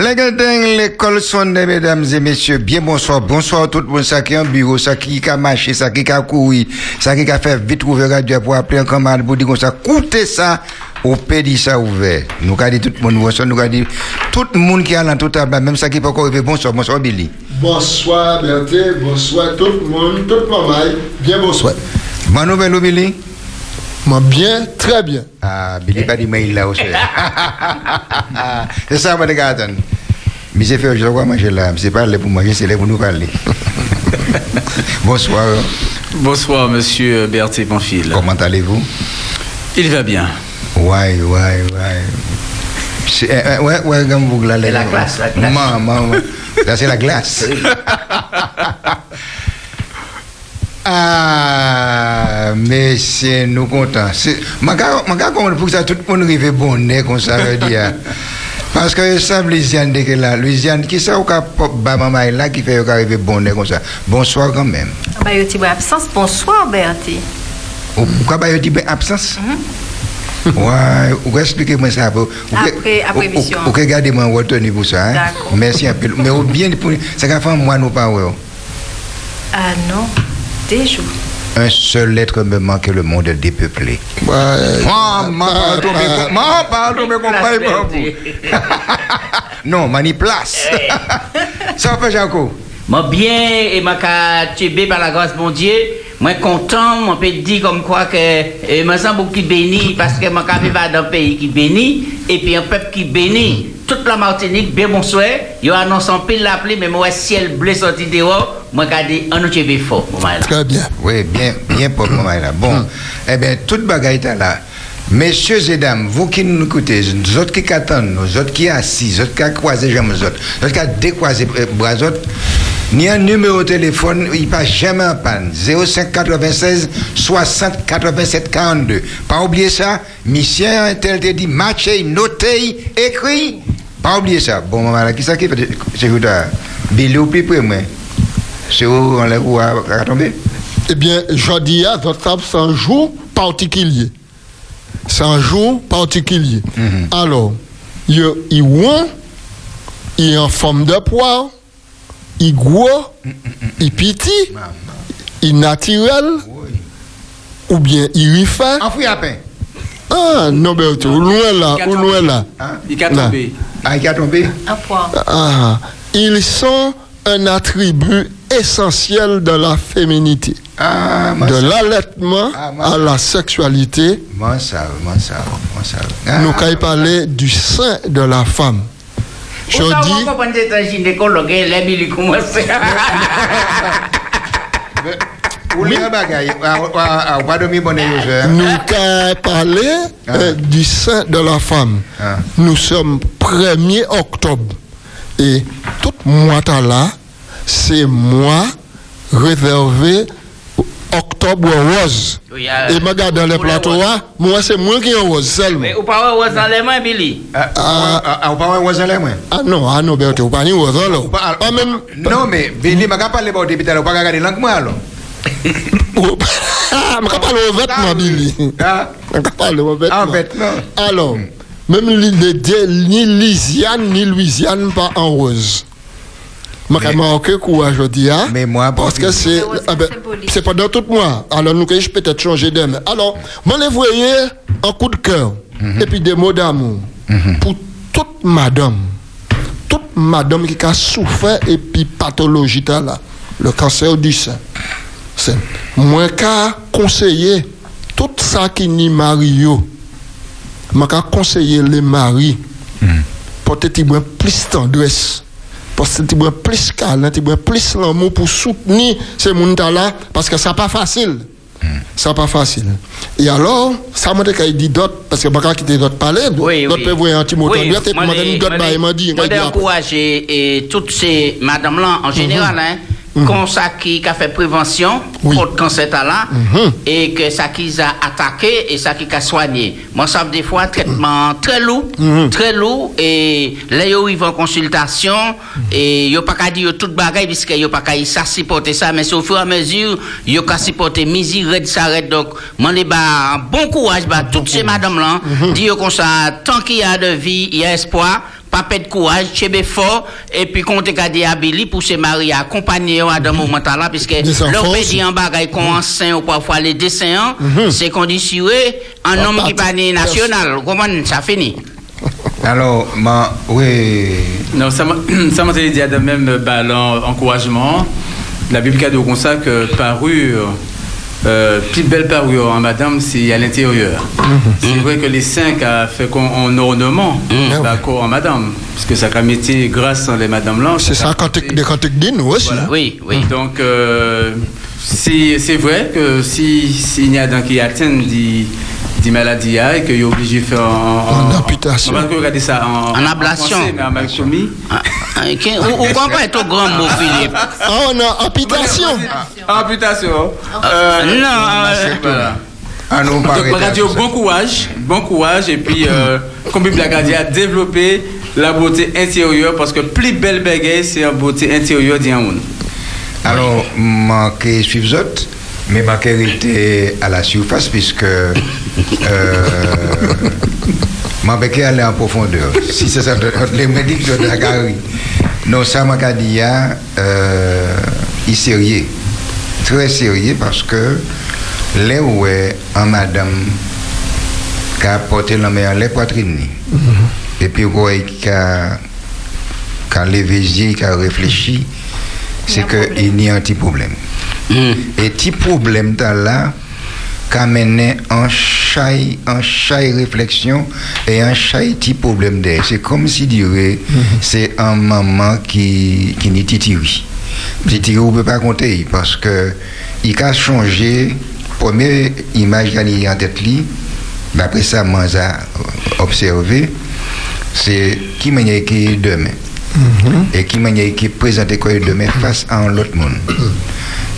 Blagadin, l'école sonne, mesdames et messieurs. Bien bonsoir. Bonsoir tout le monde. Ça qui est en bureau, ça qui a marché, ça qui a couru, ça qui a fait vite ouvrir radio pour appeler un camarade pour dire comme ça. Coutez ça. Au pédi ça ouvert. Nous dit tout le monde, bonsoir. Nous dit tout le monde qui est là tout table, même ça qui peut encore arriver. Bonsoir, bonsoir Billy. Bonsoir Berthe, bonsoir tout le monde, tout le monde. Bien bonsoir. Bonne nouvelle, Billy. Bien, très bien. Ah, Billy pas dit mail là aussi. C'est ça, mon gars. Mais c'est fait, je dois manger là. C'est pas là pour manger, c'est là pour nous parler. Bonsoir. Bonsoir, monsieur Berthe Panfil. Comment allez-vous? Il va bien. Ouais, ouais, ouais. C'est, euh, ouais, ouais, comme vous l'allez. C'est la glace, la glace. Maman. Là, c'est la glace. Ah, mais c'est nous contents. Gars, comment pour que ça tout le monde arrive bonnet comme ça veut dire. Parce que ça, Louisiane, dès que là, Louisiane, qui ça, au cas, maman, là, qui fait arriver bonnet comme ça. Bonsoir quand même. Bah, yo, ti bo absence. Bonsoir, Bertie. Ou pourquoi bah, dit ben, absence? Ouais, vous expliquez-moi ça. Vous, Après- après émission. Vous regardez moi retenir pour ça. Hein? D'accord. Merci un peu. Mais bien ça qu'a fait moi nous pas ouais. Ah non, des jours. Un seul être me manque le monde est dépeuplé. Pas pas. Non, mani place. Ça fait Jaco? Moi bien et moi ka tubé par la grâce de mon Dieu. Moi content, moi peut dire comme quoi que et moi sens beaucoup qui béni parce que ka vivre dans un pays qui béni et puis un peuple qui béni. Toute la Martinique bien bonsoir. Yo annonce en pile la pluie mais moi ciel bleu sorti dehors. Moi dit on nous tubé fort. Très bien. Oui, bien, bien pour moi là. Bon, eh bien, toute bagaille est là. Messieurs et dames, vous qui nous écoutez, nous autres qui attendent, nous autres qui assis, nous autres qui croisé jambes, nous autres, nous autres qui décroisé bras autres, ni un numéro de téléphone, il passe jamais en panne. 05 96 60 87 42. Pas oublier ça, mission tel te dit, matché, noté, écrit. Pas oublier ça. Bon, maman, qui ça qui fait C'est là? Billy ou plus près, moi. C'est où on l'a où à tomber? Eh bien, je dis à votre table, c'est un jour particulier. C'est un jour particulier. Alors, il ouin, il est en forme de poire, il gros, il petit, il naturel, ou bien il refait. À peine. Ah, non, mais au loin là, au loin là. Il a Là. tombé. Ah, il a tombé. Un. Ah, ils sont un attribut essentiel de la féminité. Ah, de l'allaitement Ah, à la sexualité, Moi ça, moi ça, moi ça. Ah, nous allons parler du sein de la femme. Je dis, on gynécologue, les les bagailles, ah, ah, ah, pas dormir nous allons parler Ah. euh, du sein de la femme. Ah. Nous sommes 1er octobre. Et tout mois là, c'est mois réservé au octobre rose. Oui, ah, Et je regarde dans les pour les plateaux, là, moi c'est moi qui est rose seulement. Mais ou pas rose dans les mains, Billy Ah, ah, ah, ah, ou pas un voisin là, moi. Ah non, ah non, Berthe, vous parlez rose là. Pas- Pas. Non, mais Billy m'a pas parlé de l'hôpital, ou pas regarder langue moi alors. Ah, je ne parle pas de vêtements, Billy. Ah, Je ne parle pas de vêtements. en fait, non. Alors, même li- les deux, ni Louisiane ni Louisiane pas en rose. Je marquer quoi aujourd'hui, hein? Mais moi, Parce bon, que c'est. ah c'est pas dans tout moi. Alors, nous allons peut-être changer d'aime. Alors, moi, les voyez un coup de cœur. Et puis des mots d'amour. Pour toute madame. Toute madame qui a souffert et puis pathologie là. Le cancer du sein. C'est moi qu'à conseiller tout ça qui ni Mario. Moi qu'à conseiller les maris. Pour être plus tendresse. Parce que tu as plus as plus l'amour pour soutenir ces gens là parce que ça pas facile. Ça pas facile. Et alors, ça m'a dit qu'il dit d'autres, parce que je ne vais pas quitter d'autres parler, Oui, d'autres oui. peuvent voir un petit mot tendresse, et puis d'autres bah, il m'a dit, encouragé et toutes ces madames-là, en général, hein, comme ça qui a fait prévention Oui. contre le cancer là, et que ça qui a attaqué et ça qui a soigné. Moi, ça des fois traitement très lourd, très lourd, et là, ils en consultation, et ils n'ont pas qu'à dire tout bagaille, puisque n'ont pas qu'à ça supporter ça, mais au fur et à mesure, ils ont qu'à supporter misère, red, ça. Donc, moi, les bah, bon courage, bah, toutes ces madames-là, dire comme ça, tant qu'il y a de vie, il y a espoir, pas perdre courage, chebe fort, et puis qu'on te garde à Billy pour se marier, accompagner à dans moment là, puisque leur dit en bagaille qu'on enceint ou parfois les dessins, c'est conditionné un homme qui pas- né national. Comment ça finit? Alors, ma, oui, Non, ça m'a dit de même euh, bah, l'en- encouragement. La Bible a dit comme ça que parure, euh, plus belle parure en madame, c'est à l'intérieur. C'est vrai que les cinq a fait qu'on en ornement, Mhm. bah, qu'en en madame, puisque ça a mis grâce à les madames là. C'est ça des cantiques nous aussi. Voilà. Oui, oui. Donc, euh, c'est c'est vrai que si- s'il y a des qui atteignent des, des maladies hein, et qu'il est obligé de faire en, En amputation. On va regarder ça en, En ablation. français, mais en. Ah, ah, Ou comprend ton grand mot, Philippe? Ah, on a amputation. Amputation. Non, euh, voilà. à nous Donc, paraît. on va dire bon courage, bon courage, et puis, euh, comme Bible a dit, à développer la beauté intérieure, parce que plus belle bagaille, c'est la beauté intérieure d'un monde. Alors, manquer suivre autres, mais manquer était à la surface puisque euh, manquer aller en profondeur. Si c'est ça, les médicaux de la galerie. Non, ça m'a dit, euh, il est sérieux. Très sérieux parce que les où est en madame qui a porté la main à les poitrines. Et puis, a, qui a levé qui a réfléchi, c'est qu'il y a un petit problème. hum. Et petit problème dans là, qu'a mené un chai, un chai réflexion et un chai petit problème d'air. C'est comme si dirait, c'est un maman qui, qui n'est titiri. Titiri, on ne peut pas compter parce que il a changé, première image qu'il a en tête, d'après ça, moi, j'ai observé, c'est qui m'a qui demain. Et qui m'a qui présente quoi demain face à un autre monde.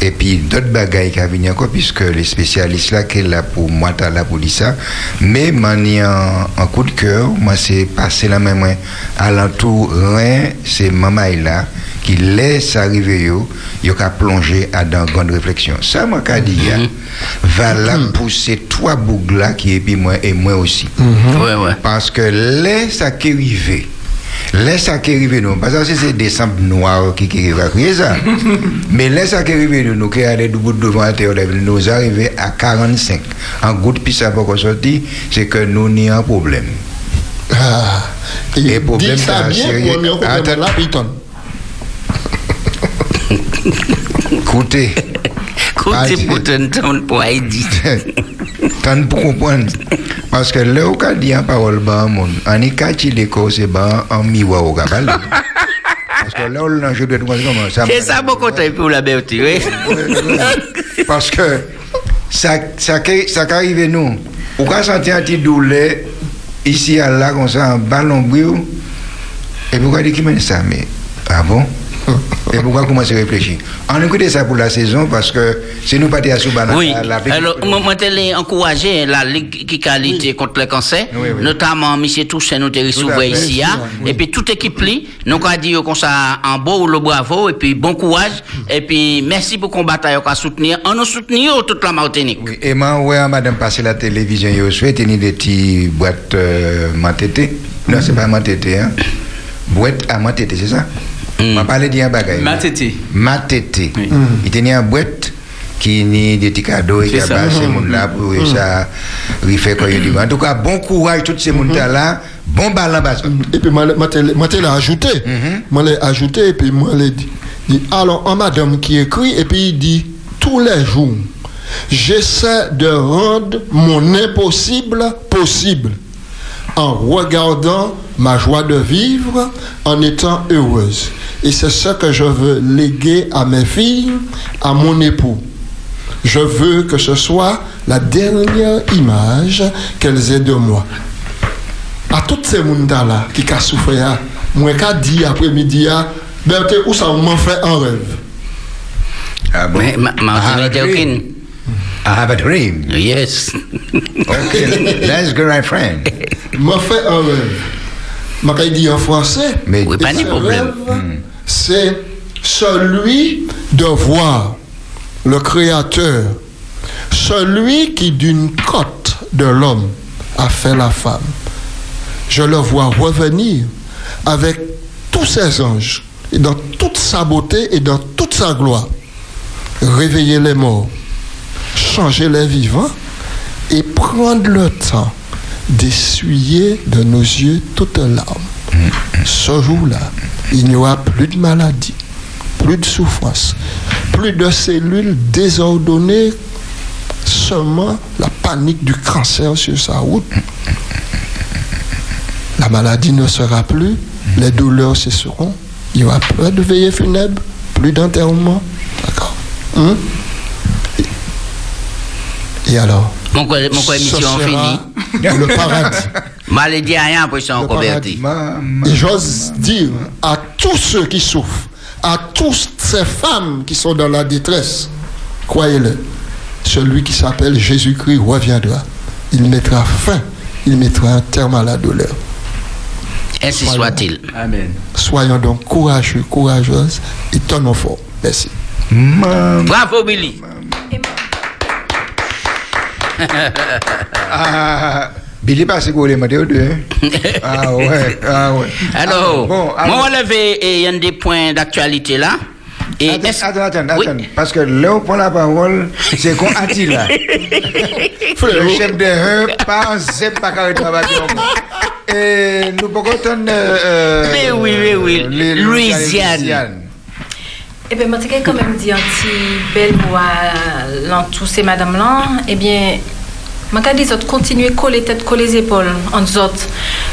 Et puis d'autres bagailles qui viennent encore, puisque les spécialistes là, qui sont là pour moi, t'as là pour dire ça. Mais moi, en, en coup de cœur, moi, c'est passer la même à l'entour, rien, c'est maman là, qui laisse arriver yo, yo qu'à plonger à dans une grande réflexion. Ça, moi, qu'a dit, hein, va là pousser trois boucles là, qui est puis moi et moi aussi. Ouais, ouais. Parce que laisse ça qui. Laisse ça qui arrive nous. Parce que c'est décembre noir qui qui va crier ça. Mais laisse ça qui arrive nous, nous qui allons debout devant la terre, nous arriver à 45. En goutte, puis ça va sortir, c'est que nous n'y a un problème. Ah. Et Et problème, ça, bien, sérieux. Attends. Python. Écoutez, Écoutez, pour ton pour Haïti. tant pour comprendre. Parce que là où on dit en parole, ben, mon, on est caché les causes, c'est ben, en miroir au cabal. Parce que là, on je dois te montrer comment ça. C'est ça, mon côté pour la beauté, oui. Parce que ça, arrive nous. On peut sentir un petit douleur ici à là, comme ça, en ballon brûle. Et pourquoi dire qui mène ça Mais, ah bon? Et pourquoi commencer à réfléchir On écoute ça pour la saison parce que c'est nous partis à Soubana. Oui. la- la- Alors, moi, je encouragé la Ligue qui lutté contre le cancer, Oui, oui. notamment M. Toussaint, nous à fait, ici, hein. et puis toute équipe li, nous avons dit comme ça en beau le bravo, et puis bon courage, et puis merci pour combattre et pour soutenir, on nous soutenir toute la Martinique. Oui, et moi, ouais, madame, passer la télévision, yo souhaite tenir des petits boîtes euh. Non, c'est pas mantété, hein. Boîte à mantété, c'est ça? On va parler d'un bagage. Matété. Matété. Oui. Il tenait une boîte qui ni des petits cadeaux et qui a ça. bas ces monde-là pour ça, fait quoi il dit. En tout cas, bon courage, tous ces monde-là, bon ballon bas. Et puis, moi, l'ai ajouté. Moi, l'ai ajouté, et puis, moi, l'ai dit. dit, Alors, un madame qui écrit, et puis, il dit, tous les jours, j'essaie de rendre mon impossible possible en regardant ma joie de vivre, en étant heureuse. Et c'est ce que je veux léguer à mes filles, à mon époux. Je veux que ce soit la dernière image qu'elles aient de moi. À toutes ces gens-là qui ont souffert, moi, qui dit après-midi, ben, où ça m'en fait un rêve? Ah bon? Mais ma- I have a Martinique, dream. aucune. I have a dream. Yes. Okay, let's go, my friend. M'en fait un rêve. M'a dit en français. Mais Oui, pas de problème. rêve, C'est celui de voir le Créateur, celui qui d'une côte de l'homme a fait la femme. Je le vois revenir avec tous ses anges, et dans toute sa beauté et dans toute sa gloire, réveiller les morts, changer les vivants et prendre le temps d'essuyer de nos yeux toute larme. Ce jour-là, il n'y aura plus de maladie, plus de souffrance, plus de cellules désordonnées, seulement la panique du cancer sur sa route. La maladie ne sera plus, les douleurs cesseront, il n'y aura plus de veillée funèbre, plus d'enterrement. D'accord Hein? Et alors? Mon quoi, mon quoi, émission finie. le paradis. Mal dit rien après ça, on Le converti. Ma- ma- Et j'ose dire à tous ceux qui souffrent, à toutes ces femmes qui sont dans la détresse, croyez-le, celui qui s'appelle Jésus-Christ reviendra. Il mettra fin, il mettra un terme à la douleur. Ainsi soit-il. Amen. Soyons donc courageux, courageuses et tenons fort. Merci. Bravo, Billy. Ah, Billy passe quoi les matins deux hein? Ah ouais, ah ouais. Alors, Ah, bon, moi, alors- on levé il y a des points d'actualité là. Et Attends, attends, attends, Oui. Parce que là, on prend la parole, c'est qu'on attire là. Le chef de eux, pas un zep, pas carré travail. Et nous pouvons entendre. euh, Mais oui, mais oui, Louisiane. Eh bien, moi, je quand même dit un petit bel mot à tous ces madame-là. Eh bien, je dis, autres, continuer coller tête, coller les épaules en autres.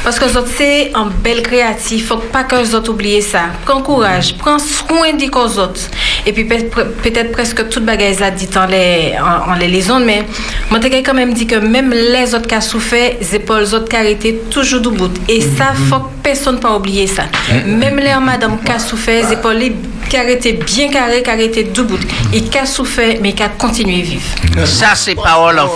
Parce que les autres, c'est un bel créatif. faut pas que les autres oublient ça. Prends courage, prends soin des autres. Et puis, peut- peut-être presque toute bagaille a dit en les, en, en les liaisons, mais moi, je quand même dit que même les autres qui ont souffert, les épaules, les autres qui ont arrêté toujours debout. Et ça, faut que personne pas oublier ça. Même les madame qui ont souffert, les épaules qui ont arrêté bien carré, qui arrêté debout. Et qui ont souffert, mais qui ont continué à vivre. Ça, c'est parole en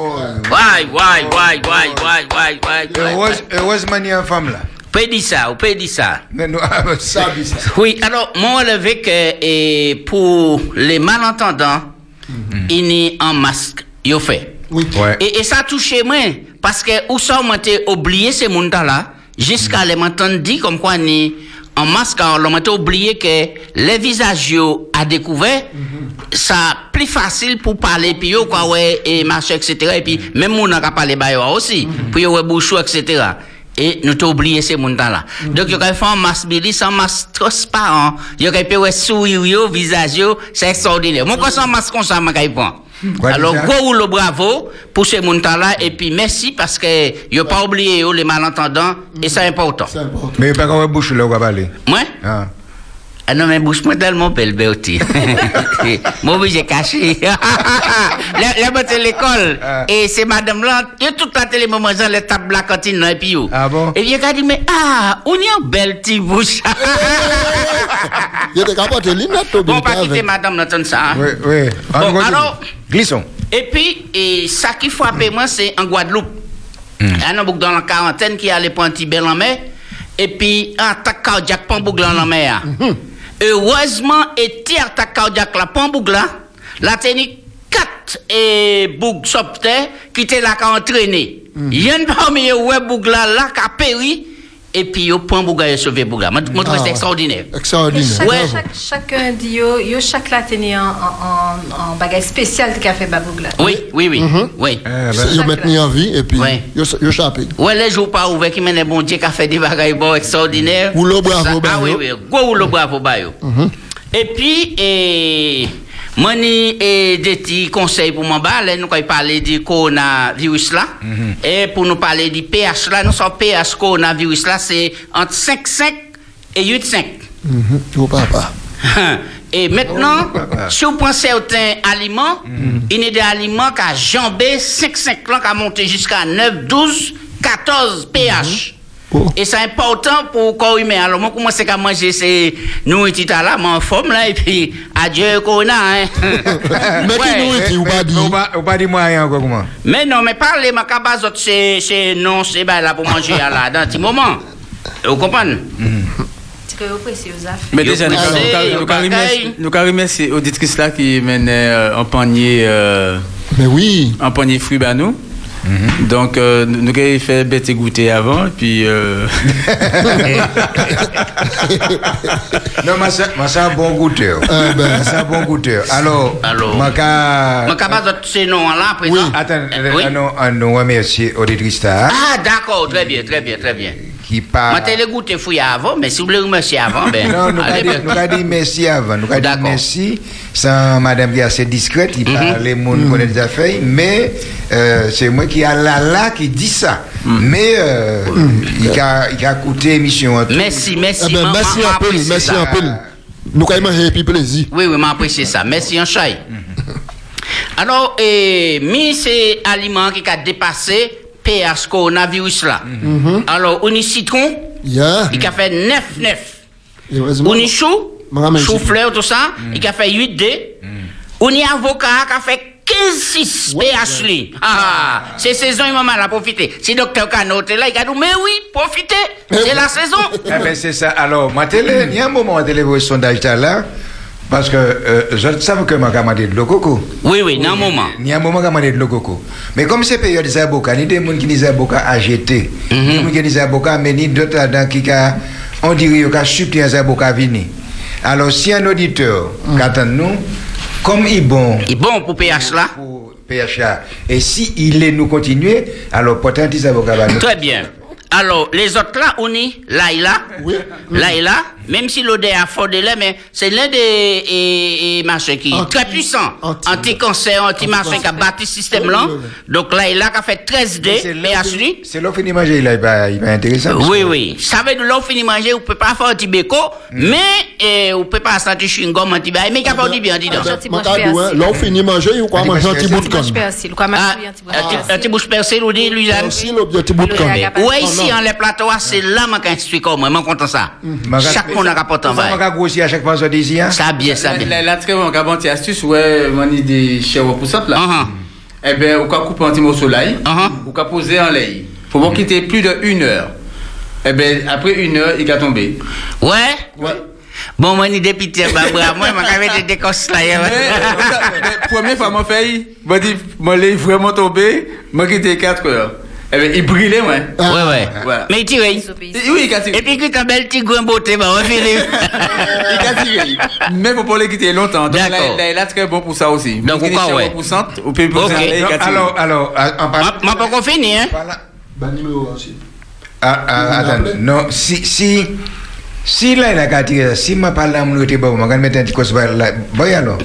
ouais, ouais, ouais, ouais, ouais, ouais, ouais. Heureuse- Heureusement, il y a une femme là. Vous pouvez dire ça, vous pouvez dire ça. Mais nous, ça, Oui, alors, moi, on levé que et pour les malentendants, il y a un masque, il fait. Oui. Ouais. Et, et ça touche moi, parce que où ça, t'ai oublié ces mondes-là, jusqu'à les m'entendre dire comme quoi ni en masque, on m'a oublié que les visages à découvert, ça plus facile pour parler, puis yo, quoi, ouais, et marcher, etc. Et puis, même moun a parlé ba yo aussi, puis yo, ouais, bouchou, etc. Et nous t'as oublié ces mondes-là. Donc, il y a fait un masque billy, sans masque transparent. Il y a fait ouais, sourire, visage, c'est extraordinaire. Moi, quand c'est un masque comme ça, je Ouais, Alors, déjà. gros rouleau bravo pour ces montants-là. Et puis, merci parce que n'ont pas oublié yo, les malentendants. Et c'est important. Important. Mais pas qu'on va boucher là, on va parler. Moi? Ah. Ah non, mais bouche-moi tellement belle, Bertie. Moi, oui, j'ai caché. là, là, c'est l'école. Ah. Et c'est madame là, il y a toute la télé, maman, dans les tables la cantine, là, et puis, yo. Ah bon? Et il a dit, mais, ah, on y a une belle petite bouche? Il était capable de au bon, pas quitter madame, comme ça. hein. Oui, oui. Bon, continue. alors- Glissons. Et puis, et ça qui frappe moi, c'est en Guadeloupe. Un homme dans la quarantaine qui allait pour un petit bel en mer. Et puis, un attaque cardiaque, pas boucle en mer. Heureusement, et tir attaque cardiaque, la là, la technique quatre et boucle sopter qui était là, qui a entraîné. Il y a une parmi eux, ouais, boucle là, là, qui a péri. Et puis, yo, point boucle, il a sauvé boucle. Moi, Ah c'est extraordinaire. Extraordinaire. Chaque, Ouais. chaque, chacun dit, yo, yo, chaque là, tenait en, en, en, bagage spécial qui a fait Babougla. Oui, oui, oui. Oui. Eh ben, C'est- Ils mettent mis en vie et puis Ouais. ils ils chapent. Ouais, les jours pas ouverts qui mènent bon Dieu fait des bagailles bon extraordinaires. Ou le bravo, bah, Ah oui, yo. oui, gros ou le bravo, bah, yo. Et puis, et, moi, ni, et des petits conseils pour bah, là, nous, il parlait du coronavirus là, et pour nous parler du pH là, nous sommes pH coronavirus là, c'est entre 5,5 et 8,5. Mhm. Au papa. Et maintenant, si vous prenez certains aliments, il y a des aliments qui ont jambé 5-5 ans, qui ont monté jusqu'à 9, 12, 14 pH. Oh. Et c'est important pour le corps humain. Alors, moi, commence à manger ces nourritures là, en forme là, et puis, adieu, Corona, hein. Mais qui Ouais. nourrit, ou pas dit? On va dire moi rien encore comment? Mais non, mais parlez, ma cabase, c'est, c'est, non, c'est ben là pour manger là, dans un petit moment. Vous comprenez? Affaires. Mais déjà, nous pressé, avons- yo nous avons bagaille. remercié- nous avons remercié auditrice là qui mène euh, un panier, euh, Mais oui. un panier fruits à nous. Donc, euh, nous avons fait bête goûter avant, puis. euh, Non, mais ça, mais ça un bon goûteur. Ben. C'est un bon goûteur. Alors, Alors. ma ka- ne pas ces noms-là, à présent. Attends, Euh, oui. on nous- on remercie auditrice Ah, d'accord, très bien, très bien, très bien. Qui parle. Moi, t'ai goûté fouillé avant, mais si vous voulez remercier avant, ben. Non, nous allez, avons dit, ben. nous avons dit merci avant. Nous avons dit merci. C'est madame qui est assez discrète, Mhm. il parle, les gens connaissent des affaires, mais euh, c'est moi qui a là là qui dit ça. Mhm. Mais euh, il, a, il a coûté émission. en tout. Merci, merci. Eh ben, merci un peu, merci un peu. Nous avons manger puis plaisir. Oui, oui, m'a apprécié ça. Merci, un chai. Alors, eh, mi, c'est aliment qui a dépassé pH coronavirus là. Alors, on y citron, Yeah. il a fait 9-9. Heureusement. On y chou, chou fleur, tout ça, il a fait 8D. On y avocat qui a fait 15-6 Ouais, pH li. Ah, c'est saison, il m'a mal à profiter. Si docteur Cano était là, il a dit, mais oui, profitez, c'est la saison. Eh ben, c'est ça. Alors, ma télé, il y a un moment le sondage là, parce que euh, je savais que ma camarade de l'Ococo. Oui, oui, dans un moment. Il y a un moment où de l'Ococo. Mais comme c'est période des avocats, il y a des gens qui disent avocats AGT, il y a des gens qui disent avocats, mais il y a d'autres là-dedans qui a, on dirait qu'ils ont des avocats venir. Alors, si un auditeur qui attend nous, comme il est bon Et bon pour pH là. pour PHA, et si il est nous continuer, alors peut-être des avocats vont nous. Très bien. Alors, les autres là, on est là et là. Oui. Là et là, même si l'odeur a fort de là, mais c'est l'un des et, et marchés qui est Anti- très puissant. anti- Anti-cancer, anti-machin qui a bâti ce système là. Oui, oui, Donc là qui a fait 13D, PHD. C'est l'offre de manger, il pas il pas intéressant. Oui, oui. Ça veut dire l'on finit manger, vous pouvez pas faire un petit béco, mais eh, vous pouvez pas sentir chewing-gum, un petit bail, mais il capable du bien, dis donc. On finit manger ou quoi manger un parce petit que- bout de canne. fais assez. Le quoi, ma fille, un petit bout de un petit- canne. un petit bouche percée, vous dites, Louisiane. Merci, le petit bout de Le canne. gars, Ouais, Oh, ici, en les plateaux, c'est là, moi, comme moi, moi, content ça. Chaque monde a rapporté en On va vaille. grossir à chaque fois, ça désir. hein? Ça bien, ça bien. là, là, très bon, une petite astuce, ouais, mon idée chez repoussante là. Uh-huh. Eh bien, on peut couper un petit morceau l'ail, Uh-huh. on peut poser en lait. Faut pas quitter plus de une heure. Eh bien, après une heure, il va tomber. Ouais? Ouais. Bon, moi, ni député, bah, bravo, moi, je vais te décosser là. Hein. première fois, mon fait, dit, mon lait est vraiment tombé, moi, quitté 4 heures. Eh bien, il brûlait, moi. Ouais, ouais. Voilà. Mais il tire. Ils obéissent. Oui, il a tiré. Et puis, quand un bel petit grain beauté, bah, on fait Il a tiré. Mais pas les quitter longtemps. Donc, là, D'accord. là, là, très bon pour ça aussi. Donc, pourquoi, ouais. ou peut poser Ok. en lait, il Non, a tiré. alors, alors, en parlant. Moi, pas qu'on finit, hein. Voilà. Ben, numéro aussi. Ah, ah, attends, non, si, si, si là, il a qu'à tirer, si je parle à mon côté, bon, je vais mettre un petit coup sur la. Bon, alors.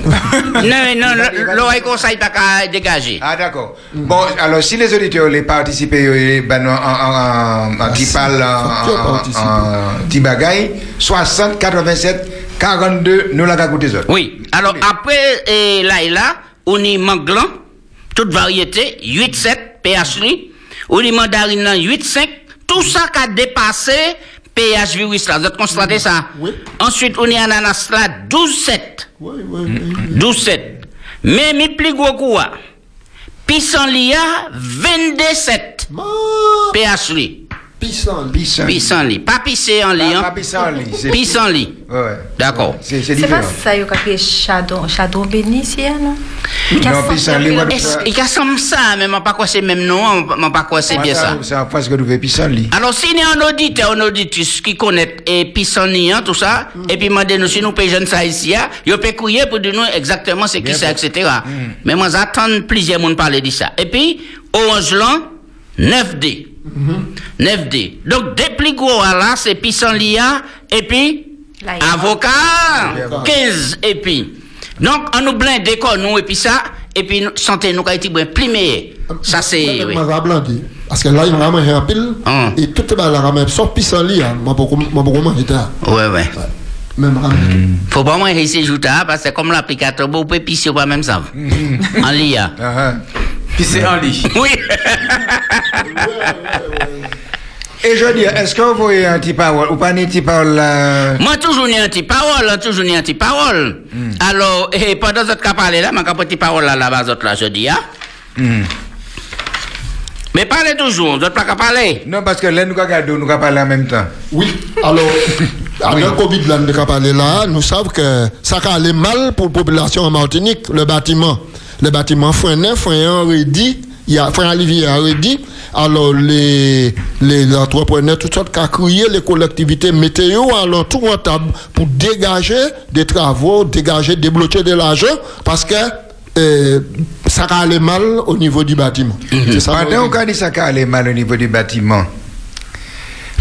Non, non, le- l'oreille conseil pas qu'à dégager. Ah, d'accord. Bon, alors, si les auditeurs les participent, euh, ben, en, en, en, en, qui parlent en, bagaille, 60, 87, 42, nous l'avons écouté autres. Oui. Alors, après, eh, là et là, on y manglan, toute variété, 8-7, pH li. On y mandarine 8-5. Tout ça qui a dépassé pH virus là. Vous avez constaté ça? Oui. Ensuite, on y ananas là, 12-7. Oui, oui, oui. 12-7. Mais mi plus gros coup, ah, pissenlit a 22-7 Ma pH li. Pissenlit. Pissenlit. Pissenlit. Pas pisser en lit, Pas- hein. pas pissenlit, c'est- Pissenlit. Ouais. D'accord. C'est c'est C'est pas différent. ça, yo, qui est chadon, chadon béni, si, hein, non? Non, pissenlit, qu'il y a comme ça, mais je ne pas quoi c'est même nom, je ne pas quoi c'est bien ça. C'est en face que nous faisons pissenlit. Alors, s'il y a un auditeur, un auditrice qui connaît et pissenlit, hein, tout ça, et puis demandez nous si nous payons ça ici, hein, il peut couiller pour dire nous exactement ce qui c'est, etc. Mais moi, j'attends plusieurs monde parler de ça. Et puis, orange blanc, 9D. 9D. Donc, des plus gros, là, c'est hein, et puis, Là, il y a- avocat, 15, et puis. Donc, on nous blinde quoi, nous, et puis ça, et puis, nous- santé, nous, quand il dit, plus meilleur. Ça, c'est. Parce que là, il m'a mangé un pile. Hum. Et tout est là, ramène. Sauf pissenlit, hein. Moi, beaucoup, moi, beaucoup manger ça. Ouais, ouais. Même ramène. Faut pas essayer de jouer parce que comme l'applicateur, vous pouvez pisser pas même ça. en l'IA. Puis c'est en lit. Oui. Et je dis, est-ce que vous voyez un petit parole ou pas un petit parole là moi, toujours ni un petit parole, hein, toujours ni un petit parole. Alors, et pendant que vous parlé là, je petit parole là, là-bas, là, je dis, hein. Mais parlez toujours, vous n'êtes pas parler. Non, parce que là, nous regardons, nous parler en même temps. Oui, alors, avec le Covid, là, nous parlé là, nous savons que ça va aller mal pour la population en Martinique, le bâtiment. Le bâtiment Foin 9, Foin 1, Rédi, il y a Frère Olivier a dit, alors les, les entrepreneurs, toutes sortes, qui ont crié les collectivités, météo alors tout en table pour dégager des travaux, dégager, débloquer de l'argent, parce que euh, ça aller mal au niveau du bâtiment. Ça, Pendant mon- qu'on dit ça aller mal au niveau du bâtiment,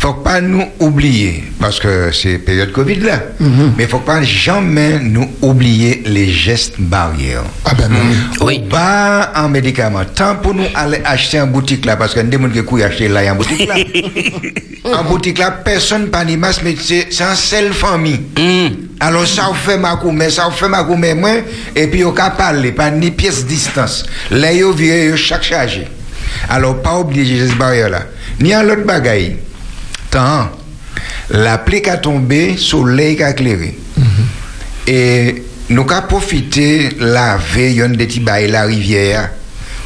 faut pas nous oublier, parce que c'est période Covid là, mais faut pas jamais nous oublier les gestes barrières. Ah ben non. Oui. Pas en médicaments. Tant pour nous aller acheter en boutique là, parce qu'il y a des gens qui courent acheter là en boutique là. en boutique là, personne pas ni masse, mais c'est c'est un seul famille. Alors ça vous fait ma mais ça vous fait ma mais moi, et puis au cas parler, pas ni pièce distance. Là, yo viré yo chaque chargé. Alors pas oublier ces barrières là. Ni en l'autre bagaille. La pluie a tombé, soleil a éclairé. Et nous avons profité la veille de la rivière.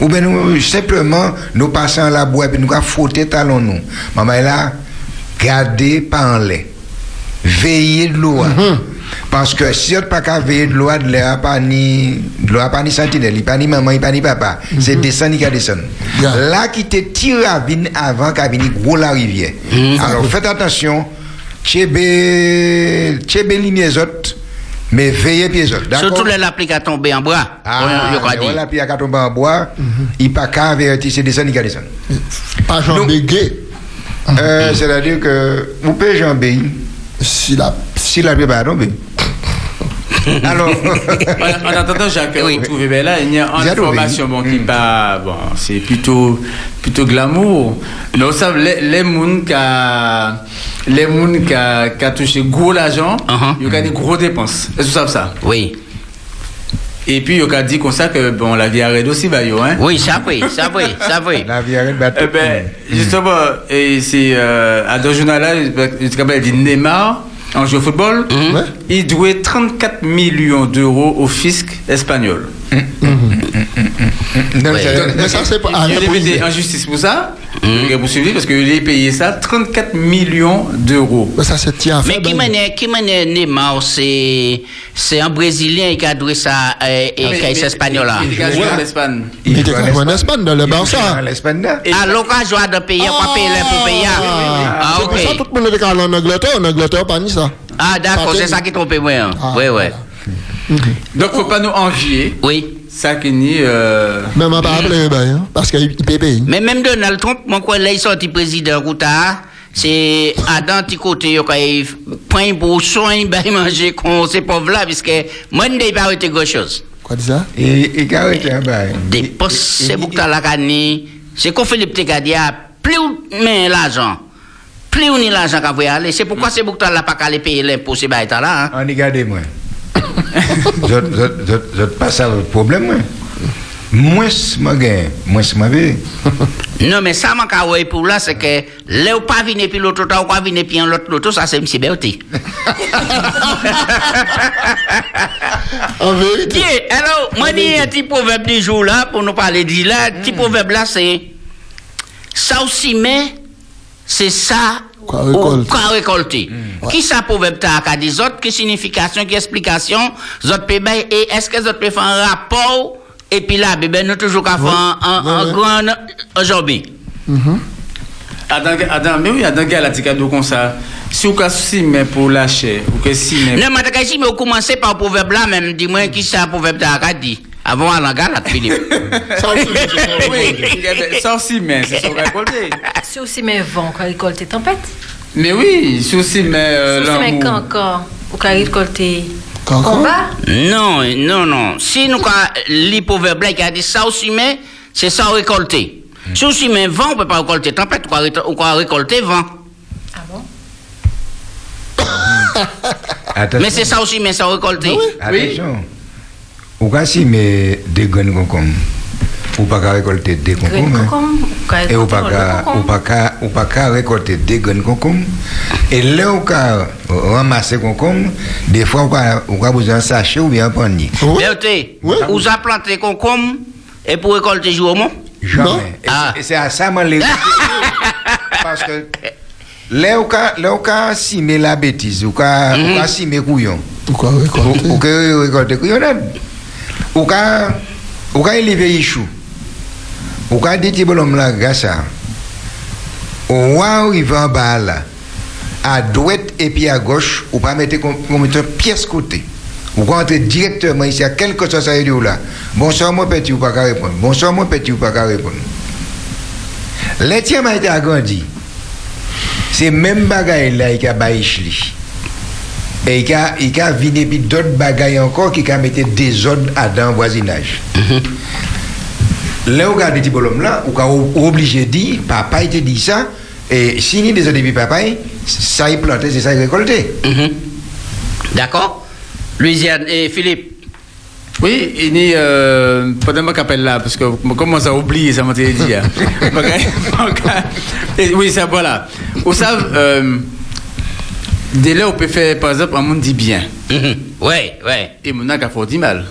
Ou bien nous, simplement, nous passons la boîte et nous avons frotté talons nous. Maman est là, gardez pas en lait. Veillez de l'eau. Parce que si on pas qu'à veiller de l'eau, de l'air pas ni, de l'eau pas ni sentinelle, il pas ni maman, il pas ni papa. C'est descendre, il a descendre. Yeah. Là, qui te tire à vine avant qu'à venir gros la rivière. Alors faites attention, tchébé, tchébé lumière autres, mais veillez pieds autres. Surtout les lapis qui a tombé en bois. Ah, on- on a dit. voilà, puis il y a qu'à tomber en bois, il pas qu'à avertir, c'est descendre, il a descendre. Pas Jean Non. Béguet. Euh, C'est-à-dire que, vous pouvez jamber, Si la... si la pluie va tomber. Alors, En, en attendant, Jacques, Oui. vous trouvez bien là, il y a une information bon, qui pas, bon, c'est plutôt, plutôt glamour. Vous savez, les, les gens qui a, les gens qui a, a touché gros l'argent, Uh-huh. ils ont des gros dépenses. Est-ce que vous savez ça? Oui. Et puis, ils ont dit comme ça que, bon, la vie arrête aussi, bah, yo, hein. Oui, ça oui, ça oui, ça oui. la vie arrête battre. Eh ben, justement, et c'est euh, à le journal là, il il dit Neymar, en jeu au football, Ouais. il doit 34 millions d'euros au fisc espagnol. Non, Ouais. c'est- Mais ça, c'est pas... il rien a pour en justice pour ça, il a poursuivi parce qu'il a payé ça 34 millions d'euros. Mais ça, c'est tiens. Mais qui mène, qui mène Neymar, c'est, c'est un Brésilien qui a doué ça, euh, et qui est espagnol là. Il a joué en Espagne. Il quand même en Espagne, dans le Il Barça. Ah, l'occasion de payer, pas payer l'impôt payant. Ah, C'est pour ça ok. tout le monde est allé en Angleterre. En Angleterre, pas ni ça. Ah, d'accord, c'est ça qui trompe moi. hein. Ah, Oui, oui. Donc, faut pas nous envier. Oui. Ça qui ni. Euh, Même on pas appelé, ben, hein, parce qu'il peut payer. Mais même Donald Trump, mon quoi, là, il sorti président Routa, c'est à petit côté, il a point pour soin, ben, il manger con ces pauvres-là, puisque moi, je n'ai pas arrêté grand chose. Quoi ça? Et il a arrêté un bail. Des Il- postes, il- c'est pour que la cani, c'est qu'on Philippe Tegadia, plus ou mais l'argent, plus ou ni l'argent qu'on veut aller, c'est pourquoi c'est pour que la pas qu'à aller payer l'impôt, c'est bah, là, hein. On y garde moi. Je pas ça le problème, moi. Moins moi gagne, moins moi vais. Non, mais ça, mon cas, ouais, pour là, c'est que, là, ou pas venir puis l'autre, ou pas venir puis l'autre, l'autre, ça, c'est M. Berti. En vérité. Tiens, alors, moi, dis un petit proverbe du jour là, pour nous parler de là. Petit proverbe là, c'est. Ça aussi, mais, c'est ça. Quoi ou récolter. Quoi récolter. Qui ça proverbe ta qu'a des autres, qui signification, qui explication, autres peut et est-ce que les autres peuvent faire un rapport, et puis là, nous toujours qu'à faire un, un, Ouais, un ouais. grand aujourd'hui. Adam, Adam, mais oui, Adam, gars, la tika comme ça? Si vous cassez si, mais pour lâcher, ou que si, commencez par le proverbe là, même, dis-moi qui ça proverbe ta qu'a dit. Avant, à la gare, là, Philippe. Ça aussi. Oui, mais c'est va récolter. C'est aussi mes vents qu'on récolte tempête? Mais oui, c'est aussi, mais. Euh, C'est aussi mes l'amour. cancans qu'on récolte Cancan? combat? Non, non, non. Si nous, quand là, qui a dit ça aussi, mais c'est ça récolter. Si aussi, mais vent, on peut pas récolter tempête, on peut récolter vent. Ah bon? Attention. Mais c'est ça aussi, mais ça récolter. Attention. Ou quand si mais des graines concombre, ou pas qu'à récolter des concombres. Et ou pas ou pas qu'à ou pas qu'à récolter des graines concombre. Et là ou qu'à ramasser concombre, des fois ou qu'à ou qu'à besoin sachet ou bien panier. Oui. vous avez planté concombre et pour récolter jour au Jamais. Et Ah. c'est- Et c'est à ça que les Parce que là ou qu'à là ou qu'à simer la bêtise, ou ou qu'à simer couillon. Pourquoi Ou récolter ou que récolter couillonnade. Ou qu'à ou qu'à élever ichou. Ou ka bonhomme là, grâce à. Au roi arrive en bas là, à droite et puis à gauche, ou pas mettre comme mettre pièce côté. Ou entrer directement ici, à quel que soit ça dit là. Bonsoir, mon petit, ou pas qu'à répondre. Bonsoir, mon petit, ou pas qu'à répondre. L'étienne m'a été agrandi. C'est même bagaille là, il a baïchli. Et il a, il a vidé puis d'autres bagailles encore qui a mis des ordres à dans le voisinage. Là, où regarde petit bonhomme là, ou est obligé de dire, papa il te dit ça, et si il des depuis papa, ça il planté, c'est ça il récolté. D'accord Louisiane et Philippe. Oui, il y a euh, pendant que appelle là, parce que je commence à oublier, ça m'a été dit. hein. Et oui, ça voilà. Vous savez, dès là, on peut faire, par exemple, un monde dit bien. Mhm. Ouais, ouais. Et mon a fait du mal.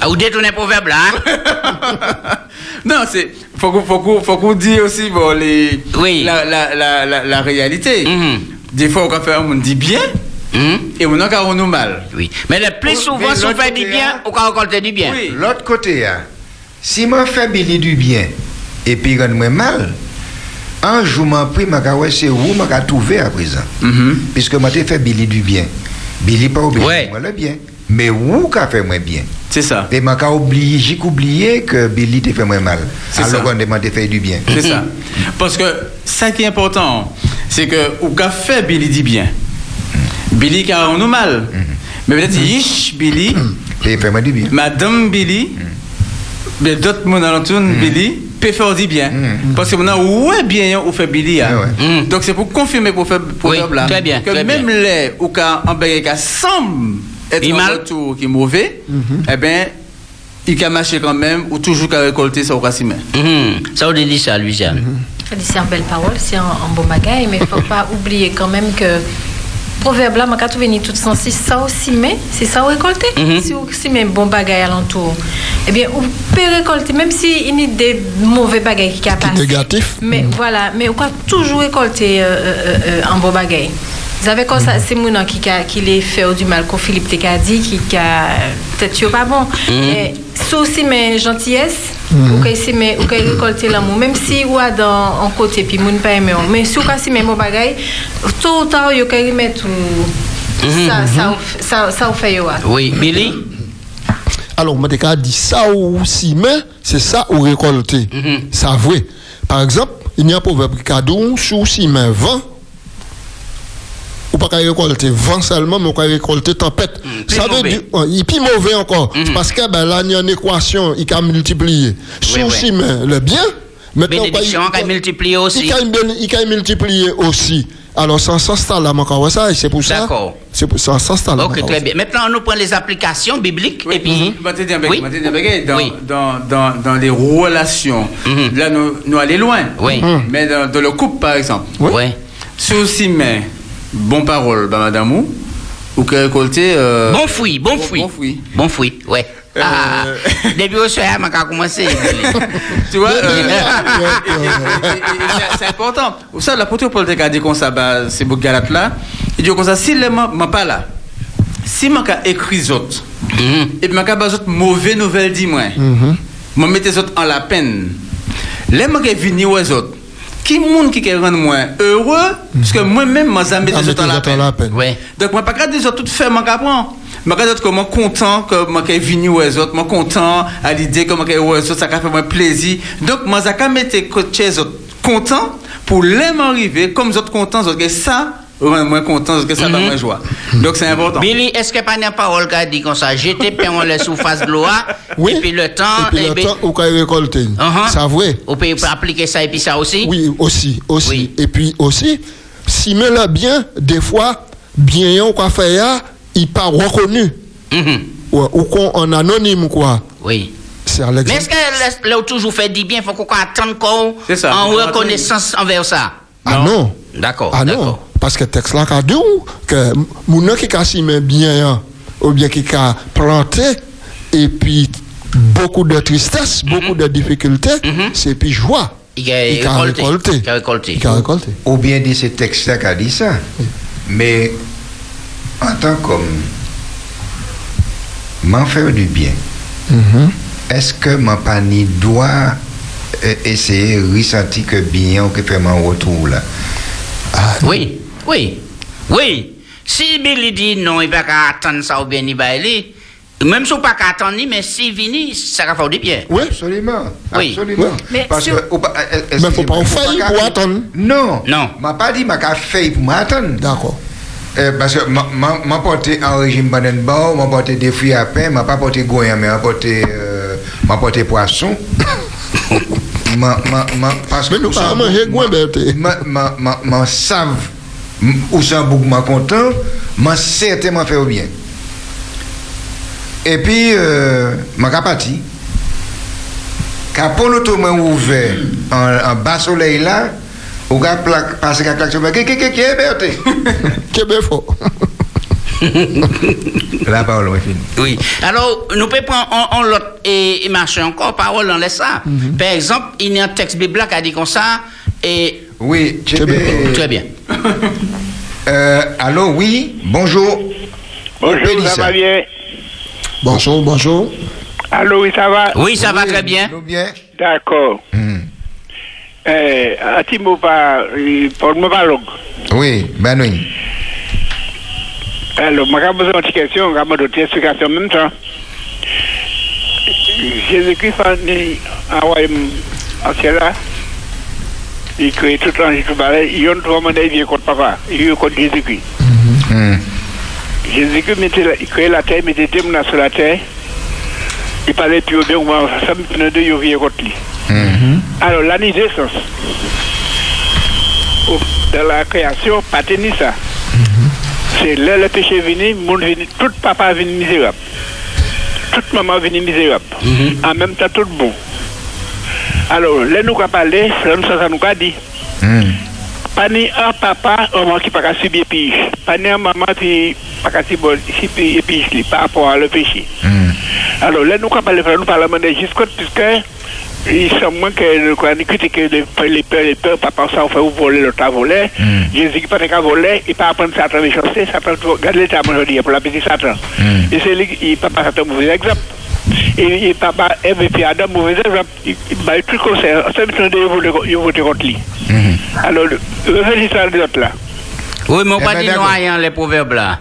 Ah, Vous détournez le proverbe là hein? non, c'est. Faut qu'on faut qu'on- faut qu'on dise aussi bon, les, Oui. la, la, la, la, la réalité. Mhm. Des fois, on peut faire un monde dit bien, Mhm. et mon a nous mal. Oui. Mais le plus Oh, souvent, si on fait du bien, hein? on peut récolter du bien. Oui. L'autre côté, hein, si je fais du bien, et puis rend moi mal, un jour, je pris, je c'est où vais trouver à présent. Mhm. Puisque je fait Billy du bien. Billy pas obligé Ouais. moi le bien. Mais où qu'a fait moi bien? C'est ça. Et je oublié, j'ai oublié que Billy t'a fait moi mal. C'est Alors ça. on demande de faire du bien. C'est ça. Parce que ça qui est important, c'est que ou qu'a fait Billy dit bien? Billy qui a nous mal. Mais peut-être Yish Billy, Et fait moi du bien. Madame Billy, mais d'autres mon alentour Billy peut faire bien. Parce que maintenant ouais bien ou fait Billy. hein. Ouais. Mhm. Donc c'est pour confirmer pour faire pour Oui, là très bien, que très même bien. les ou qu'a en semble être un mal. retour qui est mauvais, eh bien il a marché quand même ou toujours qu'à récolter ça au racine. Mhm. Ça, on dit ça, Louisiane. C'est une belle parole, c'est un, un beau bagaille, mais il ne faut pas oublier quand même que proverbe là, tu venir tout sens, si ça aussi mais, c'est ça ou récolter. Mhm. Si vous si même bon bagaille alentour, eh bien, vous pouvez récolter, même si il y a des mauvais bagailles qui a passé. négatif. Mais voilà, mais on peut toujours récolter euh, euh, euh, un bon bagaille. Vous savez quand ça, c'est mon qui a qui les fait du mal, qu'on Philippe t'a dit, qui a peut-être pas bon. Mais ça aussi mais gentillesse, ou que si mais ou que récolter l'amour, même si ou a dans en côté puis moun pas aimer, mais si ou ka si même bon bagaille, tôt ou tard yo ka remettre ou ça ça ou- ça ça fait yo. a. Oui. Billy Alors, moi, je dit ça ou si, mais c'est ça ou récolter. Ça vrai. Par exemple, il y a un proverbe qui a dit sous si, mais vent, ou pas qu'à récolter vent seulement, mais on peut récolter tempête. plus ça veut dire, euh, il est plus mauvais encore. C'est Parce que ben, là, il y a une équation, il a multiplié. Sous oui. si, mais le bien, maintenant, qui a multiplié aussi. Il a, il a multiplié aussi. Alors, sans ça, c'est là, quand ça, et c'est pour ça. D'accord. C'est pour ça, ça, c'est là. Ok, très bien. Maintenant, on nous prend les applications bibliques et puis. Un Oui. dans, Oui. dans, dans, dans les relations, Mhm. là, nous, nous allons loin. Oui. Mais dans, dans le couple, par exemple, Ouais. si aussi mais bon parole, bah, madame, ou, ou que récolter. euh, Bon fruit, bon fruit. Bon fruit. Bon fruit, ouais. Ah, depuis au soir, on a commencé. Tu vois, euh, c'est- important. Vous savez, l'apôtre Paul a dit comme ça, bah, c'est beau galate là. Il dit comme ça, si les ne pas là, si je écrit les autres, Mhm. et puis je pas autres mauvaises nouvelles, dis-moi, je mets les autres en la peine. Les gens qui viennent aux autres, qui monde qui rend moi heureux, parce que moi-même, je mets Ah, les mais autres en la peine. Ouais. Donc, moi, pas qu'à des autres tout faire, moi, qu'apprendre. Moi, qu'à d'autres, comment content que moi, qu'à venu aux autres, moi, content à l'idée, comment qu'à aux autres, ça fait moi plaisir. Donc, moi, ça qu'à mettre côté les autres content pour les m'arriver, comme les autres contents, les autres, que ça, rend moi content, que ça va moi joie. Donc, c'est important. Billy, est-ce que pas une parole qui a dit comme ça J'étais peint en la surface de l'eau, Oui. et puis le temps, Et puis eh le ben, temps, on peut récolter. Ça vrai. on peut appliquer ça et puis ça aussi Oui, aussi, aussi. Oui. Et puis aussi, si me là bien, des fois, bien on quoi faire, il pas reconnu. Mhm. Ou, en anonyme quoi. Oui. C'est à Mais est-ce que là, toujours fait du bien, faut qu'on attende qu'on C'est en reconnaissance envers ça? Ah non. D'accord, Ah non. Parce que le texte là, qu'a dit que mon qui a si bien, ou bien qui a planté, et puis beaucoup de tristesse, beaucoup de difficultés, Mhm. c'est puis joie. Il a a récolté. Il a récolté. Il a récolté. Ou bien dit ce texte-là qui a dit ça. Mais en tant qu'homme, m'en faire du bien. Mhm. est-ce que mon pani doit euh, essayer de ressentir que bien ou que fait mon retour là? Oui, oui, oui. Si Billy dit non, il va pas attendre ça ou bien il va aller. Même si on pas qu'à attendre, mais si vini, ça va faire du bien. Oui. Absolument. Oui. Absolument. Mais Parce que. pas- euh, euh, Mais faut pas en qu'à- pour attendre? Non. Non. m'a pas dit m'a qu'à faire pour m'attendre. D'accord. Euh, parce que m'a- porté un régime banane m'a porté des fruits à pain, m'a pas porté goyen, mais m'a porté euh, m'a porté poisson. M'a savent où m'a content, m'a certainement fait bien. Et puis m'a qu'à parti. Quand pour l'auto main ouvert en, en bas soleil là, gars plaque passer qu'à claque sur moi, qui qui qui qui est fort. La parole est finie. Oui. Alors, nous pouvons prendre on l'autre et, et marcher encore, parole, on laisse ça. Par exemple, il y a un texte biblique qui a dit comme ça, et Oui, Très bien. très bien. Euh, allô, oui, bonjour. Bonjour, ça va bien? Bonjour, bonjour. Allô, oui, ça va? Oui, ça va très bien. bien. D'accord. Eh, un petit mot pas, pour parler. Oui, ben oui. Alors, je vais poser une petite question, je vais donner une explication en même temps. Jésus-Christ a envoyé en ciel là. Il crée tout le temps, tout balai. Il y a un trois mandats, il vient contre papa. Il vient contre Jésus-Christ. Hmm. Jésus-Christ il créait la terre, mettait des menaces sur la terre. Il parlait plus bien, comment ça me prenait deux, il vient contre lui. Alors, la naissance, au- dans la création, pas tenir ça. C'est là le péché venu, tout papa venu misérable. Toute maman venu misérable. En même temps, tout bon. Alors, là, nous avons parlé, là, nous, ça, ça nous a dit. Hmm. Pas ni un papa, un maman qui n'a pas subir pige. Pas ni un maman qui n'a pas pige li, par rapport à le péché. Hmm. Alors là, nous, quand on parle, nous parlons de jusqu'à puisque il semble moins que le Coran critique que les peurs, les peurs, les peurs, papa, ça, on fait vous voler, l'autre a volé. Mm. Jésus qui pas qu'à voler, il pas apprendre Satan à chancer, Satan, regarde l'état, moi, je dis, pour la petite Satan. Mm. Et c'est lui, il papa, Satan, mauvais exemple. Et, et papa, Eve et puis Adam, mauvais exemple. Il il m'a tout conseil, ça me tient de il voter contre lui. Hmm. Alors, le résultat de l'autre là. Oui, mais on Eh pas ben, dit noyant les proverbes là.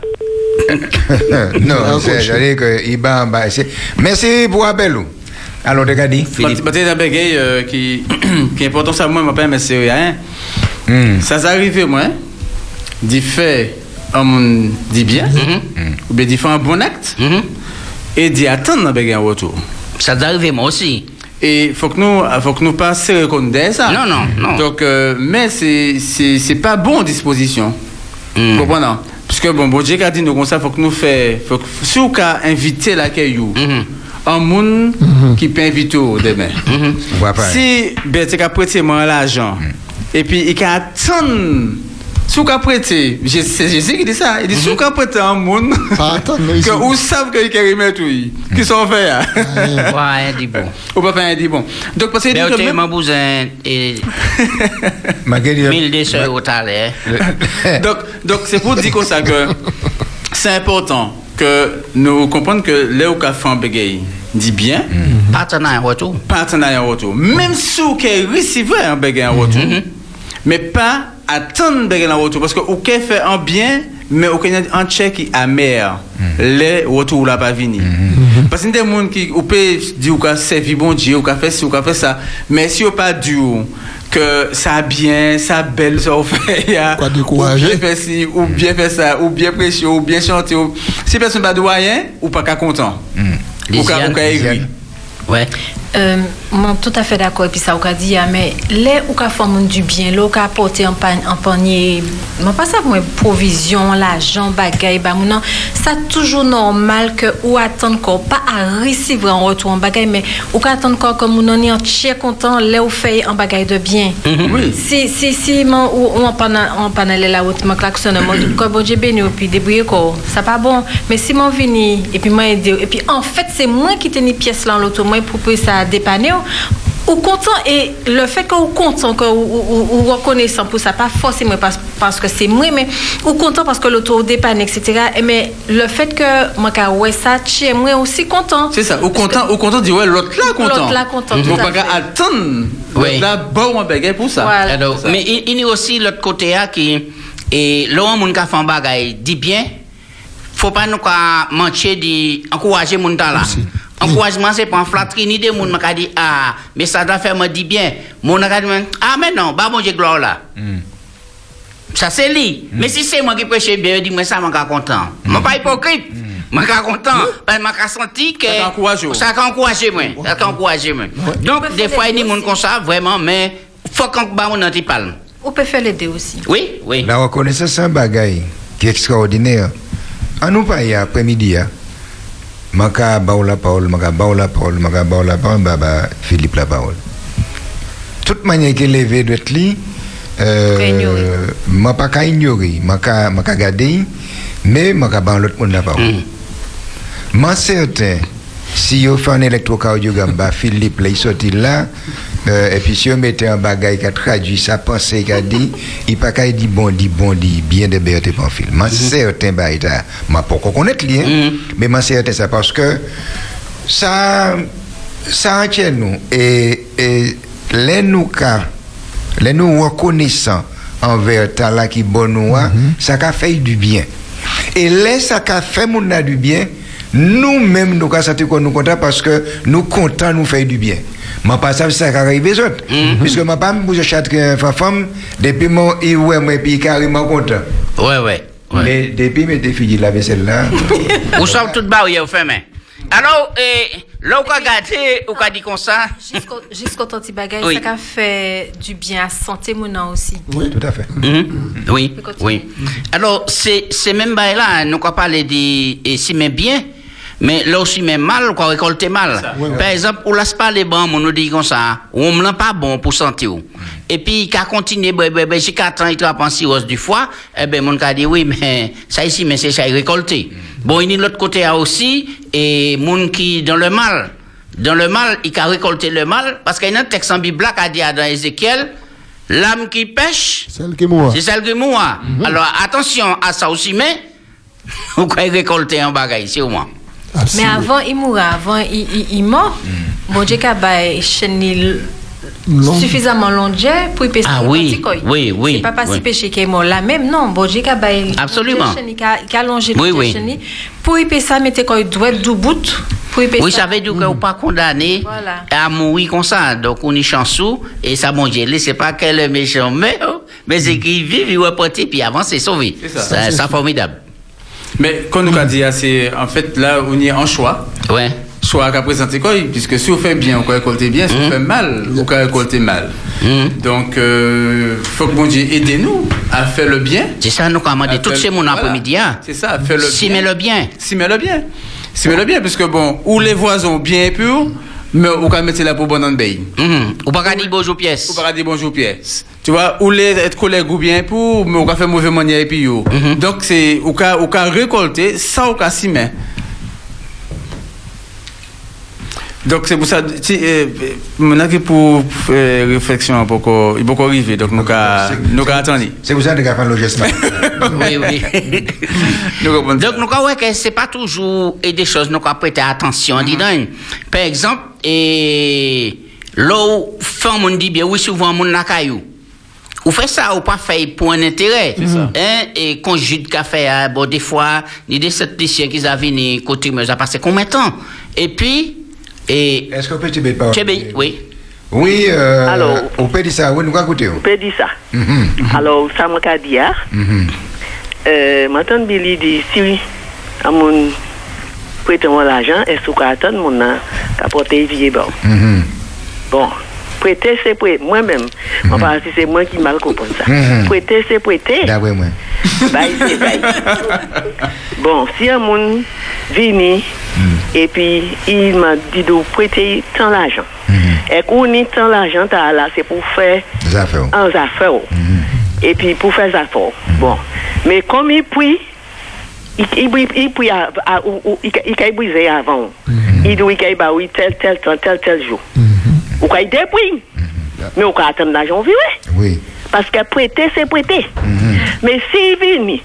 non, Ah, c'est, j'allais que il va en bas. c'est- Merci pour l'appel. Alors, regardez. Philippe. Peut-être un bégay qui, qui est important, ça, moi, je m'appelle, mais c'est rien. Hmm. Ça s'est arrivé, moi, d'y faire un dit bien, ou bien d'y faire un bon acte, Mhm. et d'y attendre un bégay en retour. Ça t'est arrivé moi aussi. Et faut que nous, faut que nous pas se reconnaître ça. Non, non, non. Donc, euh, mais c'est, c'est, c'est pas bon en disposition. Mm. Vous comprenez? Parce que bon, bon Dieu a dit nous comme ça, faut que nous fait, faut que, si on a invité la caillou, Mhm. Monde qui peut inviter au demain. Mhm. On va pas. Si ben tu as prêté moi l'argent et puis il a attendre si vous avez prêté, je sais je sais qui dit ça, il dit si vous avez prêté un monde Pas attendre, mais ici. que vous savez qu'il y a remettre oui, qui sont faits. hein. Ouais, dis bon. Ou pas faire un dit bon. Donc parce que il dit Mais que tu même- m'as besoin et Magali, 1200 euros t'allais. donc, donc c'est pour dire comme ça que c'est important que nous comprenions que fait un bégay dit bien, Partenaire en retour. partenariat en retour. Même si vous avez recevoir un bégay en retour, mais pas attendre bégay en retour. Parce que vous avez fait un bien, mais avez un chèque qui est amer. Les retours là pas venir. Parce que des gens qui vous peut dire que servi bon Dieu, ou fait ci, ou fait ça, mais si vous pas dit que ça bien, ça belle, ça fait, Quoi décourager? ou bien fait ci, ou bien fait ça, ou bien prêcher, ou bien chanter. ou- Si personne pas de moyen, ou pas qu'à content. Ou qu'à ou Lisiane. qu'à aigri. Lisiane. Ouais. Euh, moi, tout à fait d'accord. Et puis ça, on a dit, ah, mais les ou qu'a fait du bien, là, ou qu'a apporté un, pan, un panier, moi, pas ça pour une provision, l'argent, bagaille, bah, non, ça toujours normal que ou attendre encore, pas à recevoir en retour en bagaille, mais ou qu'a attendre encore comme on est entier content, là, ou fait un bagaille de bien. Oui. Si, si, si, man, ou, ou on panne, on panne aller la route, man klaxonne, moi, comme bon Dieu béni, et puis débrouiller quoi, ça pas bon. Mais si mon vini, et puis moi aider, et puis en fait, c'est moi qui tenais pièce là en l'auto, moi pour que ça dépanner, ou content et le fait que ou content que ou, ou, ou reconnaissant pour ça pas forcément parce, parce que c'est moi mais ou content parce que l'auto dépanne etc Et mais le fait que moi ouais ça chez moi aussi content C'est ça, au content, au content, dit ouais, l'autre là content. L'autre là content, tout à pas attendre. Oui. Là, bon, un bagage pour ça. Voilà. Alors, mais il, il y a aussi l'autre côté hein, qui et l'homme moun ka fait un bagay dit bien faut pas nous mentir di encourager moun ta là encouragement c'est pas en flatterie ni des moun m'a dit ah mais ça doit faire me dit bien. Moun a dit ah mais non bah bon Dieu gloire là. Ça c'est lui. Mais si c'est moi qui prêche bien dit moi ça m'a ka content moi pas hypocrite. Moi ka content. Parce que m'a ka senti que Ça encouragé. ça ka encouragé moi ça encouragé moi. Donc des fois il y a des moun comme ça vraiment mais faut qu'on parle on peut faire les deux aussi. Oui oui. La reconnaissance, c'est un bagage qui est extraordinaire. En nous pas hier après-midi, hein, maka baou la parole, maka baou la parole, maka baou la parole, baba Philippe la parole. Toute manière qu'il est levé de li, euh, m'a pas qu'à ignorer, m'a qu'à m'a qu'à garder, mais m'a qu'à baou l'autre monde la parole. Moi certain, si vous faites un électrocardiogramme, bah, Philippe, là, il sorti là, euh, et puis si vous mettez un bagage qui a traduit sa pensée, qui a dit, il pas qu'à dire bon, dit bon, dit bien de berté pour film. Moi, certain, bah, il a, moi, pas qu'on connaître lui, hein, mais moi, certain, ça parce que ça, ça entière nous, et, et les nous les nous reconnaissants envers talent qui bon nous, hein, ça a fait du bien. Et là, ça a fait mon a du bien, nous-mêmes, nous nous content parce que nous comptons nous faire du bien. Je pas ça, ça arrive aux autres. Puisque je ne pas me bouger chaque femme, depuis mon il ouais, moi, puis carrément content. ouais ouais ouais Mais depuis mes filles la vaisselle là, Ou sommes toutes barrières au fermé. Alors, là, gâté, ou qu'a dit comme ça, jusqu'au jusqu'au temps petit bagage Oui. ça a fait du bien à santé mon aussi tout à fait. Mhm. oui, oui. Alors, c'est même bail là, nous quoi parler de et si même bien, mais là aussi même mal, quoi récolter mal. Par exemple, ou laisse pas les bons, on nous dit comme ça, ou on me l'a pas bon pour santé ou. Et puis, qu'à continuer, ben, ben, ben, jusqu'à temps, il trappe en cirrhose du foie, eh ben, mon dit oui, mais ça ici, mais c'est ça récolté. Bon, il y a de l'autre côté aussi, et moun qui dans le mal, dans le mal, il a récolté le mal, parce qu'il y a un texte en Bible qui a dit dans Ézéchiel, l'âme qui pêche, Celle qui mourra. c'est celle qui mourra. Alors attention à ça aussi, mais vous pouvez récolter un bagage, c'est au moins. Mais avant il mourra avant il, il, il mort bon Dieu il- Long. suffisamment long Dieu pour y pécher Ah oui, oui, oui, c'est pas parce oui. qu'il péché qu'il est mort là même non bon Dieu bail Absolument. il a il allongé Oui, le oui. chaîne, pour y pécher ça mettez quoi il doit être du bout pour y pécher Oui, ça veut dire que vous pas condamné Voilà. à mourir comme ça. Donc, on est chanceux, et ça, mon Dieu, c'est pas que le méchant meurt, mais c'est qu'il vit, il reporte, puis avant, c'est sauvé. C'est ça. Ça, ça, formidable. Mais comme nous avons dit, c'est en fait là, on est en choix. Ouais. Choix qu'a présenté quoi, puisque si vous faites bien, vous récoltez bien, si vous faites mal, vous récoltez mal. Mhm. Donc, euh, faut que mon Dieu aide-nous à faire le bien. C'est ça, nous commandons à tout faire- ces mon voilà. après-midi. hein. C'est ça, faire le Si, bien. mais le bien. Si, mais le bien. Si, mais le bien, parce que bon, ou les voisins bien purs, mais ou quand mettre là pour bon. Mhm. Ou pas dire bonjour pièce. Ou pas dire bonjour pièce. Tu vois, ou les être collègues ou bien pour, mais ou pas faire mauvais manière et puis yo. Donc c'est, ou ka récolter, ça ou ka si mais. Donc c'est pour ça, si, euh, maintenant que pour euh, réflexion, il faut il faut arriver, donc nous ka, nous ka attendre. C'est pour ça que nous avons fait le geste. oui, oui. Donc, nous avons que c'est pas toujours et des choses nous avons prêter attention dedans. Par exemple, et là où femme on dit bien, oui, souvent mon caillou. Ou fait ça ou pas fait pour un intérêt. Hein, et conjugue de café, bon, des fois, ni des sept lycéens qui avaient ni côté, mais ça a passé combien de temps? Et puis, et, Est-ce qu'on peut te mettre par tu sais, oui. Oui, euh, Alors. on peut dire ça, oui, nous. On peut dire ça. Mhm. Alors, ça m'a qu'à dire. Mhm. Euh, maintenant, Billy dit si à mon l'argent, est-ce qu'on attend mon n'a qu'à porter vie bon. Mhm. Bon, prêter c'est prêter. Moi-même, on parle si c'est moi qui mal comprends ça. Mhm. Prêter c'est prêter. D'après moi. Bye, c'est bye. Bon, si un monde vient et puis il m'a dit de prêter tant l'argent. Et qu'on y tant l'argent, là, c'est pour faire Des affaires. en affaires. Et puis pour faire des affaires. Bon. Mais comme il prie, il, il, prie- il, brisé avant. Il dit, il dit, oui, tel, tel, tel, tel, jour. Ou ka yi deprime. Mhm. Mm -hmm, yeah. Men ou ka atem nan janvi we. Oui. Paske prete se prete. Mm -hmm. Men si yi vini,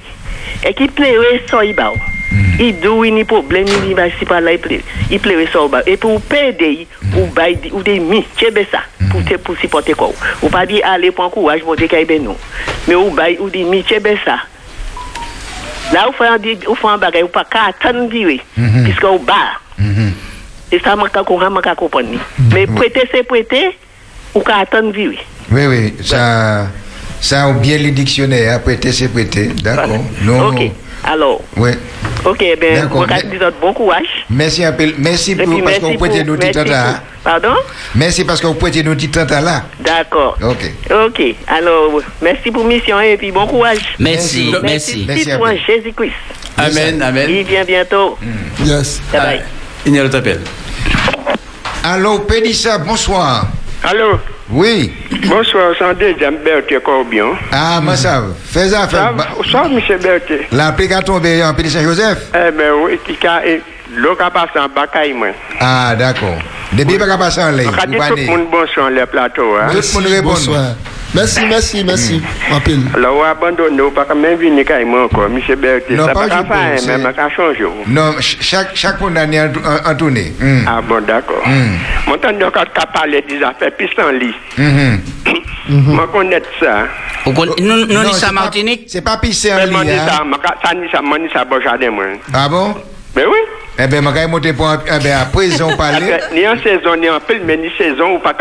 e ki plewe so yi ba ou. Mhm. I do yi ni problemi ni vasi pa la yi plewe. Yi plewe so yi ba ou. E pou pede yi, ou mhm. bay di, ou de mi, chebe sa. Pou te pou sipote kou. Ou pa di ale pou an kouaj moun de ka yi ben nou. Men ou bay, ou de mi, chebe sa. La ou fwa an bagay, ou pa ka atem diwe. Piske ou ba. Mm-hmm. Et ça, m'a qu'à comprendre. Mais prêter, c'est prêter, ou qu'à attendre virer. Oui, oui, ça, ça a bien le dictionnaire, hein, prêter, c'est prêter. D'accord. Non. Ok. Alors, Oui. ok, ben, je bon courage. Merci un peu. Merci Et pour, puis, parce prêtez pour- nos petits tantas. pour- Pardon? Merci parce que vous prêtez nos petits là. D'accord. Ok. Ok. Alors, merci pour mission et puis bon courage. Merci, Merci. merci. Merci Merci à pour vous. Jésus-Christ. Amen, Il amen. vient bientôt. Yes. Bye bye. Il y a l'autre appel. Allô, Pénissa, bonsoir. Allô, Oui. bonsoir, santé, j'aime Berthier Corbion. Ah, moi ça. Fais ça, fais Ça, ça, monsieur Berthier. L'application tombé en Pénissa Joseph. Eh ben oui, qui a, l'eau qui a passé en moi. Ah, d'accord. Depuis pas passer en ligne. On a dit vous tout le monde bonsoir, le plateau. Tout le monde. Bonsoir. Merci, merci, merci. En pile. Alors, on abandonne, on pas même venir quand même encore, monsieur Berthier. Non, Ça pas faire, ça va changer. Non, ch- chaque, chaque condamné en, tournée. Hum. Ah bon, d'accord. Mon temps de quand parlé des affaires pissenlit, je connais ça. Nous, nous, Non, nous, ça, pas- Martinique. C'est pas pisser en Mais hein. ça, ça, ça, ça, bon jardin, moi. Ah bon? Ben oui. Eh bien, je vais monter pour un, eh ben, après, ils ont parlé. Après, Ni en saison, ni en pile, mais ni saison, ou pas.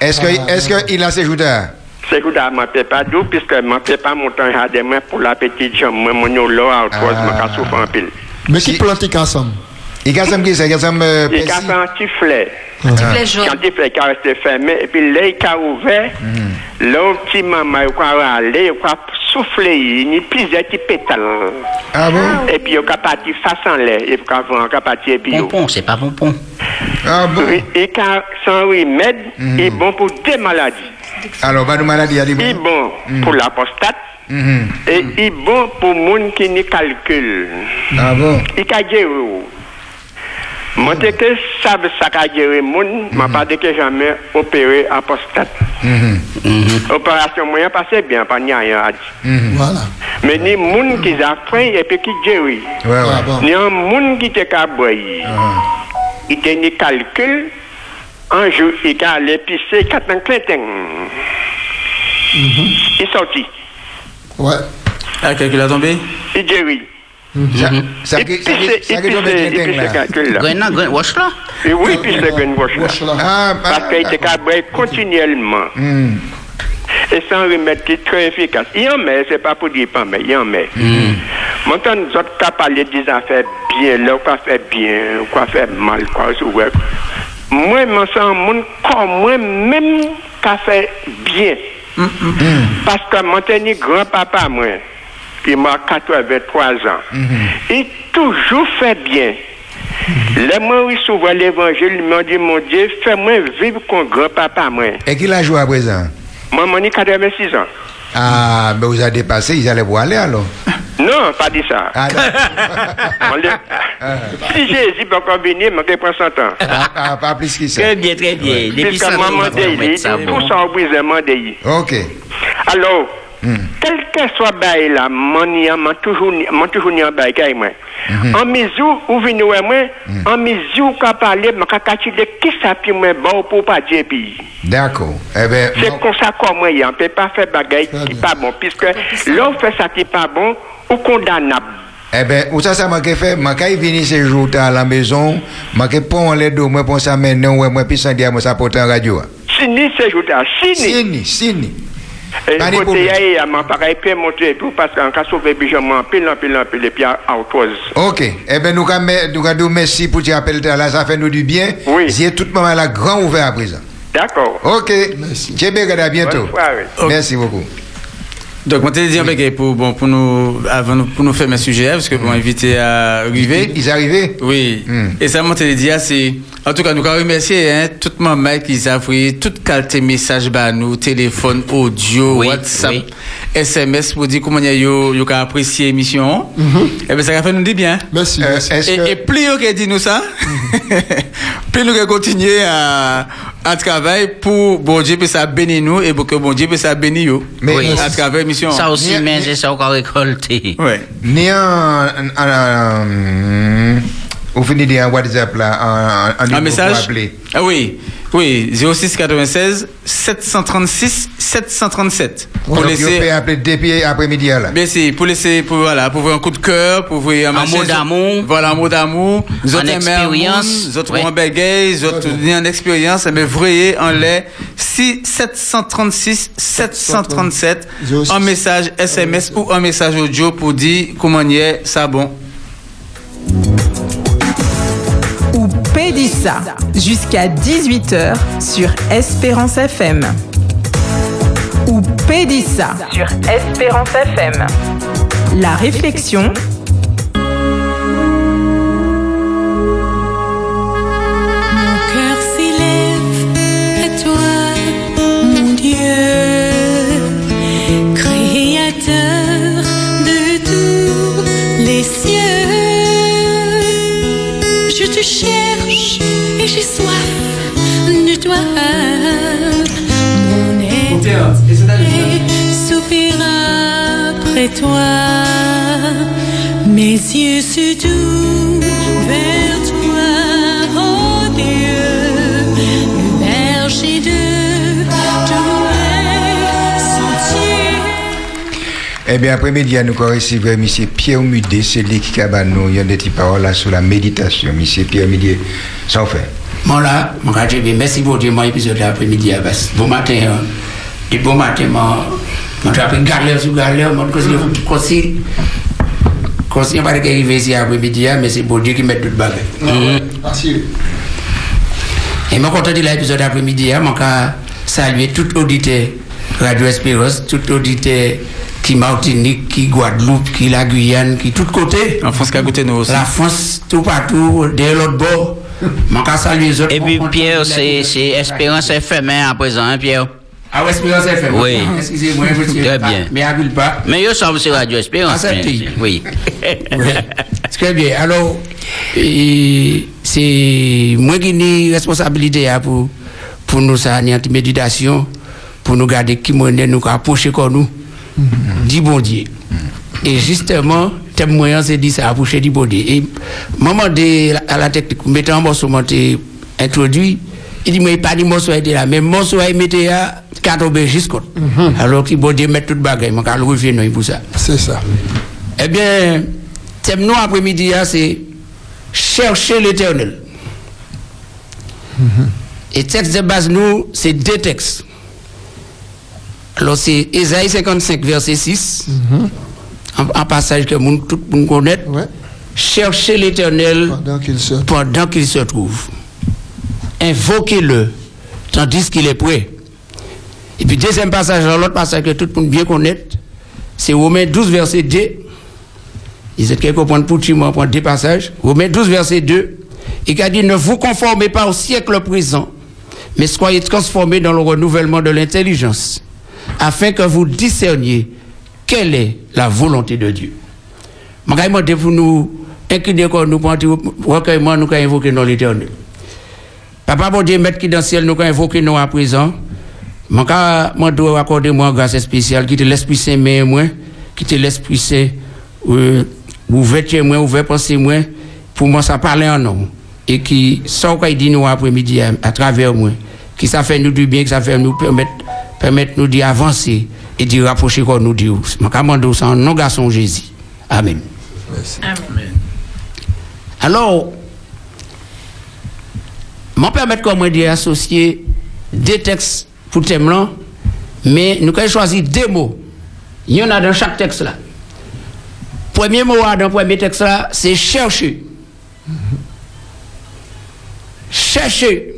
Est-ce que, est-ce que il a séjour que je ne peux pas d'où, puisque je ne peux pas monter un jardin pour la petite jambe. Moi, mon nom là, à cause Ah. de ma souffre en pile. Mais qui Si- plante ensemble Il y a ça qui ça, il y a ça euh, Il y a Percy. un petit fleur. Un petit flèche jaune. Quand il fait qu'il reste fermé, et puis là, il a ouvert, là, petit maman, il a aller, il a soufflé, il y a plusieurs petits pétales. Ah bon? Et puis, il a parti face en l'air, et puis, il a parti, et puis, Pompon, c'est pas pompon. Ah bon? il il a son remède, il est bon pour deux maladies. Alors, va nous maladie, il Il est bon pour la prostate, Mhm. et il est bon pour les gens qui ne calculent. Ah bon? Il a géré. Moi, je que ça ça géré moun, m'a pas que jamais opéré à prostate. Mhm. Opération moyen passé bien, pas ni rien. a dit. Mhm. Voilà. Mais ni moun qui a fait et puis qui. Ouais, Ah ouais. bon. Ni un moun qui te caboye. Ah. Il te ni calcul. Un jour, il a allé pisser quatre ans clintin. Il sorti. Ouais. Ah, calcul a tombé? Il ça, qui- wash là. Et oui, green wash là. Là. Ah, Parce ah, qu'il était caboye continuellement. Mhm. Et c'est un remède qui est très efficace. Il y en met, c'est pas pour dire pas, mais il y en met. Maintenant, nous autres, qui parlé des affaires bien, là, quoi faire bien, quoi faire mal, quoi, c'est ouais. Moi, je sens mon corps, moi-même, qui fait bien. Parce que mon grand-papa, moi, qui m'a 83 ans, il toujours fait bien. Les moi, oui, souvent l'évangile, il m'a dit, mon Dieu, fais-moi vivre comme grand-papa, moi. Et qui l'a joué à présent? Moi, mon 86 ans. Ah, ben vous avez dépassé, ils allaient vous aller alors. Non, pas dit ça. Ah, d'accord. On le- si Jésus peut encore venir, je prends 100 ans. Ah, ah, pas plus que ça. Très bien, très bien. Depuis ça, maman dit, tout ça, on brisement dit. Ok. Alors, quel que soit bail là, mon toujours toujours en bail moi. En mesure où ouais moi, en mesure qu'a parler, m'a ka calculer qui ça puis moi bon pour pas dire puis. D'accord. Eh bien, C'est comme ça qu'on moi, on peut pas faire bagaille qui pas bon puisque l'on fait ça qui pas bon ou condamnable. Eh bien, où ça, ça m'a fait, m'a quand il vient ce jour à la maison, m'a pon les dos, moi, pour ça maintenant, ouais, moi, puis dire, moi, ça porte en radio. Sini c'est jour à sini. Sini, sini. Et côté problème. y a m'a pareil peut monter tout parce qu'en cas sauver bijou en pile en pile en pile et puis à autre chose. Ok. Eh bien, nous, nous, merci pour tu appelles là, ça fait nous du bien. Oui. C'est tout le monde là, grand ouvert à présent. D'accord. Ok. Merci. Tchébé, à bientôt. Bonne soirée. Merci beaucoup. Donc, moi, t'ai dit, peu, pour, bon, pour nous, avant, nous- pour nous faire mes sujets, parce que pour inviter à arriver. Ils, ils arrivaient? Oui. Hmm. Et ça, moi, t'ai dit, c'est, en tout cas, nous, remercier, hein, tout le monde qui a pris, toute qualité message, bah, nous, téléphone, audio, Oui, WhatsApp, oui. SMS, pour dire comment y a, yo, yo, qu'a apprécié l'émission. Eh bien, ça a fait nous dire bien. Merci, Euh, merci. Est-ce Et, que. et plus qui dit nous ça, Puis nous allons continuer à, à travailler pour bon Dieu puisse ça bénir nous et pour que bon Dieu puisse ça bénir nous. Mais- Oui. à travers Ça aussi, mais c'est ça qu'on récolté. Ouais. Ni en, en- vous de dire en WhatsApp là, en Un numéro pour message? Appeler. Ah oui, oui, 06 96 736 737. Pour vous laisser, appeler depuis après-midi là. bien pour laisser, pour voilà, pour voir un coup de cœur, pour voir un, mot d'amour. Voilà, un mot d'amour. Aimer un expérience. en ni en expérience, mais voyez en lait 6 736 737 un message SMS ou un message audio pour dire comment y est, ça bon. Ou Pédissa jusqu'à 18h sur Espérance FM. Ou Pédissa sur Espérance FM. La réflexion. Soupira après toi. Vers toi, oh Dieu, de. Eh bien, après-midi, nous avons reçu M. Pierre Mudé, c'est lui qui a nous, des petites paroles sur la méditation. M. Pierre Mudé, sans faire. Bon là, mon merci pour dire mon épisode de l'après-midi. parce que Bon matin, hein, et bon matin, mon, mon trappe galère sur galère, mon conseil, conseil, conseil, on va arriver ici après-midi, hein, mais c'est pour Dieu qui met tout le bagage. Merci. Et moi, content de l'épisode d'après-midi, hein, mon cas, saluer tout auditeur Radio Espérance, tout auditeur qui Martinique, qui Guadeloupe, qui la Guyane, qui tout côté. En France, qu'a goûté nous aussi. La France, tout partout, de l'autre bord. Et puis Pierre, c'est Espérance FM hein, à présent, hein, Pierre? Ah, ouais, Espérance FM. Oui. Excusez-moi, monsieur. Très bien. Mais à pas. Mais sur Radio Espérance. Accepté. mais- Oui. Très bien. Alors, c'est moi qui ai une responsabilité hein, pour, pour nous, ça, une méditation, pour nous garder qui nous nous approcher comme nous, du bon Dieu. Et justement, thème moyen, c'est dit ça, approcher du Dieu. Et moment de, à la technique, mettant un morceau introduit, il dit, il pas dit morceau était là, mais morceau il mettait à 4 auberges jusqu'au. Alors que bon Dieu met tout le bagage, moi, quand le revenir pour ça. C'est ça. Eh bien, thème nous après-midi, hein, c'est chercher l'éternel. Et texte de base, nous, c'est deux textes. Alors, c'est Ésaïe 55, verset 6, un, un passage que moun- tout le monde connaît. Ouais. Chercher l'éternel Pendant qu'il se. trouve. Invoquez-le, tandis qu'il est prêt. Et puis, deuxième passage, l'autre passage que tout le monde bien connaît, c'est Romains 12, verset 2. Ils êtes quelques points pour tu prendre deux passages. Romains 12, verset 2. Et qui a dit, ne vous conformez pas au siècle présent, mais soyez transformés dans le renouvellement de l'intelligence, afin que vous discerniez quelle est la volonté de Dieu? Je pour nous incliner comme nous un recueillement, nous invoqué dans l'éternel. Papa, bon Dieu, maître qui dans le ciel, nous invoqué nous à présent. Je dois accorder moi grâce spéciale, qui te l'Esprit Saint, mais moi, qui te l'Esprit Saint, ouvert chez moi, ouvert pensée moi, pour moi, ça parler en nom. Et qui, sans qu'il dit nous après-midi à, travers moi, qui ça fait nous du bien, que ça fait nous permettre, permettre nous d'avancer et de rapprocher comme nous Dieu. Je commande ça en nom garçon Jésus. Amen. Alors, m'en permettre comme moi d'associer deux textes pour thème là, mais nous avons choisi deux mots. Il y en a dans chaque texte là. Premier mot dans le premier texte là, c'est chercher. Chercher.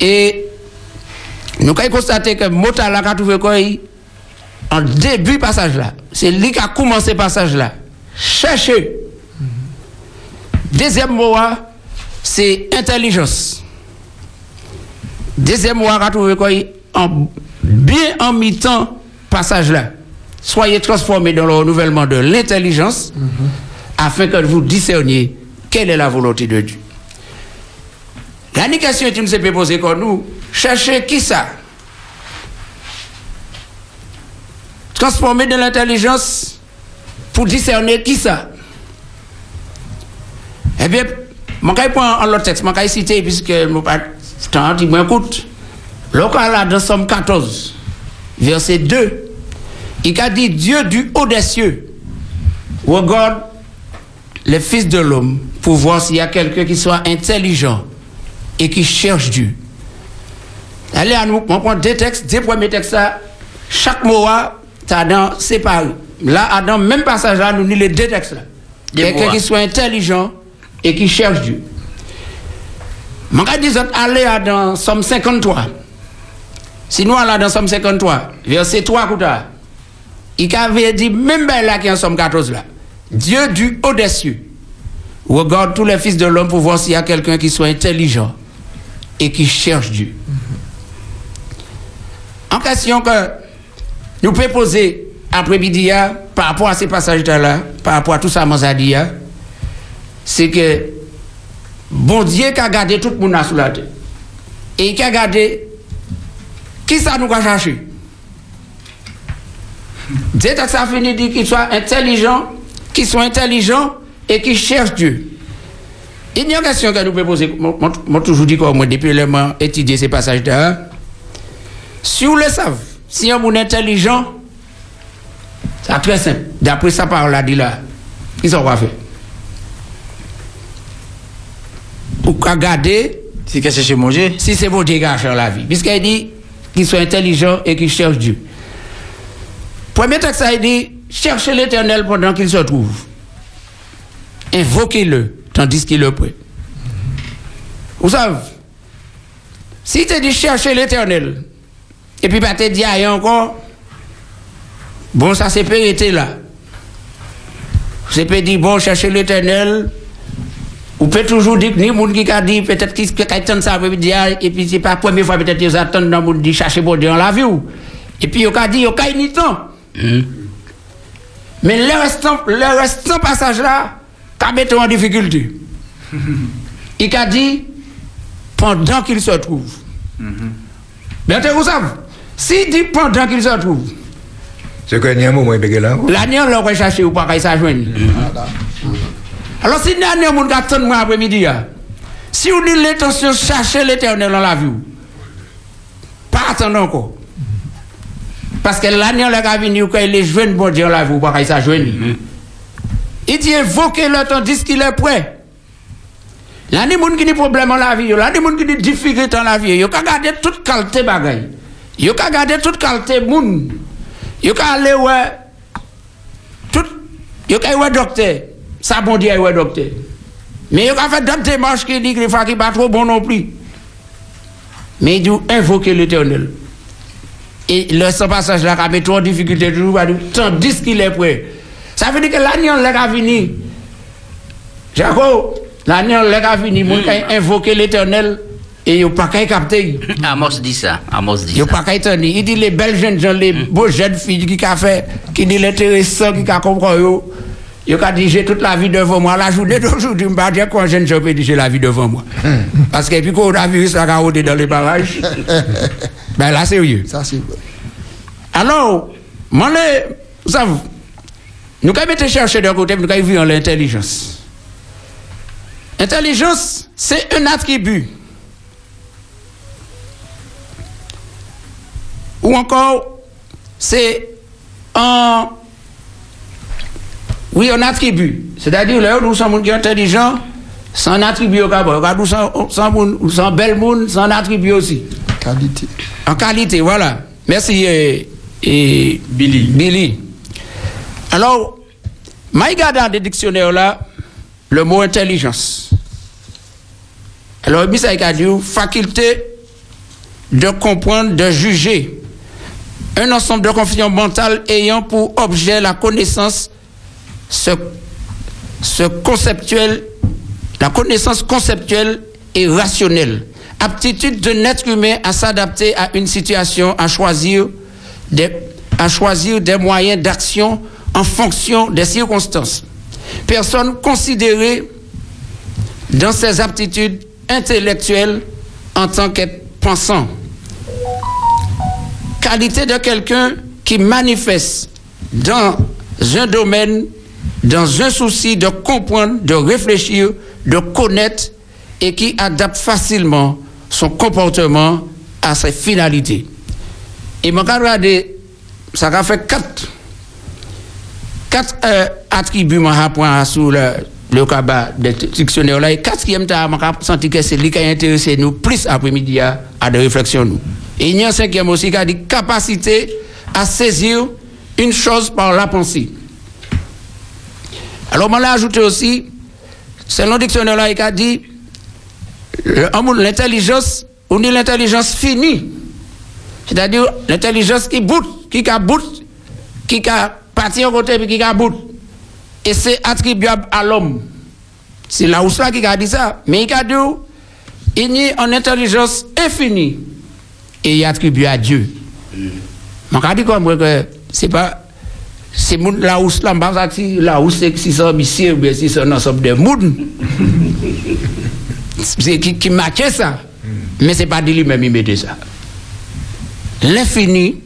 Et nous avons constaté que le mot là, qu'a trouvé quoi, en début passage là, c'est lui qui a commencé passage là. Chercher. Deuxième mot, c'est intelligence. Deuxième mot, trouver quoi en, bien en mi-temps passage là. Soyez transformés dans le renouvellement de l'intelligence afin que vous discerniez quelle est la volonté de Dieu. La question est une se peut poser comme nous, chercher qui ça? Transformer de l'intelligence pour discerner qui ça. Eh bien, je vais prendre en l'autre texte, je vais citer, puisque je n'ai pas temps, dit, écoute, lorsqu'on là dans Somme 14, verset 2, il a dit Dieu du haut des cieux regarde les fils de l'homme pour voir s'il y a quelqu'un qui soit intelligent et qui cherche Dieu. Allez à nous, on prend deux textes, deux premiers textes, là, chaque mot, ça dans séparé. Là, dans le même passage, là, nous lisons les deux textes. là. Quelqu'un qui soit intelligent et qui cherche Dieu. Je vais dire, allez à dans Somme 53. Si nous allons dans Somme 53, verset 3, écoutez, il avait dit, même ben là qui est en Somme 14 là, Dieu du haut des cieux regarde tous les fils de l'homme pour voir s'il y a quelqu'un qui soit intelligent et qui cherche Dieu. En question que nous pouvons poser après-midi hein, par rapport à ces passages-là, par rapport à tout ça, dit, hein, c'est que bon Dieu qui a gardé tout le monde sous la terre. Et qui a gardé qui ça nous a cherché? Dieu ça fini dit qu'il soit intelligent, qu'il soit intelligent et qu'il cherche Dieu. Il y a une question que nous pouvons poser, moi toujours dit moi depuis le moment étudier ces passages-là. Si vous le savez, si un monde intelligent, c'est très simple. D'après sa parole là, dit là, ils sont quoi faire? Pour regarder Si que chercher manger? Si c'est bon Dieu qui a la vie. Puisqu'il dit qu'il soit intelligent et qu'il cherche Dieu. Premier texte, ça il dit cherchez l'éternel pendant qu'il se trouve. Invoquez-le tandis qu'il est prêt. Vous savez, si tu dis cherchez l'éternel, et puis bah, tu dis ailleurs encore, bon, ça c'est périté là. C'est peut dire bon, cherchez l'éternel, ou peut toujours dire, ni moun qui a dit, peut-être qu'il attend ça, dire, et puis c'est pas la première fois, peut-être qu'ils attendent dans moun dit chercher bon Dieu dans la vie. ou. Et puis, il a dit, il a ni temps. Mais le restant, le restant passage là, mis en difficulté. il a dit, pendant qu'il se trouve. Mais vous savez, s'il dit pendant qu'il se trouve, C'est que n'y a moment, il là. l'année on l'a cherché ou pas, qu'il s'ajoigne. Alors, si on a attendre moi après-midi, hein, si on dit l'intention de chercher l'éternel dans la vie, pas attendre encore. Parce que l'année on a venir, quand il est jeune, bon Dieu, vie, ou pas, qu'il s'ajoigne. Il dit évoquez-le tandis qu'il est prêt. Là, des gens qui ont problème dans la vie, là, des gens qui ont difficulté dans la vie, ils ont gardé toute qualité bagaille. Ils ont gardé toute qualité moun. Ils ont aller ouais tout ils ont ouais docteur. Ça bon Dieu ouais docteur. Mais ils ont fait d'autres démarches qui disent qu'il faut qu'il pas trop bon non plus. Mais ils ont invoqué l'éternel. Et le ce passage là a mis trop en difficulté toujours tandis qu'il est prêt. Ça veut dire que l'année on l'a fini. Jacob, l'année on l'a fini, mon a invoqué l'éternel et il pas qu'à capter. Amos dit ça. Amos dit Il ça. pas qu'à. Il dit les belles jeunes gens, les beaux jeunes filles qui a fait, qui dit l'intéressant, qui a compris. yo. Il a dit j'ai toute la vie devant moi. La journée d'aujourd'hui, je pas dire qu'un jeune peut dire j'ai la vie devant moi. Parce que puis qu'on a vu ça a rodé dans les barrages. ben là, sérieux. Ça, c'est vrai. Alors, moi, vous savez, nous avons été chercher d'un côté, nous avons vu en l'intelligence. Intelligence, c'est un attribut. Ou encore, c'est un. Oui, un attribut. C'est-à-dire, là nous sommes intelligents, c'est un attribut au. Regarde, nous sommes sans moun- nous sommes bel monde, c'est un attribut aussi. Qualité. En qualité, voilà. Merci, euh, euh, Billy. Billy. Alors, je dans le dictionnaire là, le mot intelligence. Alors, a dit faculté de comprendre, de juger. Un ensemble de confusions mentales ayant pour objet la connaissance, ce, ce conceptuel, la connaissance conceptuelle et rationnelle. Aptitude d'un être humain à s'adapter à une situation, à choisir des, à choisir des moyens d'action en fonction des circonstances. Personne considérée dans ses aptitudes intellectuelles en tant qu'être pensant. Qualité de quelqu'un qui manifeste dans un domaine, dans un souci de comprendre, de réfléchir, de connaître et qui adapte facilement son comportement à ses finalités. Et mon regardé, ça a fait quatre, quatre euh, attributs sur le, le cabas des dictionnaires là. Quatrième, je senti que c'est lui qui a intéressé nous plus après-midi à, à des. Et il y a un cinquième aussi qui a dit capacité à saisir une chose par la pensée. Alors, on l'a ajouté aussi, c'est le dictionnaire il a dit l'intelligence, on dit l'intelligence finie. C'est-à-dire l'intelligence qui bout, qui a qui a parti au côté qui a bout. Et c'est attribuable à l'homme. C'est là où ça qui a dit ça. Mais il a dit, il y a une intelligence infinie et il attribue à Dieu. Je a dit comme que c'est pas c'est là où là pas si là où c'est si ça ici ou bien si c'est un ensemble de monde c'est qui qui matchait ça mais c'est pas de lui-même il mettait ça l'infini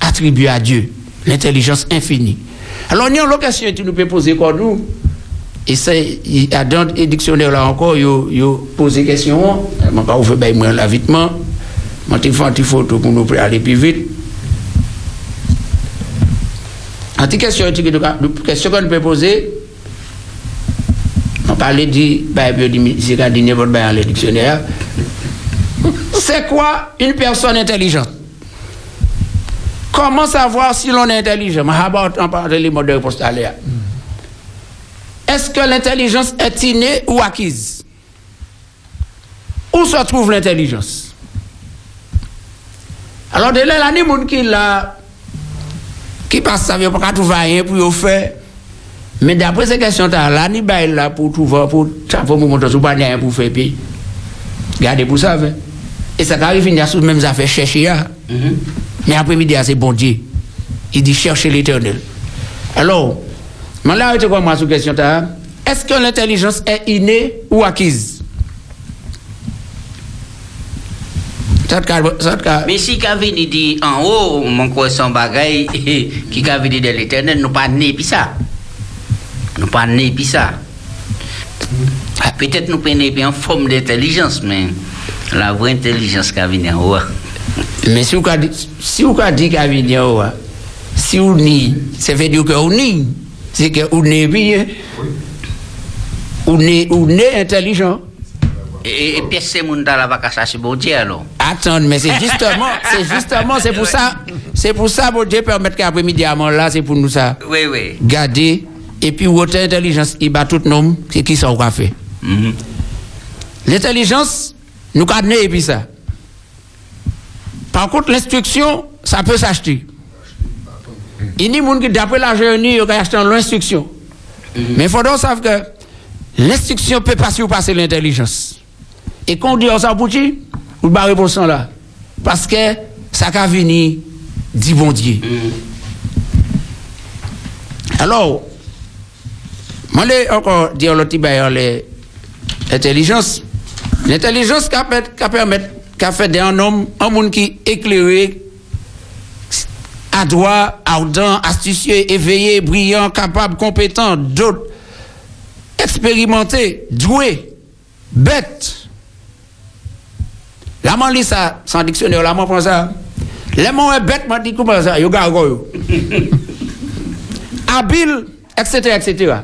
attribué à Dieu l'intelligence infinie alors il y a une location tu nous peux poser quoi nous et c'est il y a dans le dictionnaire là encore yo yo poser question moi pas ouvrir ben moi l'avitement moi tu fais une photo pour nous aller plus vite En question, question qu'on peut poser, on parlait du dictionnaire. C'est quoi une personne intelligente? Comment savoir si l'on est intelligent? Est-ce que l'intelligence est innée ou acquise? Où se trouve l'intelligence? Alors, de là, il y a qui l'a qui passe ça veut pas trouver rien pour faire mais d'après ces questions là là pour trouver pour ça pour montrer rien pour faire puis regardez pour ça et ça arrive il y a sous même affaires chercher mm-hmm. Mais après midi c'est bon Dieu il dit chercher l'éternel alors là tu quoi moi sur question est-ce que l'intelligence est innée ou acquise? Mais si Kavini dit en haut, mon son bagaille, qui Kavini de l'éternel, nous pas né puis ça. Nous pas né puis ça. Peut-être nous pas né en forme d'intelligence, mais la vraie intelligence Kavini en haut. Mais si vous avez si vous dit haut, si vous n'y, ça veut dire que vous n'y, c'est que vous n'êtes bien. Vous n'êtes intelligent. Et, puis c'est mon dans la vacances, c'est bon Dieu alors. Attends, mais c'est justement, c'est justement, c'est pour ça, c'est pour ça, bon Dieu permet qu'après-midi à là, c'est pour nous ça. Oui, oui. Garder, et puis votre intelligence, il bat tout nom, c'est qui ça qu'on fait. Mm-hmm. L'intelligence, nous cadrer et puis ça. Par contre, l'instruction, ça peut s'acheter. Il y a des gens qui, d'après la journée, ils ont l'instruction. Mais il faut donc savoir que l'instruction peut passer ou passer l'intelligence. Et quand on dit pour qui Vous barrez pour ça là. Parce que ça a venir dit bon Dieu. Alors, je encore dire l'autre l'intelligence. L'intelligence qui permet, qui a fait d'un homme, un monde qui est éclairé, adroit, ardent, astucieux, éveillé, brillant, capable, compétent, d'autres, expérimenté, doué, bête, la man lit ça, sans dictionnaire, la man prend ça. Mots est bête, m'a dit comment ça, yo gargo Habile, etc., etc.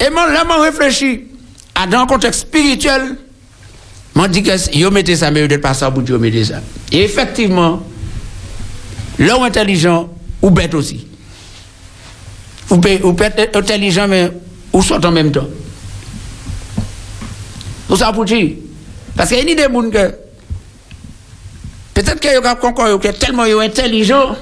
Et moi, là, man réfléchit à dans un contexte spirituel, m'a dit que yo mettez ça, mais vous n'êtes pas ça, vous mettez ça. Et effectivement, l'homme intelligent ou bête aussi. Ou être intelligent, mais ou soit en même temps. Vous savez pour parce qu'il y a des gens que. Peut-être qu'ils sont tellement intelligents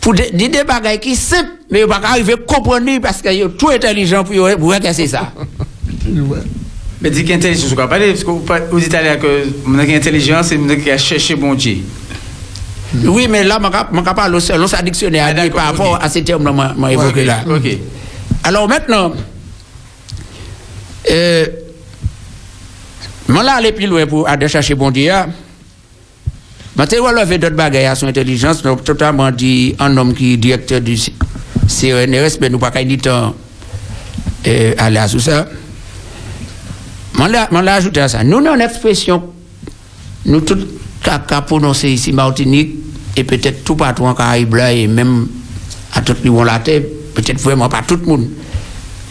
pour des bagages qui sont simples, mais ne peuvent pas à comprendre parce qu'ils sont trop intelligents pour pour c'est ça. Mais dis qu'intelligence, vous parlez, parce que vous dites que mon intelligence, c'est qui a cherché bon Dieu. Oui, mais là, je ne parle pas sa dictionnaire ah, par rapport à ces termes-là, je évoqué là. Ok. Alors maintenant, euh, Mais là, aller plus loin pour aller chercher bon Dieu. Je vais relever d'autres bagages à son intelligence, donc totalement dit un homme qui est directeur du CNRS, mais nous pas qu'à temps euh, aller à tout Je vais ajouter à ça. Nous avons une expression, nous tous, qu'à prononcer ici Martinique, et peut-être tout partout en Caraïbes et même à tout le monde la terre, peut-être vraiment pas tout le monde.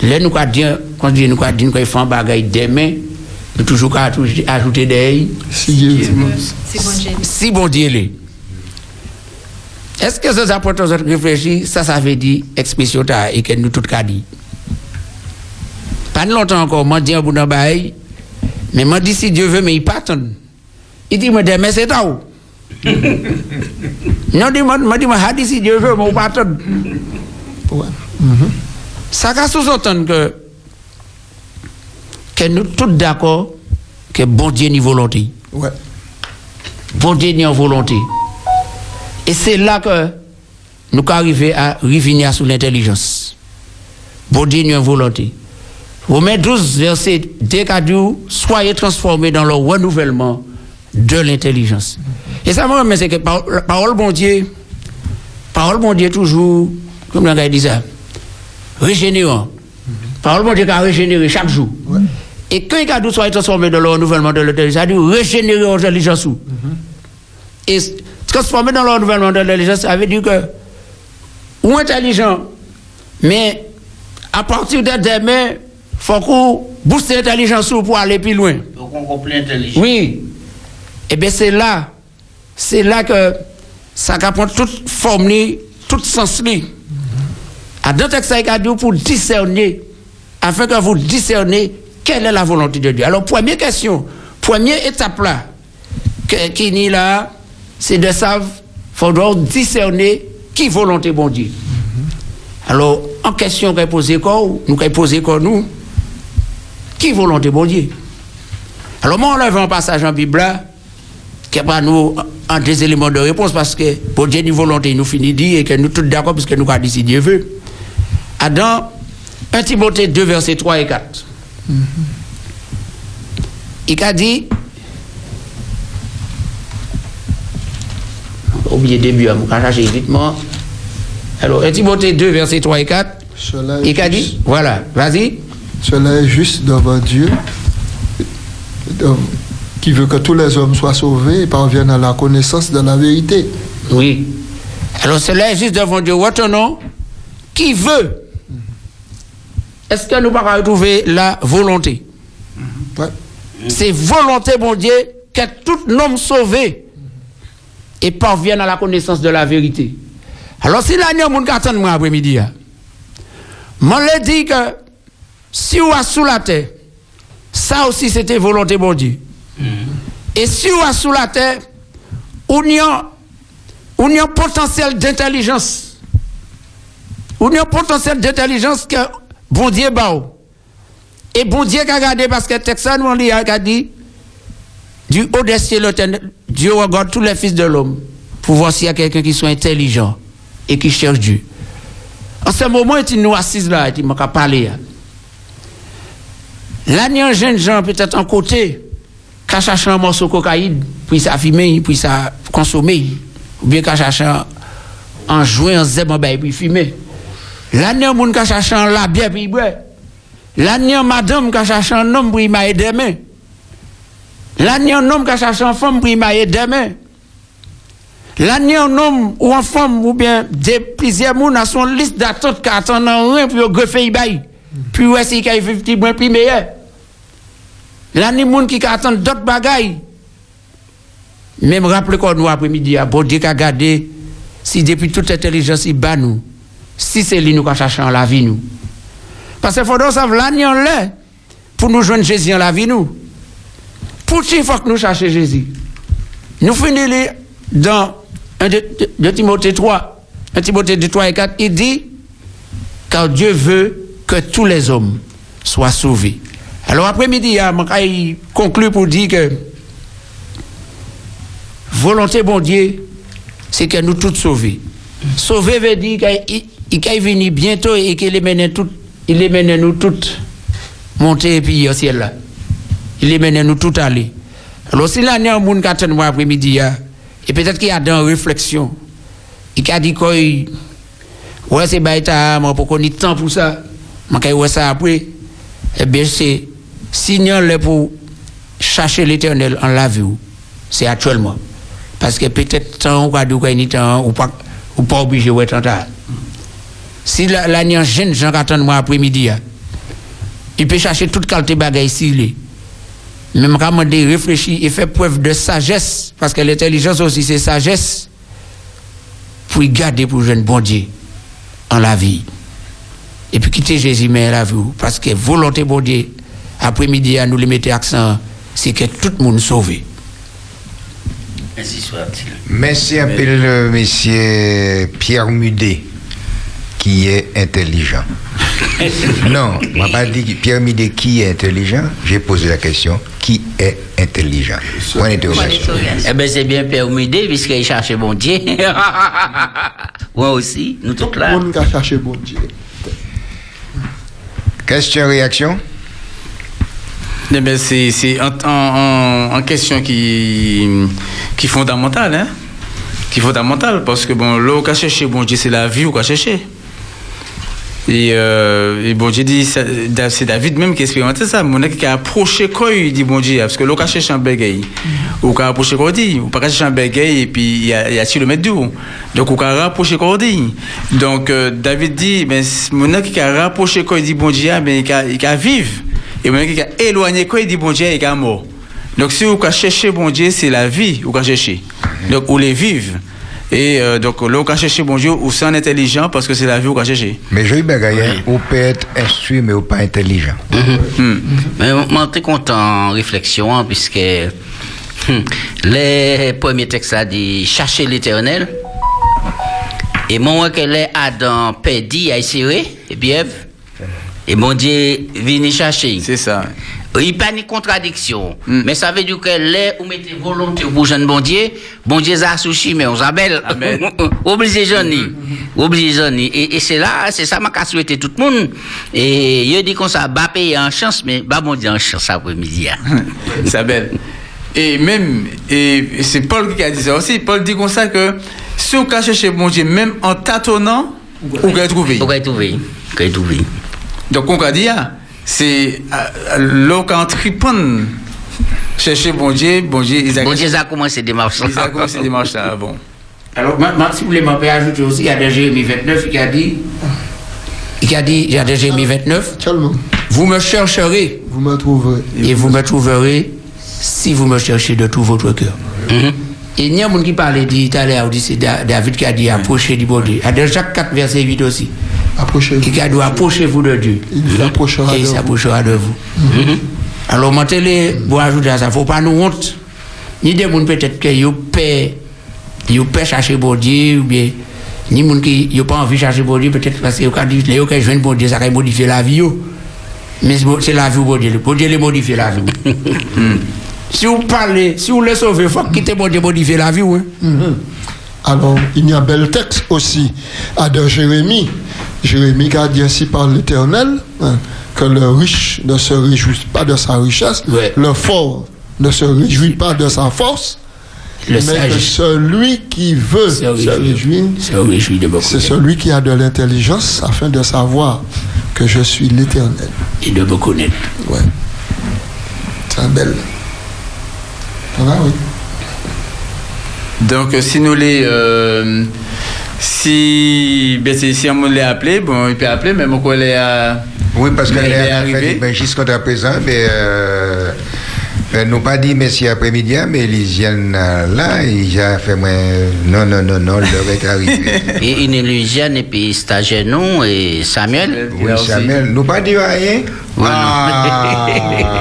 Là, nous avons dit, quand nous avons dit qu'on fait un bagage demain, nous toujours qu'à ajouter des Si si bon Dieu l'est. Est-ce que ça apporte aux autres réfléchir Ça, ça veut dire expression et que nous tout cas dit. Pas longtemps encore, moi dis un bout d'un mais moi dis si Dieu veut, mais il attendre. Il dit, demain c'est tard. non, dis moi, moi dis moi, dit si Dieu veut, mais il pas attendre. Ouais. Ça va sous-entendre que, que nous tous d'accord que bon Dieu ni volonté. Ouais. Bon Dieu ni en volonté. Et c'est là que nous arrivons à revenir sur l'intelligence. Bon Dieu ni en volonté. Romains 12, verset 2 qu'a dit, soyez transformés dans le renouvellement de l'intelligence. Et ça, moi, c'est que par- la parole bon Dieu, parole bon Dieu toujours, comme l'on dit ça, régénérant. Parole bon Dieu qui a régénéré chaque jour. Et quand il a soyez transformés dans le renouvellement de l'intelligence, ça dit régénérer l'intelligence. ou. Et s- transformer dans le renouvellement de l'intelligence, ça veut dire que, ou intelligent, mais à partir de demain, faut qu'on booste l'intelligence ou pour aller plus loin. Donc on comprend intelligent. Oui. Et bien c'est là, c'est là que ça va prendre toute forme, tout sens. li. À dans le pour discerner, afin que vous discerniez quelle est la volonté de Dieu. Alors, première question, première étape là, qui est là, c'est de savoir, faudra discerner qui volonté bon Dieu. Alors, en question qu'on quoi, nous qu'on quoi nous, qui volonté bon Dieu? Alors, moi, on lève un passage en Bible là, qui est pas nous en des éléments de réponse parce que pour Dieu, une volonté, nous finit dit et que nous tous d'accord parce que nous avons dit si Dieu veut. Adam, 1 Timothée 2, versets 3 et 4. Il a dit, oublié le début, je vais chercher vite moi. Alors, 1 Timothée 2, versets 3 et 4. Cela est Il a dit, voilà, vas-y. Cela est juste devant Dieu, qui veut que tous les hommes soient sauvés et parviennent à la connaissance de la vérité. Oui. Alors cela est juste devant Dieu. Retenons, qui veut? Est-ce que nous pouvons retrouver la volonté? Ouais. C'est volonté, mon Dieu, que tout homme sauvé et parvienne à la connaissance de la vérité. Alors si monde qui attend moi après-midi, hein, moi je dis que si vous êtes sous la terre, ça aussi c'était volonté, mon Dieu. Et si vous êtes sous la terre, on a un potentiel d'intelligence. On a un potentiel d'intelligence que bon Dieu bat. Et bon Dieu qui a regardé parce que Texan nous a dit du haut des cieux, Dieu regarde tous les fils de l'homme pour voir s'il y a quelqu'un qui soit intelligent et qui cherche Dieu. En ce moment, il nous assis là, il m'a parlé. Là, il y a un jeune gens peut-être en côté, qui a cherché un morceau de cocaïne, puis ça fumer, puis ça consommer, ou bien qui a cherché un- un joint, un zèbre, en bail, puis fumer. Là, il y a un monde qui a cherché un la bière, puis a une madame qui a cherché un homme, puis m'a aidé demain. Là, il y a un homme qui a cherché une femme, puis m'a demain. Là, il y a un homme ou une femme, ou bien des, plusieurs personnes à son liste d'attente qui attendent un rien, puis il greffer. Puis, ouais, c'est qu'il y a un petit moins plus meilleur. Là, il y a des gens qui attendent d'autres bagailles. Même rappelez qu'on nous après-midi, à bon Dieu qui a gardé, si depuis toute intelligence il bat nous, si c'est nous qui cherchons la vie nous. Parce qu'il faut savoir, là, nous là, pour nous joindre Jésus en la. Pour qui il faut que nous cherchions Jésus? Nous finissons dans 1 de, de- de Timothée 3, 1 Timothée 2, 3 et 4, il dit, car Dieu veut que tous les hommes soient sauvés. Alors après-midi, je conclue pour dire que volonté bon Dieu, c'est que nous tous sauvés. Sauver veut dire qu'il il va venir bientôt et qu'il les mène tout, il mène nous toutes monter et puis au ciel là. Il les mène nous tout aller. Alors, si l'année, un monde qui attend moi après-midi, hein, et peut-être qu'il y a dans réflexion, il a dit quoi, ouais, c'est baïta, moi, pour qu'on ait temps pour ça, moi, quand ouais ça après, eh bien, c'est signal là pour chercher l'éternel en la ou. c'est actuellement. Parce que peut-être temps, ou pas de temps, ou pas, ou obligé, ouais, tant tard. Si la- l'année, jeune, Jean qui attend moi après-midi, hein, il peut chercher toute qualité bagaille ici. Même quand on dit réfléchir et faire preuve de sagesse, parce que l'intelligence aussi c'est sagesse, pour garder pour jeune bon Dieu en la vie. Et puis quitter Jésus mais en la vie. Parce que volonté bon Dieu, après-midi, à nous les mettre accent, c'est que tout le monde sauvé. Ainsi soit-il. Merci un peu le monsieur Pierre Mudet, qui est intelligent. non, on m'a pas dit que Pierre Mudet qui est intelligent. J'ai posé la question qui est intelligent? Point d'interrogation. Eh bien, c'est bien permis puisqu'il cherchait bon Dieu. Moi aussi, nous tous là. On va chercher bon Dieu. Question, réaction? Eh ben, c'est en, en, en- question qui, qui fondamentale, hein? Qui fondamentale, parce que bon, là, on a cherché, bon Dieu, c'est la vie qu'on a cherché. Et, euh, et bon Dieu dit, c'est David même qui a expérimenté ça. Mon qui a approché quoi, il dit bon Dieu, parce que là, on a cherché un bégay. Ou qu'on a approché quoi, dit, ou pas chercher un bégay, et puis il y a, y a le mètre d'où. Donc, on a rapproché quoi, dit. Donc, euh, David dit, ben, mon qui a rapproché quoi, il dit bon Dieu, ben, il a, il a vivre. Et mon qui a éloigné quoi, il dit bon Dieu, il a mort. Donc, si vous cherchez bon Dieu, c'est la vie, vous cherchez. Donc, vous les vivre. Et euh, donc, là, on chercher bon Dieu, ou c'est en intelligent, parce que c'est la vie, vous chercher. Mais je bagaille, on peut être instruit, mais on pas intelligent. Mais moi, je suis content en réflexion, hein, puisque hum, les premiers textes a dit chercher l'éternel. Et moi, que les Adam pédi a essayé, et puis Ève, et mon Dieu vient chercher. C'est ça. Il n'y a pas de contradiction. Mais ça veut dire que les ou mettez volonté pour jeune bon Dieu, bon Dieu a souci, mais on s'appelle. Obligé jeune. Obligé jeune. Et, et c'est là, c'est ça, m'a souhaité tout le monde. Et il dit qu'on ça, bah payer en chance, mais bah bon Dieu en chance après-midi. hein. Isabelle. Et même, et c'est Paul qui a dit ça aussi. Paul dit comme ça que si on cache chez bon Dieu, même en tâtonnant, on va trouver. On va trouver. On va trouver. Donc on a dit, ah, c'est euh, l'eau en tripon. Chercher bon Dieu, bon Dieu, ils Bon Dieu a commencé des marches. Ils ont commencé des marches là, bon. Alors, ma- ma- si vous voulez m'en faire ajouter aussi, il y a des Jérémie 29 qui a dit, il a dit, il y a des Jérémie 29, vous me chercherez. Vous me trouverez. Et vous me trouverez si vous me cherchez de tout votre cœur. Mhm. Et il y a un monde qui parlait dit tout à l'heure, dit, c'est Da- David qui a dit approchez du bon Dieu. Il y a Jacques 4, verset 8 aussi. Approchez-vous. Qui a dit approchez-vous de Dieu. Il s'approchera de vous. vous. Alors, maintenant, pour ajouter à ça, il ne faut pas nous honte. Ni des gens peut-être que vous paient, vous paient chercher bon Dieu, ou bien, ni des gens qui n'ont pas envie de chercher bon Dieu, peut-être parce que vous avez dit, les gens qui joignent bon Dieu, ça va modifier la vie. yo. Mais c'est bon- la vie, bon Dieu. Bon Dieu, les modifier la vie. Si vous parlez, si vous les sauvez, il faut quitter bon Dieu modifier la vie. Mhm. Alors, il y a un bel texte aussi à de Jérémie. Jérémie a dit ainsi par l'Éternel hein, que le riche ne se réjouit pas de sa richesse, le fort ne se réjouit pas de sa force, Le mais sage. que celui qui veut se réjouir, c'est celui qui a de l'intelligence afin de savoir que je suis l'Éternel. Et de me connaître. Ouais. C'est un bel. Voilà, oui. Donc, si nous les. euh, si. Ben, si on l'a appelé, bon, il peut appeler, mais mon collègue. Oui, parce qu'elle est est arrivé. arrivée. Ben, jusqu'à présent, mais. Euh, elle nous pas dit merci après-midi, mais Lisiane euh, là, il a fait moi. Non, non, non, non, l'heure est arrivée. Et une illusienne et puis stagiaire nous et Samuel? Oui, Samuel, nous pas dit rien? Ah,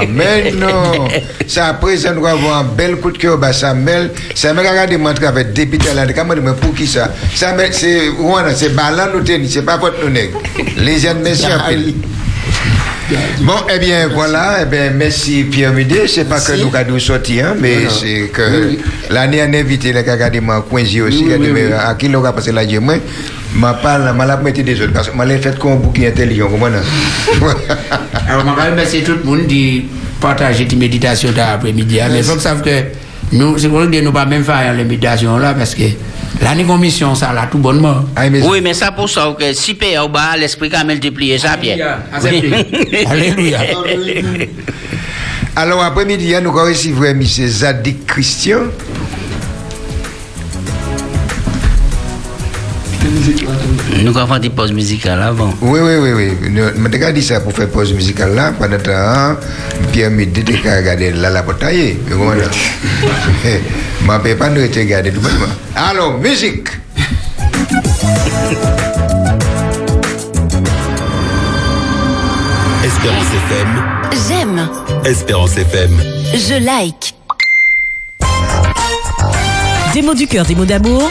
mais non. Ça après, ça nous avoir un bel coup de cœur, bah, Samuel. Samuel a regardé mon travail député là, comment pour qui ça? Samuel, c'est, ouais, c'est nous tenir, c'est pas votre nous nègre. Les jeunes, peu. Bon, eh bien, voilà, eh bien, merci Pierre Mudé. C'est pas que nous avons sorti, hein, mais Voilà. c'est que l'année en invité, les Coinzi aussi, Oui, oui, mais oui. à qui l'aura passé la moi, ma parle, ma la mettre des autres, parce que ma l'ai fait comme un bouquin intelligent, comment Alors, je vais remercier tout le monde dit partager des méditations d'après-midi. hein. Mais que savent que nous, c'est que nous pas même faire les méditations là parce que l'année commission, ça là tout bonnement. Oui, mais ça pour ça que si paye au bas, l'esprit quand même multiplié ça, Pierre. Alléluia. Alors, après-midi, nous avons reçu M. Zadik Christian. Nous avons fait des pauses musicales avant. Oui, oui, oui, oui. Je t'ai dit ça pour faire pause musicale là. Pendant temps, Pierre Midi, tu as regardé là, pour tailler. Je ne peux pas nous regarder tout bonnement. Alors, musique. Espérance FM. J'aime, Espérance FM. je like. Des mots du cœur, des mots d'amour,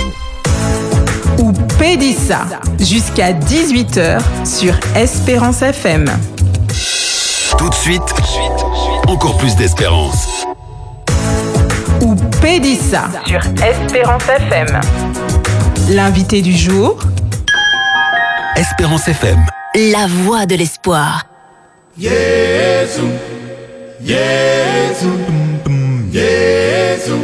Pédissa jusqu'à 18h sur Espérance FM. Tout de suite, encore plus d'espérance. Ou Pédissa Sur Espérance FM. L'invité du jour, Espérance FM. La voix de l'espoir. Yesu, Yesu, Yesu,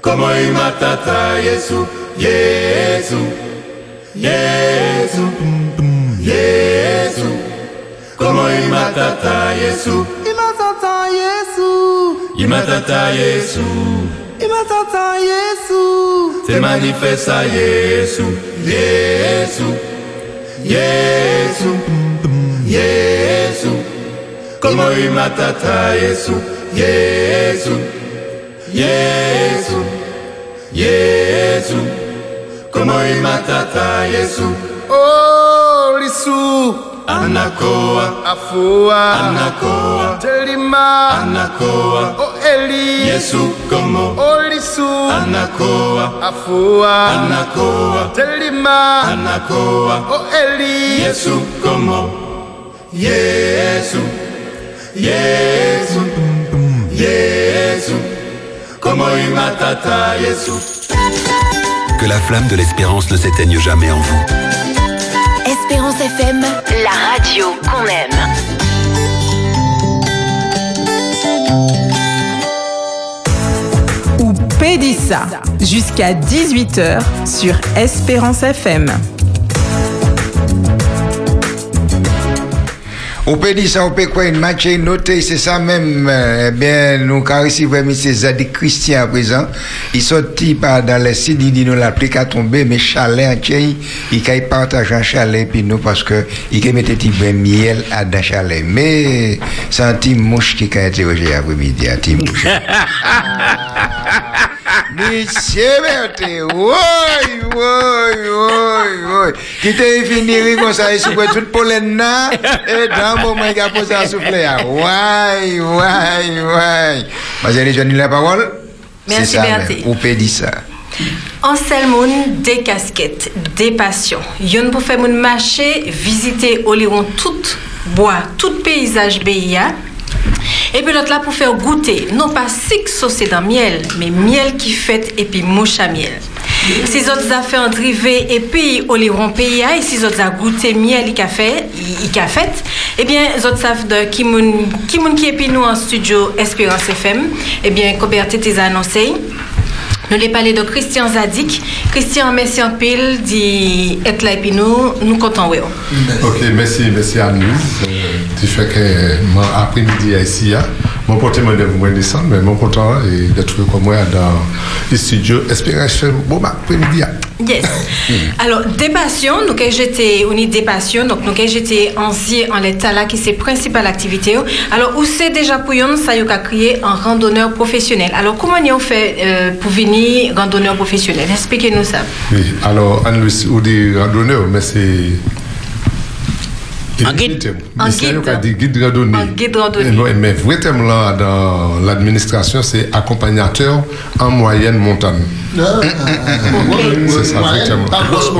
como imatata Yesu, Yesu, Yesu, Yesu, como imatata Yesu, imatata Yesu, imatata Yesu, imatata Yesu, se manifesta Yesu, Yesu, Yesu, Yesu, como imatata Yesu, Yesu, Yesu, Yesu, como matata Yesu. Oh, lisu. Anakoa, Afua. Anakoa, Telima. Anakoa, Oh, Eli. Yesu como, Oh, lisu. Anakoa, Afua. Anakoa, Telima. Anakoa, Oh, Eli. Yesu komo Yesu, Yesu, Yesu, komoi matata Yesu. Que la flamme de l'espérance ne s'éteigne jamais en vous. Espérance FM, la radio qu'on aime. ou Pédissa jusqu'à 18h sur Espérance FM. On peut dire ça, on peut quoi, une match et noter, c'est ça même. euh, Eh bien, nous, ici, vraiment, c'est Zadik Christian à présent. Il sorti par dans les sites, il dit nous l'appli qu'à tomber, mais chalet entier, il qu'il partage un chalet, puis nous, parce que, il qu'il mettait petit miel à dans chalet. Mais, c'est un petit mouche qui a interrogé après-midi, un petit mouche. Monsieur Berthe, oui, oui, oui, oui. Qui t'a fini rire comme ça, et sous toute pollen là, et dans le moment il a déjà donné la parole. Merci, même. Ou ça. En seul monde, des casquettes, des passions. Yon moun tout bois, tout paysage BIA. Et puis l'autre là pour faire goûter, non pas six saucés dans miel, mais miel qui fait et puis mouche à miel. Si autres affaires drivé et puis Oléron PIA, et si autres a goûté miel fait, il a fait, eh bien, les autres savent de qui moun qui est puis nous en studio Espérance FM, eh bien, Coberté t'es annoncé. Nous les parlé de Christian Zadik. Christian, merci en pile, dit être là et nous, nous comptons. Ok, merci, merci à nous. Euh, tu fais que mon après-midi ici, hein. mon porte moi de vous descendre, mais mon porte est de trouver comme moi dans le studio. Espérance faire bon après-midi. hein. Yes. Alors, des passions, nous que j'étais, on est des passions, donc nous que j'étais en zi en l'état là, qui c'est principale activité. Alors, où c'est déjà pour yon, ça y a créé un randonneur professionnel? Alors, comment on fait euh, pour venir randonneur professionnel? Expliquez-nous ça. Oui, alors, on des randonneurs, mais c'est En guide. En guide. a randonnée. En guide randonnée. Et non, Mais vrai thème là dans l'administration, c'est accompagnateur en moyenne montagne. C'est ça, vrai thème.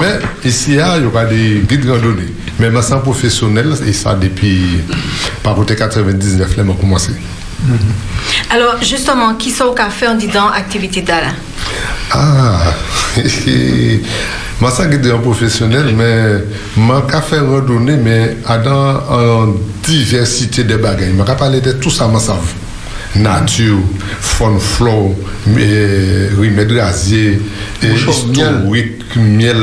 Mais ici, il y aura des guides randonnée. Mais ma sans professionnel, et ça depuis par côté 99, là, m'a commencé. Alors, justement, qui sont au café en disant activité d'Ala Ah, moi ça un professionnel, mais moi qu'à faire randonnée, mais dans en diversité de bagages. Je vais parler de tout ça, moi savent. Nature, faune, flore, eh, remède gazier, eh, historique, miel,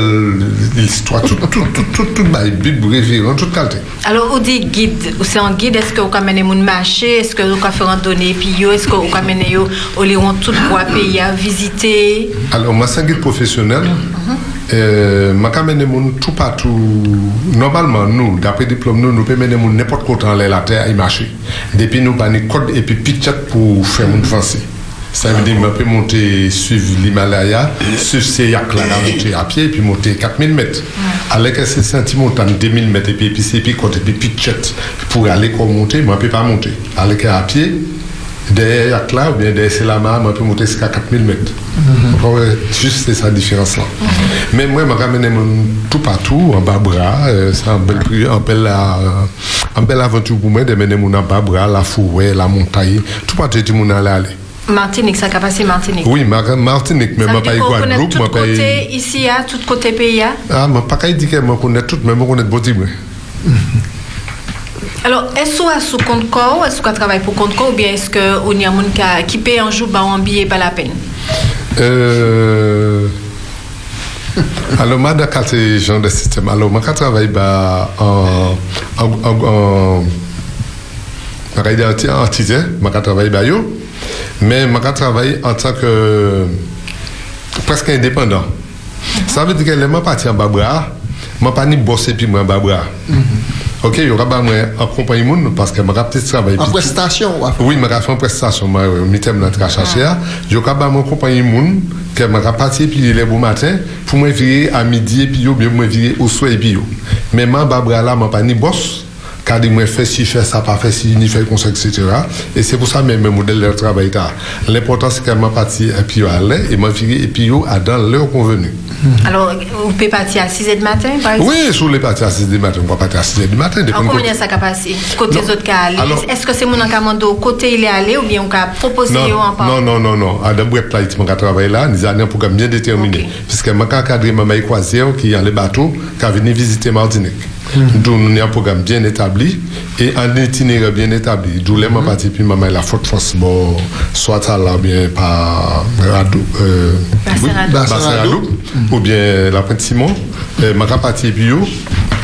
l'histoire, tout, tout, tout, tout, tout, bah, Bible, révérend, toute qualité. Alors, on dit guide, ou c'est en guide, est-ce que vous pouvez amener mon marché, est-ce que vous pouvez faire randonnée, puis yo, est-ce que vous yo, au Léon, tout bois pays à visiter? Alors, moi, c'est un guide professionnel. Euh, ma ka mene moun tout partout. Normalement, nous, d'après diplôme, nous, nous pouvons mener moun n'importe quoi dans la terre et marcher. Depuis nous, bah, nous code et puis pitchet pour faire moun avancer. Ça veut dire, on peut monter, suivre l'Himalaya, suivre ces yak là, monter à pied, et puis monter 4000 mètres. Aller que c'est sentiment dans 2000 mètres, et puis, c'est puis côté, et puis. Pour aller comme monter, je ne peux pas monter. Aller que à pied, derrière yak là, ou bien derrière c'est la main, moi, je peux monter jusqu'à 4000 mètres. Ouais, juste c'est sa différence là. Mais moi, je ramène tout partout, en bas bras. euh, c'est un bel, prix- un bel, euh, un bel aventure pour moi de mener mon en la forêt, la montagne. Tout partout, tout le monde allait aller. Martinique, ça a passé Martinique. Oui, Mar- Martinique, mais je veut pas Guadeloupe, tout côté ici, à tout côté pays. à. Ah, je pas dire que je connais tout, mais je connais beaucoup. Alors, est-ce que sous compte corps, est-ce qu'on travaille pour compte corps, ou bien est-ce qu'on y a moun qui paye un jour, bah, un billet, pas la peine? Euh, alors, moi, dans quel genre de système Alors, moi, je travaille bah, en. en, en, en je travaille en entité, je travaille bah, yo, mais je travaille en tant que presque indépendant. Ça veut dire que les gens partis en Babra, je ne pas ni bosser puis moi en Babra. Il aura pas moi accompagner moun parce que je vais travailler. En prestation. Oui, je vais faire une prestation, je vais me chercher. Je vais pas m'accompagner moun que je vais partir puis les beaux matins pour me virer à midi et puis yo, bien me virer au soir et puis. Mais moi, Babra là, je pas ni boss. Car il me fait si, fait ça, pas fait si, ni ça, etc. Et c'est pour ça même mon modèle de travail là. L'important c'est que je parti et puis yo et je virer et puis yo à dans l'heure convenue. Alors, vous pouvez partir à 6 h du matin, par exemple? Oui, parties à 6 du matin, on va partir à 6 du matin. ça a passé Côté Non. autres cas aller Alors- Est-ce que c'est mon encamando côté il est allé ou bien on a proposé Non, yo non, non, a. Donc, nous avons un programme bien établi et un itinéraire bien établi. D'où les ma parti, puis maman la Forte France, bon, soit ça là, bien par Radou, euh. Bassin-Radou, ou bien la Pointe Simon, euh, ma parti puis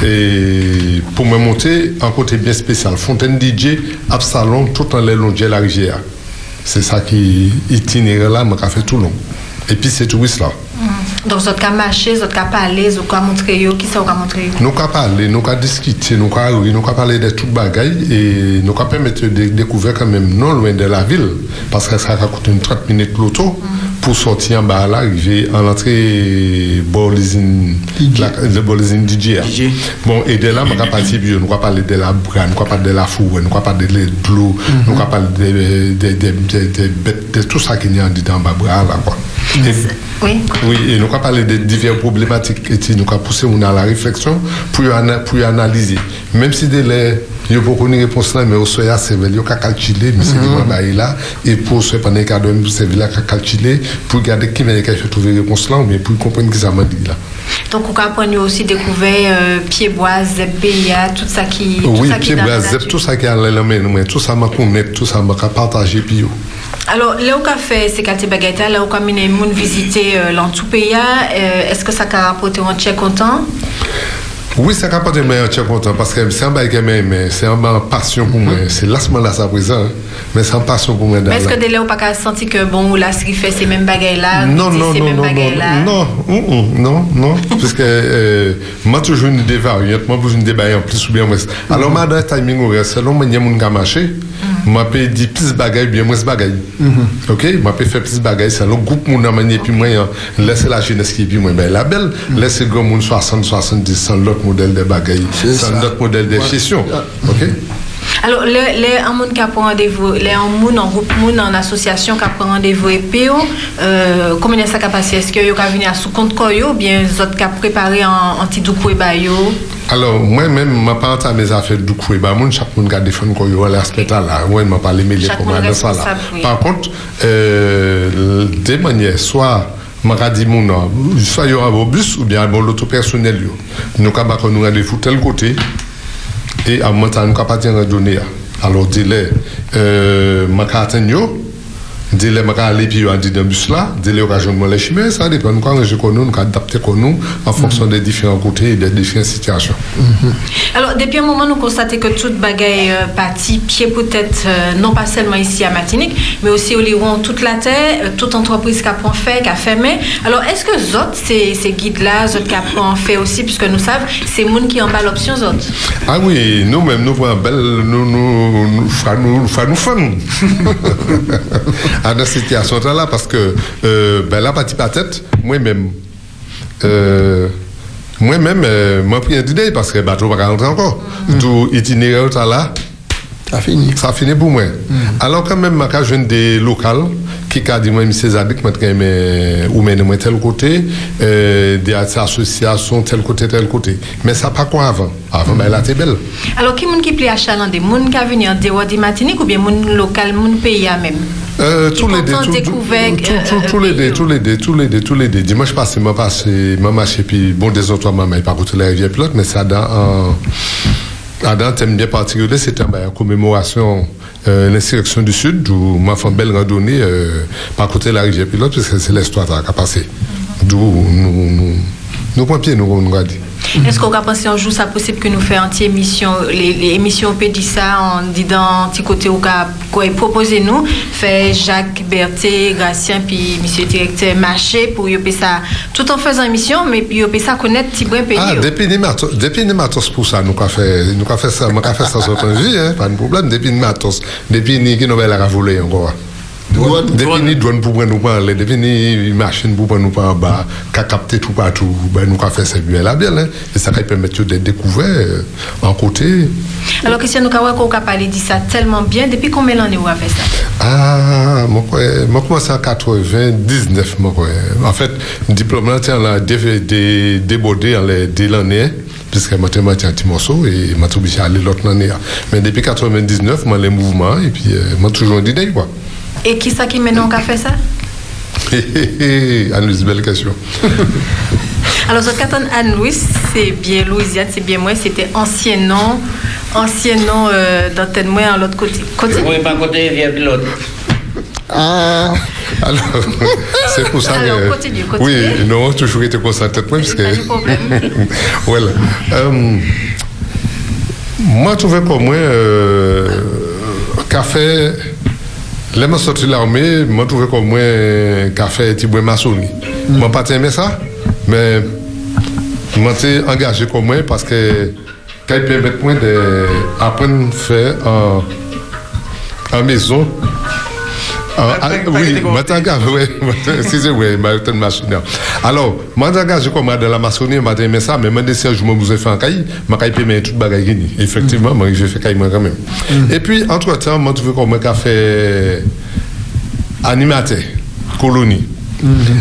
et pour me monter, un côté bien spécial, Fontaine DJ, Absalon, tout en les longs de la rivière. C'est ça qui itinéraire là, m'a fait tout long. Et puis c'est touriste là. Donc, vous avez marché, vous avez parlé, vous avez montré yo, qui ça vous yo Nous avons parlé, nous avons discuté, nous avons parlé de tout bagaille et nous avons permis de découvrir quand même non loin de la ville parce que ça a coûté une 30 minutes l'auto pour sortir en bas là, arriver en entrée Bolizine, le Bolizine DJ. Bon, et de là, nous avons parti, puis nous avons parlé de la brane, nous avons parlé de la fourre, nous avons parlé de l'eau, nous avons parlé de, tout ça qui est en dedans bas là quoi. Oui. oui, et nous avons parlé de diverses problématiques et nous avons poussé à la réflexion pour pour analyser. Même si de il n'y a pas une réponse là, mais au soya, c'est y a calculer, mais c'est mm là, et pour ce a de c'est là qu'à calculer, pour regarder qui vient fait trouver réponse là, ou bien pour comprendre que ça là. Donc, vous avez aussi découvert euh, pied-bois, ZBIA, tout ça qui. tout Oui, ça qui pied est dans la bras, nature. zep, tout ça qui est à l'élément, mais tout ça m'a connaître, tout ça m'a partagé, yo. Alors, là où on fait ces quartiers bagaita, là où on a mené moun visiter euh, l'Antoupeya, euh, est-ce que ça a rapporté? Un tchèque content? Oui, c'est capable de me rendre content parce que c'est un bail que j'aime, mais c'est une passion pour moi. C'est lassement là, ça présent, hein. mais c'est une passion pour moi. Mais est-ce que dès là, on n'a pas senti que bon, là, ce qu'il fait, c'est même bagaille là, Non, non, non, non, non, non, non, non, parce que euh, moi toujours une idée variante, moi toujours une idée en plus ou bien moins. Alors le timing horaire, selon moi il y a mon gars marché, Moi, peux dire plus bagaille, bien moins bagaille. Ok? Moi, peux faire plus bagaille, c'est le groupe mon amani, puis moi, hein, laisser la jeunesse qui puis moi, ben, la belle, laisser le monde 60, 70, sans l'autre modèle de bagaille, sans ça. l'autre modèle de gestion. Ok? Alors, les, les en monde qui prend rendez-vous, les en monde en groupe en association qui prend rendez-vous et PO, euh, combien de ça qu'a passé? Est-ce que vous avez venir à sous compte ou bien vous autres qui préparé en anti doukou et bayo Alors, moi-même, je ne pas à mes affaires du coup. Bah, mon, chaque monde a des fonds qu'on a l'aspect là. Moi, je ne pas les comme dans ça là. Par contre, euh, des manières, soit, je nom, soit il y aura un bus ou bien bon, l'auto personnel. Nous avons nous rendez-vous tel côté e a mwen tan mwen ka pati an radyouni ya. Alo dile, mwen ka aten yo, ma carte aller puis on dit dans bus là, dis-le, occasionnement les chemins, ça dépend. Nous, quand je connais, nous adapter nous en fonction des différents côtés et des différentes situations. Alors, depuis un moment, nous constatons que toute bagaille euh, partie pied peut-être, euh, non pas seulement ici à Martinique, mais aussi au Liron, toute la terre, euh, toute entreprise qui a pris fait, qui a fermé. Alors, est-ce que les autres, ces, ces guides-là, les autres qui a pris fait aussi, puisque nous savons, c'est monde qui en bat l'option, les autres Ah oui, nous-mêmes, nous voyons belle, nous, nous, nous, nous, nous. À dans cette situation-là, parce que, euh, ben là, partie pas tête, moi-même, euh, moi-même, euh, moi, pris un dîner parce que le bateau va pas rentrer encore. Tout itinéraire, ça là, ça finit. Ça finit pour moi. Alors, quand même, je jeune des locales qui a dit, moi, M. Zadik, moi, ou même moi, tel côté, euh, des associations, tel côté, tel côté. Mais ça pas quoi avant? Avant, ben, là, t'es belle. Alors, qui est-ce qui plaît à chalandé? Moun qui a venu en dehors de Martinique ou bien moun local, moun pays à même? Euh, tous les deux, tous- euh, les deux, tous les deux, tous les deux, tous les deux. Dimanche passé, moi passé, moi marché, puis bon, des autres, moi, pas côté la rivière pilote, mais ça dans un, ah, dans un thème bien particulier, c'était ben, en commémoration euh, l'insurrection du Sud, où m'a fait une belle randonnée euh, par côté la rivière pilote, parce que c'est l'histoire qui a passé. D'où nous, nous, nous, point pied, nous, nous, nous, dit. Est-ce qu'on va penser un jour ça possible que nous fassions anti-émission, les, les émissions on peut dire ça en disant un petit côté où qu'on proposer nous, fait Jacques Berthet, Gracien, puis monsieur le directeur marché pour y ça, tout en faisant émission, mais puis y ça connaître petit brin pays. Ah, depuis les matos, depuis matos pour ça, nous avons fait, nous fait ça, nous avons fait ça sur une vie, hein, pas de problème, depuis les matos, depuis les qui nous la volé encore. Pour nous parler, depuis les machines pour nous parler, bah, qu'à capter tout partout, nous avons fait ça bien là, bien, hein, et ça permet de découvrir euh, en côté. Alors Christian, nous avons parlé de ça tellement bien, depuis combien d'années vous avez fait ça? Ah, moi, je commencé en 99, moi, quoi. En fait, le diplôme là, tiens, là, dé- dé- débordé en les dès l'année, puisque un petit morceau et je suis obligé à aller l'autre année. Mais depuis 99, moi, les mouvements, et puis, euh, moi, toujours d'idée, quoi. Et qui ça qui maintenant a fait ça? Anne-Louise, belle question. Alors, ce canton Anne-Louis, c'est bien Louisiane, c'est bien moi, c'était ancien nom, ancien nom euh, d'antenne moi en l'autre côté. côté. Oui, pas côté via pilote. Ah. Alors, c'est pour ça Alors, que. continue, continue. Oui, non, toujours été concentré, moi, parce que. Pas de problème. voilà. Euh, moi, je trouvais pour moi, euh, café, Lè mè soti l'armè, mè touve kon mwen kafe eti bwen masoni. Mwen mm. pati mè sa, mè mè te angaje kon mwen paske kaj pèmèt mwen de apren fè an mezon ah, ah, oui, Matanga, oui, excusez-moi, oui, machine. Alors, Matanga, je commande la maçonnerie, je aimé ça, mais je si je me fait un cahier, je vais payer toute bagaille. Effectivement, moi, j'ai fait cahier quand même. Et puis, entre-temps, moi, je veux comme un café animateur, colonie.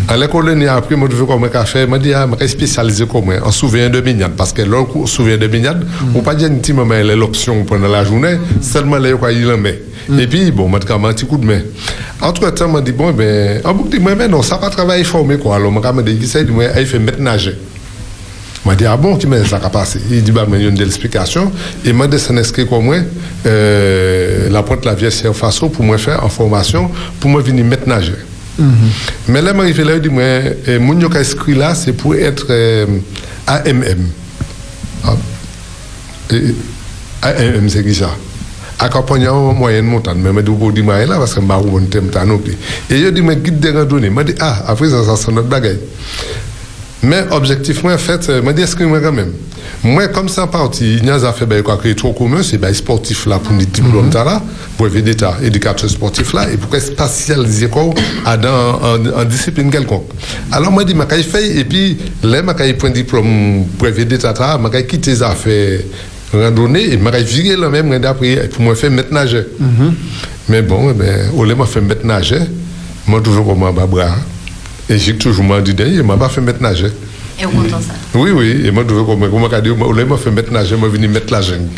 À la colonie, après, moi, je veux comme un café, je suis spécialisé comme un souvenir de mignade, parce que l'autre souvenir de mignade, on pas dire un petit moment, l'option pendant la journée, seulement là, il en met. Et puis, bon, moi, quand un petit coup de main. Entre-temps, je dit, bon, ben, en boucle, moi, mais non, ça pas travailler formé, quoi. Alors, je me dit, c'est, moi, il fait mettre nager. Je dit, ah bon, qui m'a ça a passé? Il dit, bah, mais il y a une explication. Et moi, de s'en inscrire comme moi, euh, la pointe la vieille façon pour moi faire en formation, pour moi venir mettre nager. Mais là, je là, dit, moi, euh, mon yo inscrit là, c'est pour être euh, AMM. Ah. Et, AMM, c'est qui ça? Accompagnant moyenne montagne mais je dis moi là parce que je ne sais pas et je dis mais guide de randonnée je dis ah après ça ça c'est notre bagaille. Mais objectivement en fait je dis est-ce que moi quand même Moi, comme ça, en partie, il y a des affaires ben, quoi, qui est trop commun, c'est ben, sportif là, pour les Mhm. diplômes là, brevet d'état, éducateur sportif là, et pour spécialiser quoi, à dans, en, en discipline quelconque. Alors, moi, je dis, je fait, et puis, là, je prends diplôme brevet d'état là, je quitte les affaires randonnée, et je virer le même après, pour moi faire mettre nager. Mais bon, eh ben, au lieu de me faire mettre nager, moi, toujours comme un bras. Et j'ai toujours m'en dit, je m'a pas fait mettre nager. Et on ça. Oui, oui, et moi, toujours comme comme on a dit, mettre nager, moi, venir mettre la jungle.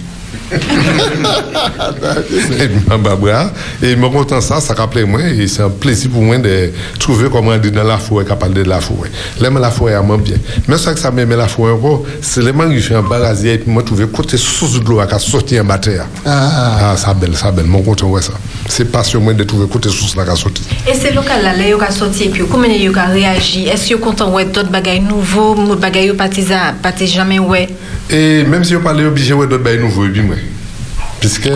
Et me content ça, ça rappelle moi, et c'est un plaisir pour moi de trouver comment dire dans la forêt, capable de la forêt. Mais la forêt a moins bien. Mais ça que ça m'aime la forêt encore, c'est les mangues qui font un barasier, et puis moi, trouver côté source de l'eau qui a sorti en matière. Ah, ça belle, ça belle, mon content, ouais, ça. C'est passion moi de trouver côté source là qui a sorti. Et c'est local là, là, yo ka sorti et puis comment yo ka réagi Est-ce que vous content ouais d'autres bagages nouveaux, d'autres bagages yo pas jamais ouais? Et même si on parle obligé de d'autres bails nouveaux, moi. Puisque,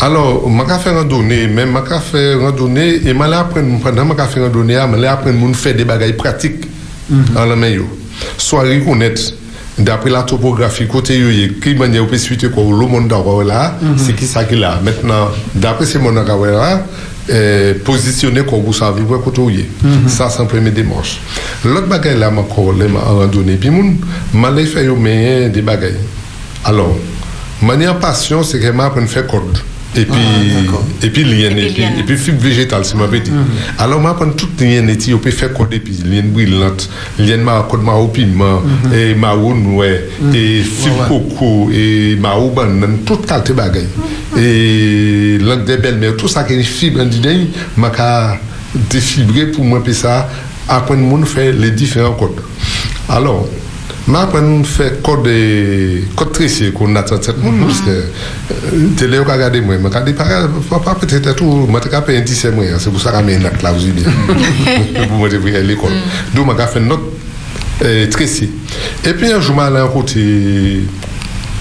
alors, je vais faire randonnée, mais je vais faire randonnée, et je vais apprendre, pendant que je faire randonnée, je vais apprendre à faire des bagages pratiques en la main. Soit reconnaître, d'après la topographie, côté yo, y- qui manière peut suivre quoi, le monde d'avoir là, c'est qui ça qui là. Maintenant, d'après ce monde d'avoir là, euh, positionner comme vous savez, où côté où y est. Ça, c'est un premier démarche. L'autre bagage là, je vais en randonnée, puis je vais faire yo, mais des bagages. Alors, manière passion, c'est que je vais faire code. Et puis, et puis lien, et puis, et puis fibre végétale, si je dit. Alors, je prends tout lien, et puis, on peut faire code, et puis lien brillante, lien ma code maro piment, et maro noué, et fibre coco, et maro banane, toute qualité bagaille. Et langue des belles mères, tout ça qui est fibre, on dit, je défibrer pour moi, puis ça, apprendre à faire les différents codes. Alors, M'apprendre à faire code code tricé qu'on attend cette monde parce que euh, télé au regarder moi mais quand pas pas peut-être tout moi t'as payé 10 mois c'est pour ça que j'ai une note là vous bien. Pour moi devrais aller à l'école donc m'a fait une note euh, tricé et puis un jour m'a allé à côté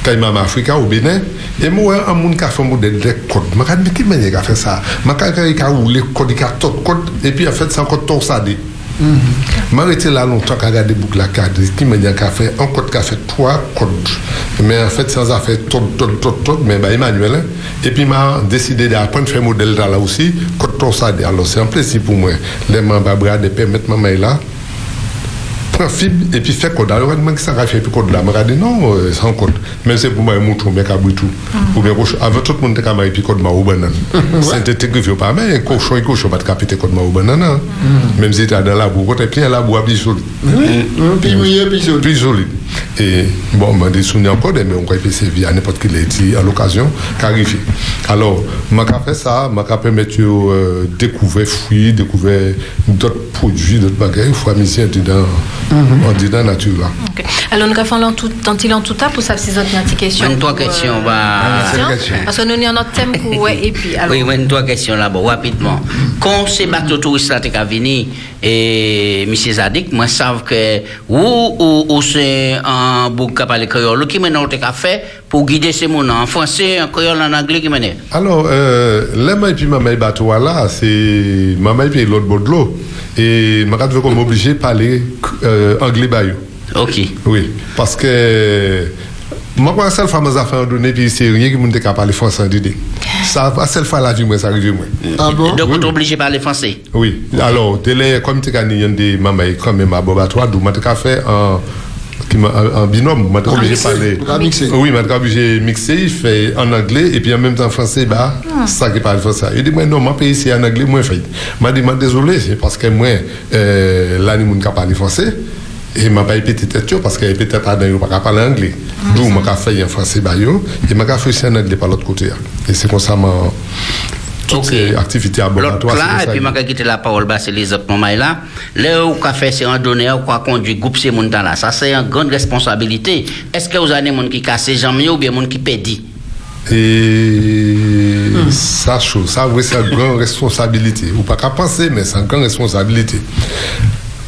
Caïman Africa au Bénin et moi un monde qui a fait un modèle de code m'a dit mais qui manière qu'a fait ça m'a dit qu'il a roulé code il a tout code et puis a fait ça encore torsadé M'a été là longtemps qu'à regarder boucle la carte, qui m'a dit qu'à faire un code qui a fait trois codes. Mais en fait, sans faire tout, tout, tout, tout, mais bah, Emmanuel. hein. Et puis m'a décidé d'apprendre à faire modèle là aussi, code tout ça. Alors c'est un plaisir pour moi. Les membres bras de permettre ma main là. Et puis fait code. Alors, moi, ça a fait puis code là. Dit non, euh, sans code. Même c'est pour moi, un mais qu'à tout. Ou bien, avec tout le monde a puis code ma ou banane. Synthétique, il faut pas, mais cochon et cochon, pas de capiter code ma ou banane. hein. Même si tu as dans la boue, quand tu es bien la boue, puis solide. Puis solide. Puis solide. Et bon, on m'a des souvenirs encore, mais on peut servir à n'importe quelle éti- à l'occasion qu'arriver. Alors, m'a fait ça, m'a permettre de euh, découvrir fruits, découvrir d'autres produits, d'autres bagages, il faut amuser dans en dedans nature là. Alors nous avons tout tant il en tout temps pour ça c'est notre petite question. Une trois euh, questions, bah. question. Parce que nous avons notre thème pour ouais et puis alors Oui, une trois questions là, bon, rapidement. Quand ces bateaux touristes là, t'es venir, et M. Zadik, moi, savent que, ou, ou, ou c'est un bouc qui parle créole, qui t'es qu'à faire pour guider ces mots en français, en créole, en anglais, qui. Alors, euh, moi, et puis maman bateau là, c'est maman et puis l'autre bord de l'eau. Et ma veut comme obligé de parler euh, anglais bayou. Ok. Oui, parce que moi, quand seule fois, mes affaires données, puis c'est rien qui m'a dit qu'à parler français d'idée. Ça, à seule fois, la vie, moi, ça arrive, moi. Ah bon? Donc, on est obligé de parler français. Oui, alors, suis obligé de parler. Tu as mixé. Oui, je suis obligé de mixer, il fait en anglais, et puis en même temps en français, bah, ça qui parle français. Il dit, moi, non, mon pays, ici en anglais, moi, fait. Je dit, moi, désolé, c'est parce que moi, là, nous, qui parle français, et m'a pas répété tête parce que peut-être pas dans pas parler anglais. D'où m'a fait en français bah yo et m'a fait en anglais par l'autre côté. Et c'est comme ça ma toutes ces activités laboratoire. là, c'est et puis, je quitter la parole, bah, c'est les autres moments là. Là où qu'a fait ces randonnées, où qu'a conduit groupe ces monde là, ça c'est une grande responsabilité. Est-ce que vous avez des gens qui cassent les jambes ou bien des gens qui perdent? Et ça, chose, ça, oui, c'est une grande responsabilité. Ou pas qu'à penser, mais c'est une grande responsabilité.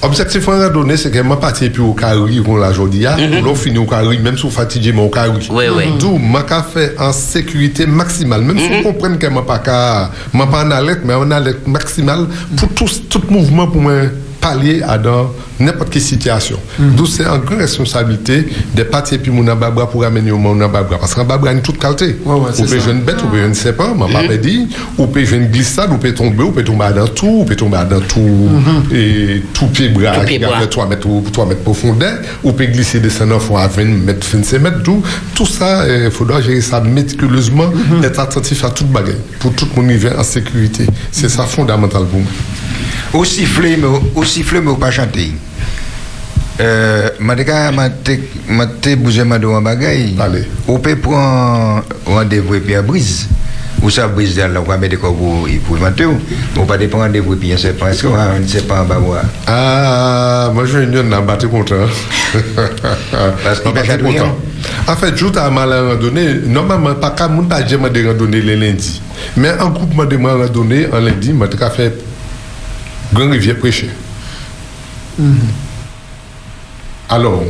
Objectif en randonnée, c'est que ma partie puis au carré, on l'a aujourd'hui, on finit au carré, même si on fatigué, mais au carré. Oui, oui. D'où, qu'a fait en sécurité maximale. Même si on comprend que pas qu'à, ma pas en alerte, mais en alerte maximale pour tout, tout mouvement pour moi pallier à dans n'importe quelle situation. D'où c'est une grande responsabilité des partis et puis mon babra pour amener au monde babra. Parce qu'un babra a une toute qualité. ouais, c'est ou peut jouer une bête, ou peut jouer une serpent, ma papa dit, ou peut jouer une glissade, ou peut tomber, ou peut tomber dans tout, ou peut tomber dans tout, et tout pied bras, Tout pied qui bras. a 3 mètres, ou 3 mètres profondeur, ou peut glisser descendre fond à 20 mètres, 25 mètres, tout. Tout ça, il faudra gérer ça méticuleusement, être attentif à toute bagaille, pour tout le monde vivre en sécurité. C'est ça fondamental pour moi. Au siffler, mais au siffler, mais au pas chanter. Euh, Madika, Maté, Bouzé, Mado, en bagaille. Allez. On peut prendre rendez-vous et puis à brise. Ou ça brise dans la voie, mais de quoi vous épouvantez. On peut prendre rendez-vous et puis on ne est-ce qu'on ne sait pas en bas. Ah, moi je viens de battre content. Hein. Parce qu'il est content. En fait, jour à mal à randonnée, normalement, pas qu'à mon pas de randonnée le lundi. Mais un groupement de randonnée, un lundi, m'a fait Grand Rivière prêchait. Mhm. Alors,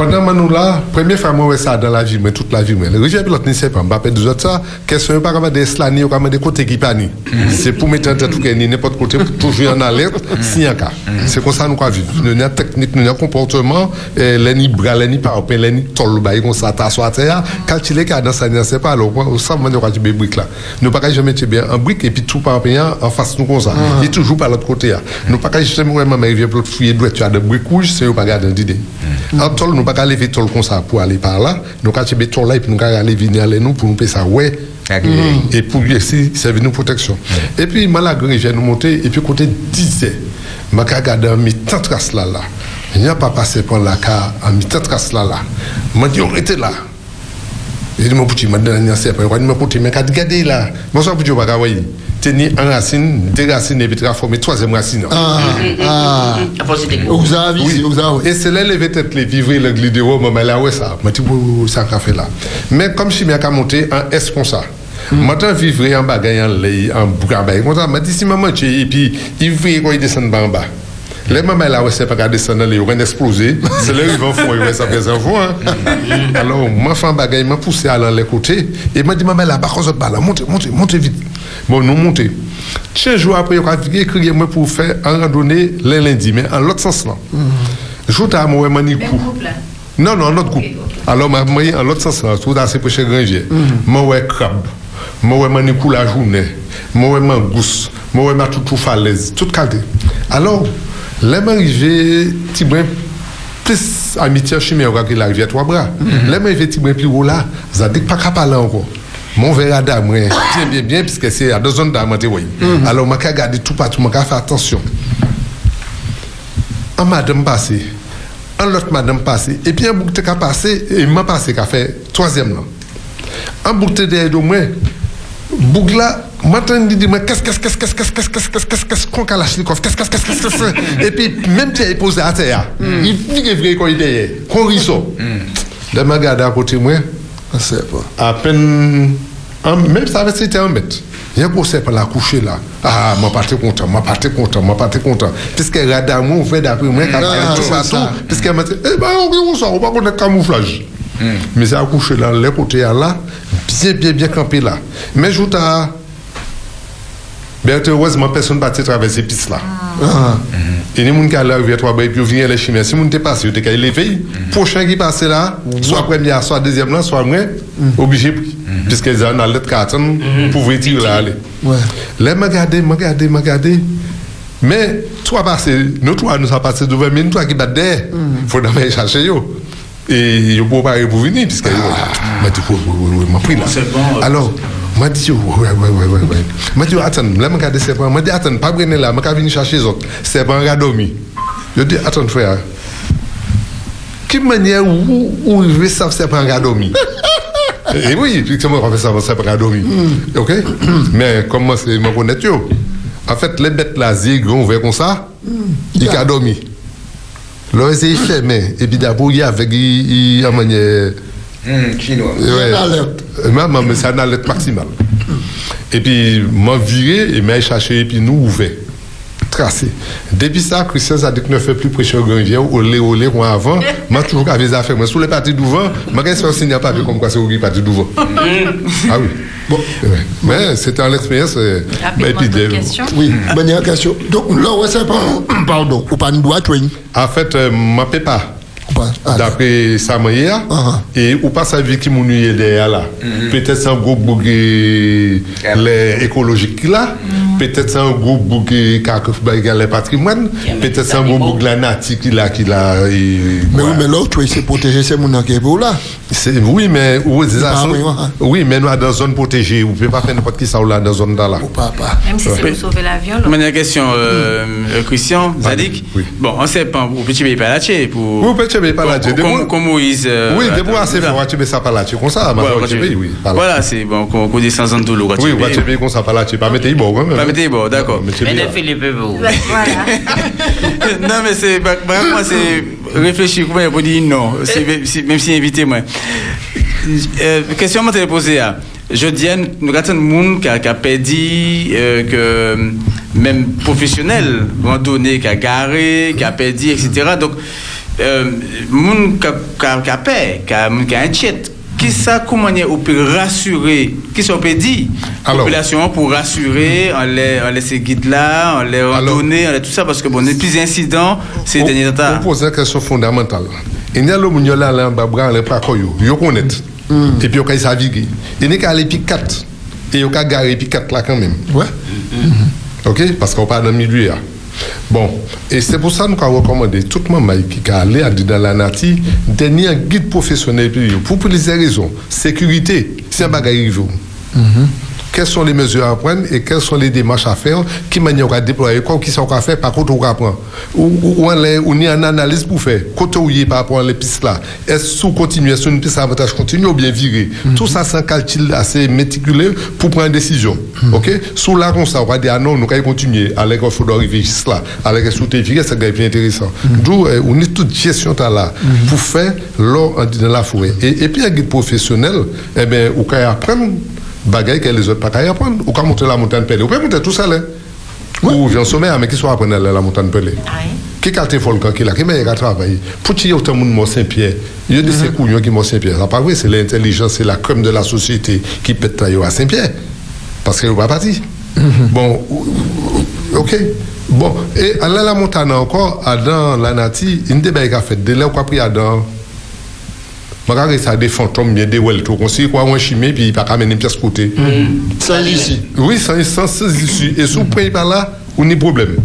pendant que nous là, première fois moi ça dans la vie, mais toute la vie, mais le rivière pilote ne sait pas, pas deux autres ça, question pas comme des slani ou comme des côtés qui pani. C'est pour mettre en tête tout ni n'importe côté pour toujours en alerte si en cas. C'est comme ça nous quoi vivre. Nous avons technique, nous avons comportement, l'eni bras, l'eni par l'eni tol bail comme ça t'assoit à terre, quand il est cadre ça ne sait pas alors ça me quoi tu briques là. Nous pas jamais mettre bien en brique et puis tout par en face nous comme ça. Il est toujours par l'autre côté là. Nous pas jamais vraiment mais rivière pilote fouiller droit tu as des briques rouges, c'est pas garder d'idée. En tol nous pas qu'à lever tol comme ça pour aller par là. Nous qu'à tirer tol là et puis nous qu'à aller venir aller nous pour nous payer ça ouais. Et pour lui aussi, c'est une protection. Et puis, malgré rivière nous monter, et puis côté 10 je vais regarder en mi-temps trace là là. Il n'y a pas passé par la car en mi-temps trace là là. Je dis, on était là. Je dis, mon petit, je dis, c'est pas, mon petit, mais regardez là. Moi, ça, petit, je vais voir. Tenir un racine, deux racines, et puis transformer troisième racine. Ah, ah. Vous avez Oui. Et c'est là, les tête les vivre, le glidéo, mais là, ouais, ça? Je dis, oui, ça, qu'a fait là. Mais comme je suis bien monter en S comme ça? Maintenant, vivre en bagaille, en lait, en bougabaye, comme ça. Je dis, si maman, tu et puis, il veut quand il descend en bas. Les mamans là, ouais, c'est pas qu'à descendre, ils vont exploser. C'est là, ils vont fond, ils vont ça fait fond. hein. Alors, moi, femme bagaille, m'a poussé à l'en les côtés. Et m'a dit, maman là, par contre, là, montez, montez, montez vite. Bon, nous montez. Tiens, jour après, il a écrit moi pour faire un randonnée les lundis, mais en l'autre sens là. Je à moi, manicou. Non, non, notre groupe. Alors, moi, moi, en l'autre sens là, tout à c'est prêché Granger. Moi, ouais, crabe. Moi, ouais, manicou la journée. Moi, ouais, mangousse. Moi, ouais, ma tout tout falaise. Toute qualité. Alors, là, m'arrivé, petit brin, plus amitié on regarde la rivière trois bras. Là, m'arrivé, petit brin plus haut là, ça dit pas parler encore. Mon verre à dame, bien, bien, bien, puisque c'est à deux zones d'âme, oui. Alors, je vais garder tout partout, je vais faire attention. Un madame passé, un l'autre madame passé, et puis un bouc de passé, et m'a passé qu'a fait troisième. Un bouc de derrière de moi, bouc là, m'entend dit, mais qu'est-ce, qu'est-ce, qu'est-ce, qu'est-ce, qu'est-ce, qu'est-ce, qu'est-ce, qu'est-ce, qu'est-ce, qu'est-ce, qu'on kalachnikov, qu'est-ce, qu'est-ce, qu'est-ce, qu'est-ce, qu'est-ce, et puis même si il est posé à terre, il vit vrai il est derrière, qu'on risseau. Là, m'a regardé à côté de moi, à peine, même ça avait été un mètre. Il y a un procès pour la coucher là. Ah, pas très content, pas très content, pas très content. Puisque on fait d'après moi, quand Ah, tout c'est partout, ça. puisqu'elle m'a dit, eh ben, on ça, on va connaître camouflage. Mais c'est à coucher là, les côtés là, bien, bien, bien campé là. Mais je t'ai. Mais heureusement, personne ne partit traverser piste là. Il y a des gens qui allaient arriver à trois puis ils viennent les chimères. Si vous êtes passé, vous êtes élevé. Mm-hmm. Prochain qui passe là, mm-hmm. soit premier, soit deuxième là, soit moins, mm-hmm. obligé. Puisqu'ils ont dans l'autre carte, pour vous dire là, allez. Là, je regarde, je regarde, je regarde. Mais, trois passés, nous trois, nous sommes passés devant, mais nous trois qui battent. Il faut d'abord chercher eux. Et ils ne peuvent pas venir, puisqu'ils ah. ont. Mais tu peux, moi, pris là. Euh, Alors m'a dit, ouais, ouais, ouais, ouais, ouais, attends, là, c'est pas, m'a dit, attends, pas là, m'a venir chercher les autres. Dormi. Je dis, attends, frère. Quelle manière où, où je vais savoir gars dormi? Et oui, effectivement, on va faire ça, gars dormi. Ok? Mais comment c'est, connaître yo? En fait, les bêtes là, zig, on fait comme ça, il a dormi. Là, c'est fermé. Et puis d'abord, il y a avec, il il y a manière. Chinois. Ouais. Euh, Maman, mais c'est un alerte maximale. Et puis, m'a viré et m'a cherché, et puis nous ouvert. tracé. Depuis ça, Christian a dit que ne fait plus prêcher au grand vieux, au lait, au lait, comme avant. Moi, toujours qu'avec les affaires. Moi, sous les parties d'ouvant, moi, quand je signe pas vu comme quoi c'est au parti d'ouvant. Ah oui. Bon, ouais. mais c'était une expérience. euh, et puis, des- questions? Oui, dernière question. Donc, là, ouais, c'est pas, pardon, ou pas nous doit. En fait, euh, ma paie pas. D'après ça, moi, hier, et ou pas sa vie qui m'a nué derrière là. Peut-être c'est un gros bouc les écologique là. Peut-être c'est un gros bouc qui a le patrimoine. Peut-être c'est un gros bouc la nature qui l'a. Qui l'a et- Mais oui, mais là, tu es protéger ces gens qui est pour là. Oui, mais oui, ça, mais nous sommes dans une zone protégée. Vous ne pouvez pas faire n'importe qui ça ou là dans une zone là. Même si c'est pour sauver l'avion. là. Dernière question, euh, euh, Christian, Zadik. Bon, on sait pas, vous petit pas là-dessus pour. Vous petit pas là-dessus. Comme, comme Moïse. euh, Oui, fois, c'est là. fort. Tu mets ça par là. Tu comme ça, oui. là. Voilà, c'est bon, qu'on qu'on dit 100 ans de l'eau. Oui, tu payes comme ça par là. Tu pas mettre quand même. Pas mettre bon, d'accord. Mais là. Philippe vous. non, mais c'est. bah, moi, c'est réfléchir comment pour dire non, même si invité, moi. Euh, question que je posée là. Je dis, nous avons un monde qui a, qui a perdu, euh, que même professionnel, donné, qui a garé, qui a perdu, etc. Donc, Euh, moun ka pe, moun ka entjet, ki sa koumanye ou pe rasyure, ki sa ou pe di, populasyon pou rasyure, an lè se gid la, an lè ordone, an lè tout sa, paske bon, ne plis insidant, se denye data. On pose la kresyon fondamental. E nye lò moun yo la lan babran lè pa koyo, yo konet, epi yo ka yi savige. E nye ka ale pi kat, e yo ka gare pi kat la kanmen. Ok? Paske ou pa nan mi luy ya. Bon, et c'est pour ça que nous avons recommandé tout le monde qui a allé nature, donner un guide professionnel pour plusieurs raisons. Sécurité, c'est un bagage arrivé. Quelles sont les mesures à prendre et quelles sont les démarches à faire Qui manière à déployer Quoi qui sont à faire Par contre, on va prendre Ou on a une analyse pour faire Côté où il y a par rapport à les pistes là Est-ce qu'on continue Est-ce une piste à avantage continue ou bien virer Tout ça, c'est un calcul assez méticuleux pour prendre une décision. OK? Sous là, ça, on va dire ah non, nous allons continuer. Alors, il faut arriver jusque là. Alors, tes virer, c'est bien intéressant. D'où, euh, on est toute gestion là pour faire l'eau en- dans la forêt. Et, et puis, un guide professionnel, eh bien, on peut apprendre bagaille que les autres pas qu'à apprendre. Ou quand monter la montagne pelée. Ou peut monter tout ça là. Ou vient sommet, mais qui soit apprendre la la montagne pelée. Qui a été volcan qui là, qui m'a travaillé. Pour qu'il y ait autant de monde Saint Pierre. Il y a des couillons qui mort Saint Pierre. Ça pas vrai, c'est l'intelligence, c'est la com de la société qui peut travailler à Saint Pierre. Parce qu'elle va pas partir. Bon, ou- ou- ok. Bon, et à la montagne encore, dans la nature, une des belles fait, de là où pris à ça des fantômes, bien des wells, tout. On sait quoi, on chimé, puis il pas amener une pièce côté. Sans ici. Oui, sans, sans, sans issue. Et si vous prenez par là, on a problème.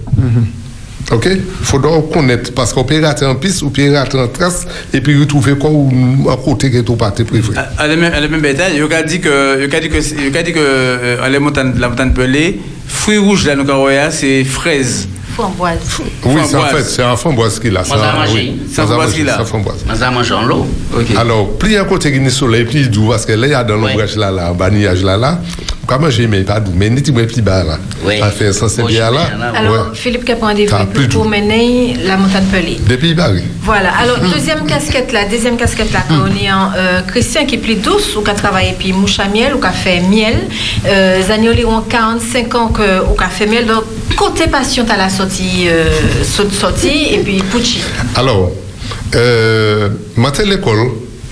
OK? Il faudra connaître, parce qu'on peut rater en piste, ou peut rater en trace, et puis retrouver quoi ou à côté que tout parti préféré. À la même, à la même bétail, il a dit que, il a dit que, il a dit que, euh, la montagne, la montagne pelée, Framboise. Oui, c'est en fait, c'est un framboise qu'il a. Moi, ça a mangé. ça a framboise mangé, qu'il a. c'est un framboise. Ça mange en l'eau. Alors, plus un côté qui est soleil, plus doux, parce que là, il y a dans l'ombrage là, là, un banillage là, là, comment j'ai aimé, pas doux, mais n'est-il pas plus bas là. Oui. Ça fait ça, c'est Oh, bien je là? viens là, Alors. Philippe Capon a a la montagne pelée. Depuis Paris. Voilà. Alors, deuxième casquette là, deuxième casquette là, quand on est en euh, Christian qui est plus douce, ou qui a travaillé puis mouche à miel, ou qui a fait miel. Euh, Zagnoli ont 45 ans que, ou qui a fait miel. Donc, côté passion, à la sortie, et puis Pucci. Alors, euh, matin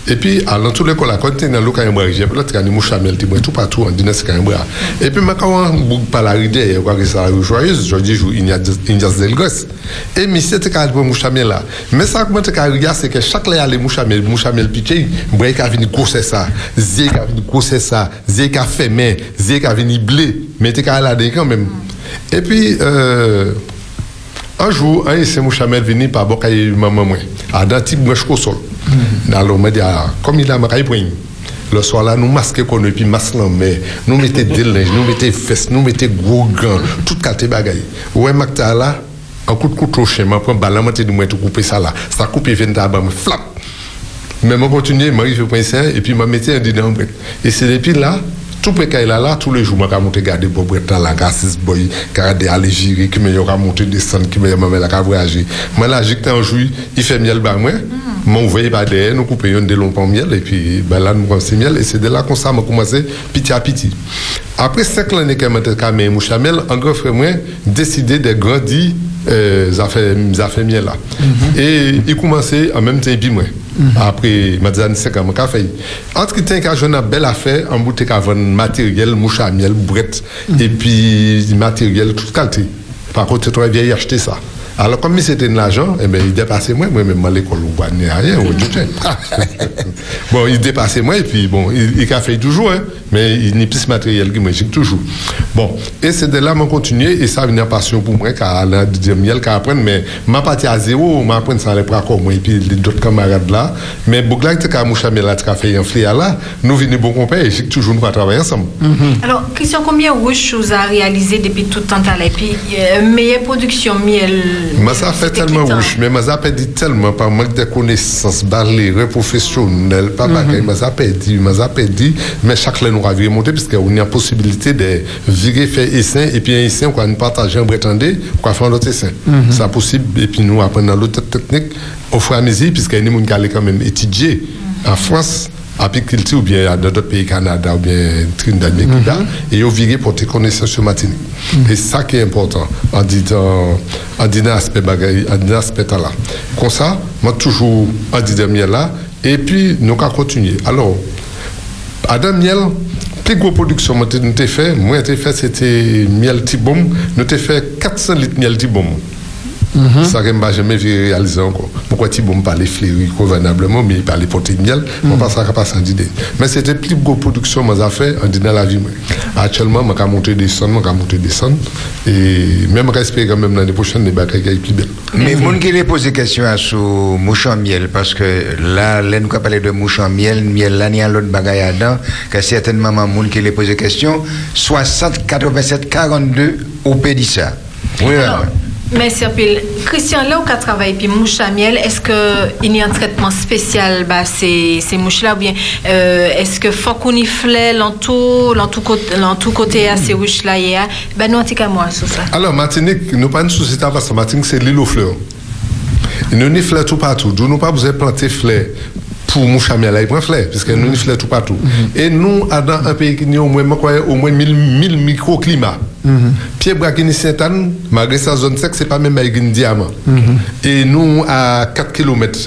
epi alan tou lekol akon ten nan lo kanyan bra jep la te kanyan mou chamel ti mwen tou patou an dines kanyan bra epi maka wan bouk palaride e wakare sa la rejwayeuse jodi jou inyas del gos e misye te kanyan mou chamel la men sa akman te kanyan riga se ke chak la yale mou chamel mou chamel pike mbre ka vini kouse sa zye ka vini kouse sa zye ka femen zye ka vini ble men te kanyan la dey kan men epi eee anjou an yese mou chamel vini pa bok aye maman mwen adan ti mwen chko sol. Me dit ah, comme il a point. Le soir là, nous masquons qu'on puis mais nous mettons des linges, nous mettons fesses, nous mettons gros gants, tout quartier bagaille. Ouais, Makta là, un coup de couteau chez moi, moi tu moi tout couper ça là. Ça coupe et vient d'abord, flap. Mais moi continue, je ça et puis moi mettais un dîner. Et c'est depuis là, tout qu'il là, là, tous les jours, je monter garder Bob Breton, là, Cassis Boy, garder aller gérer, qui me aura monté descendre, qui me aura la voyager. Moi, là, j'ai un jour, il fait miel, bah, moi, mon voyez pas derrière, nous coupons des longs pommes miel, et puis, ben là, nous prenons miel, et c'est de là qu'on ça, m'a commencé, petit à petit. Après cinq que j'ai camé Mouchamel, un grand frère, moi, décidé de grandir, euh, ça fait, ça fait miel là. Et il commençait en même temps, et puis moi. Après, m'a dit, c'est comme un fait. Entre temps, quand j'ai une belle affaire, en boutique avant matériel, mouche à miel, brette, et puis matériel, toute qualité. Par contre, tu bien acheter ça. Alors, comme c'était de l'argent, eh ben, il dépassait moi, moi-même à l'école, pas ni rien, bon, il dépassait moi, et puis bon, il, il a fait toujours, hein, mais il n'y a plus de matériel que moi, j'ai toujours. Bon, et c'est de là que je continue, et ça devient une passion pour moi, car la deuxième miel, qu'à apprendre, mais ma partie à zéro, ma apprendre ça les bras comme moi, et puis les d'autres camarades là. Mais là, tu as mouché là, tu as fait un fléau là, nous venons bon compagnie, et j'ai toujours nous travailler ensemble. Alors, Christian, combien de choses a réalisé depuis tout le temps là Et puis, euh, meilleure production miel Mais ça fait tellement rouge, mais ça perdu tellement par manque de connaissances, barrières professionnelles, pas bagaille, mais ça perdu, mais ça perdu, mais chaque fois nous avons monté, parce qu'on a la possibilité de virer, faire essain, et puis un essain, on va partager un prétendé, on va faire un autre essain. Mhm. C'est possible, et puis nous apprenons l'autre technique au fur et à mesure, puisqu'il y a des gens qui allaient quand même étudier en France, apiculture ou bien dans d'autres pays, Canada ou bien Trinidad, bien Cuba, et ils ont viré pour tes connaissances sur Martinique. Et ça qui est important, en disant, en disant aspect bagaille, en disant aspect là. Comme ça, moi toujours en disant miel là, et puis nous allons continuer. Alors, Adam Miel, plus grosse production, nous t'ai fait, moi, t'ai fait, c'était miel tibom, nous t'ai fait 400 litres miel tibom. Ça que je jamais vu réaliser encore. Pourquoi Tibom parlait fleuri convenablement, mais il parlait porter miel, on passe à pas sans idée. Mais c'était plus grosse production, moi, j'ai fait, en disant la vie. moi. Actuellement, je vais monter des sons, je vais monter des sons, et même respect quand même l'année prochaine, les batailles qui plus belles. Mais moun qui les pose des questions à ce mouche en miel, parce que là, là, nous avons parlé de mouche en miel, miel là, il y a l'autre bagaille dedans, que certainement, moun qui les pose des questions, 60, 87, 42 au Pédissa. Oui, Alors, ouais. Mais Serpil, Christian, là où tu travaille, puis mouche à miel, est-ce qu'il y a un traitement spécial? Bah, ces, ces mouches-là ou bien euh, est-ce que faut qu'on y flait l'entour, côté, à ces mouches-là, y a Ben, nous, cas, moi, sur ça. Alors, Martinique, nous pas une société parce que Martinique, c'est l'île aux fleurs. Et nous n'y fleurs tout partout. Nous n'avons pas besoin de planter fleurs pour mouchamia là, il prend fleurs, parce que nous n'y fleurs tout partout. Et nous, dans un pays qui a au moins, au moins 1000, 1000 microclimats. Pierre Brakini Saint-Anne, malgré sa zone sec, c'est pas même avec un diamant. Et nous, à 4 km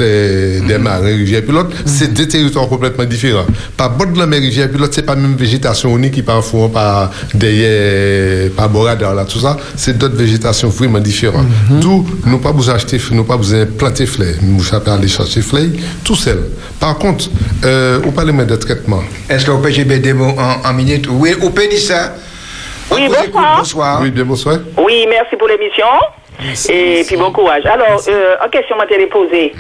des mares, rivière pilote, c'est deux territoires complètement différents. Par bord de la mer rivière pilote, c'est pas même végétation unique qui parfois par derrière, par Boradar, là, tout ça, c'est d'autres végétations vraiment différentes. D'où, nous pas besoin acheter, nous pas besoin planter fleurs, nous pas aller chercher fleurs, tout seul. Par contre, euh, on parle de traitement. Est-ce que vous pouvez dire des mots en, en minute? Oui, au Pédissa. Oui, bonsoir. Bonsoir. Oui, bien bonsoir. Oui, merci pour l'émission. Et puis bon courage. Alors, euh, en question, m'a posée.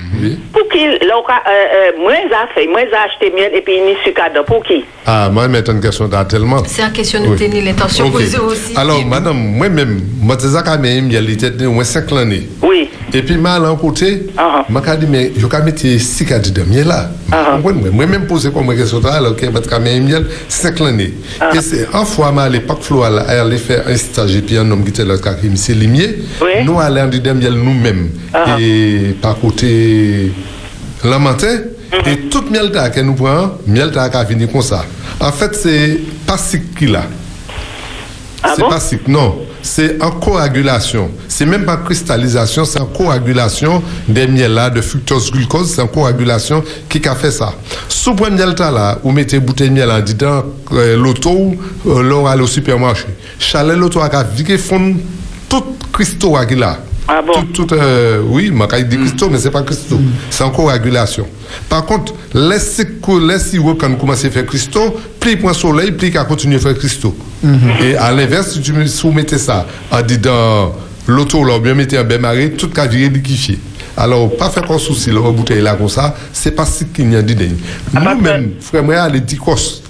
Pour qui, là, euh, euh, moi, j'ai fait, moi, j'ai acheté miel et puis une sucade. Pour qui? Ah, moi, je une question tellement. C'est une question de Oui. tenir l'intention posée aussi. Alors, madame, moi-même, moi, quand même, il y a l'été moins 5 années. Oui. Et puis, mal à côté, je me dit, mais je vais mettre 6 cadres de miel là. Moi-même, moi-même, posé comme question là, alors que je quand même miel 5 années. Et c'est un fois, moi, à l'époque, Flo, elle allait faire un stage, et puis un homme qui était là, qui est Limier. Nous, allons miel nous-mêmes. Et par côté, la matin, et toute miel que nous prenons, miel ta qui venir comme ça. En fait, c'est pas ce qu'il a. c'est pas sick, non. C'est en coagulation. C'est même pas cristallisation, c'est en coagulation des miels là, de fructose glucose, c'est en coagulation qui a fait ça. Sous point miel là, vous mettez bouteille de miel en dedans, euh, l'auto, euh, aller au supermarché. Chalet l'auto a viré fond tout cristaux qu'il a. Ah bon? Tout, tout, euh, oui, je dit cristaux, mais c'est pas cristaux. C'est en coagulation. Par contre, laissez laissez quand vous commencez à faire cristaux, plus prend soleil, plus il continue à faire cristaux. Et à l'inverse, si tu me- si vous mettez ça en dedans l'auto, là, bien mettez un bain maré, tout cas viré liquéfié. Alors, pas faire qu'on souci, la bouteille là comme ça, c'est pas ce qu'il y a d'idée. Nous-mêmes, frère, moi, les dicos,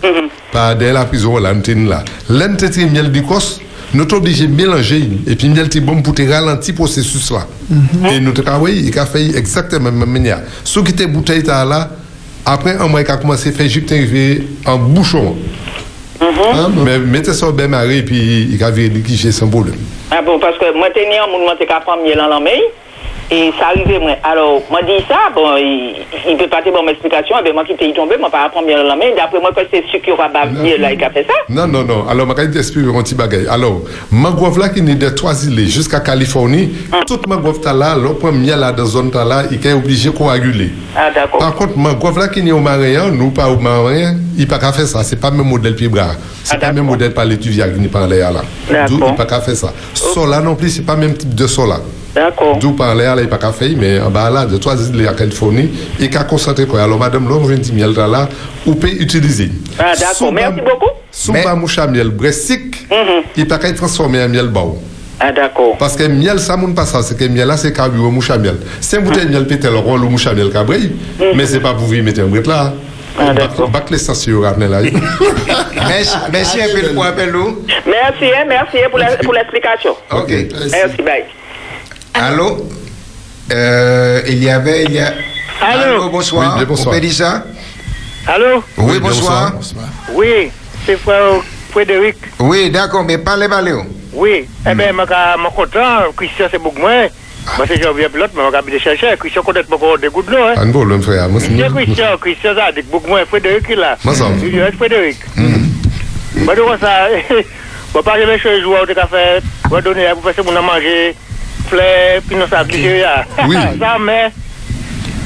pas dès la prison, là, nous là. L'entité miel dicos, nous sommes obligés de mélanger et puis nous avons bon pour ralentir le processus là. Mm-hmm. Et nous avons ah oui, il a fait exactement la même manière. Ce qui était bouteille là, après un mois, il a commencé à faire Egypte en bouchon. Mm-hmm. Mais mettez ça au bain marie et puis il a viré liquide sans problème. Ah bon, parce que moi, je suis un monde qui a pris miel en l'amène. Et ça arrivait, moi. Alors, moi, dit ça, bon, il, il peut pas te bonne explication. Bien, moi, qui t'ai tombé, moi, pas prendre miel dans la main. D'après moi, c'est sûr qu'il y aura pas là, qui a fait ça. Non, non, non. Alors, je vais t'expliquer un petit bagage. Alors, mangrove là qui est de trois îles jusqu'à Californie, toute mangrove là, là, point miel là dans zone là, il est obligé de coaguler. Ah, d'accord. Par contre, mangrove là qui est au marin, nous pas au marin, il pas qu'à faire ça. C'est pas le même modèle puis bras. C'est pas le même modèle par l'étudiant qui n'est pas en l'air là. Il pas qu'à faire ça. Sol là non plus, c'est pas le même type de sol là. D'accord. D'où par l'air là, il pas qu'à faire, mais en bas là, de trois îles à Californie, il qu'à concentrer quoi. Alors, madame, l'homme vient de miel là, là, ou peut utiliser. Ah, d'accord. Merci beaucoup. Mouche à miel bressique, il pas transformé en miel bao. Ah, d'accord. Parce que miel, ça moun pas ça, c'est que miel là, c'est carburant mouche à miel. C'est une bouteille de miel peut-être le rôle mouche à miel cabri, mais c'est pas pour vous mettre un brette là. Ah, d'accord. Bac les stations ramener là. Merci, merci un peu pour appel. Merci, hein, merci hein, pour la- pour l'explication. Ok. Merci, bye. Allô euh, Il y avait... Il y a... Allô, Allô bonsoir. Oui, bonsoir. Allô Oui, bonsoir. bonsoir. Oui, c'est frère Frédéric. Oui, d'accord, mais parlez, parlez. Oui, eh bien, je suis content. Christian, c'est beaucoup moins. Mwen se janvye blot, mwen wak abide chache, Christian konet mwen kon de goud lo. An bol, mwen freya. Mwen Christian, Christian zadik, bouk mwen Frederik la. Mwen sam. Mwen Frederik. Mwen do kon sa, mwen pari mwen chou jou a ou de kafe, mwen doni a pou fese moun a manje, puis. Oui. Ça, mais.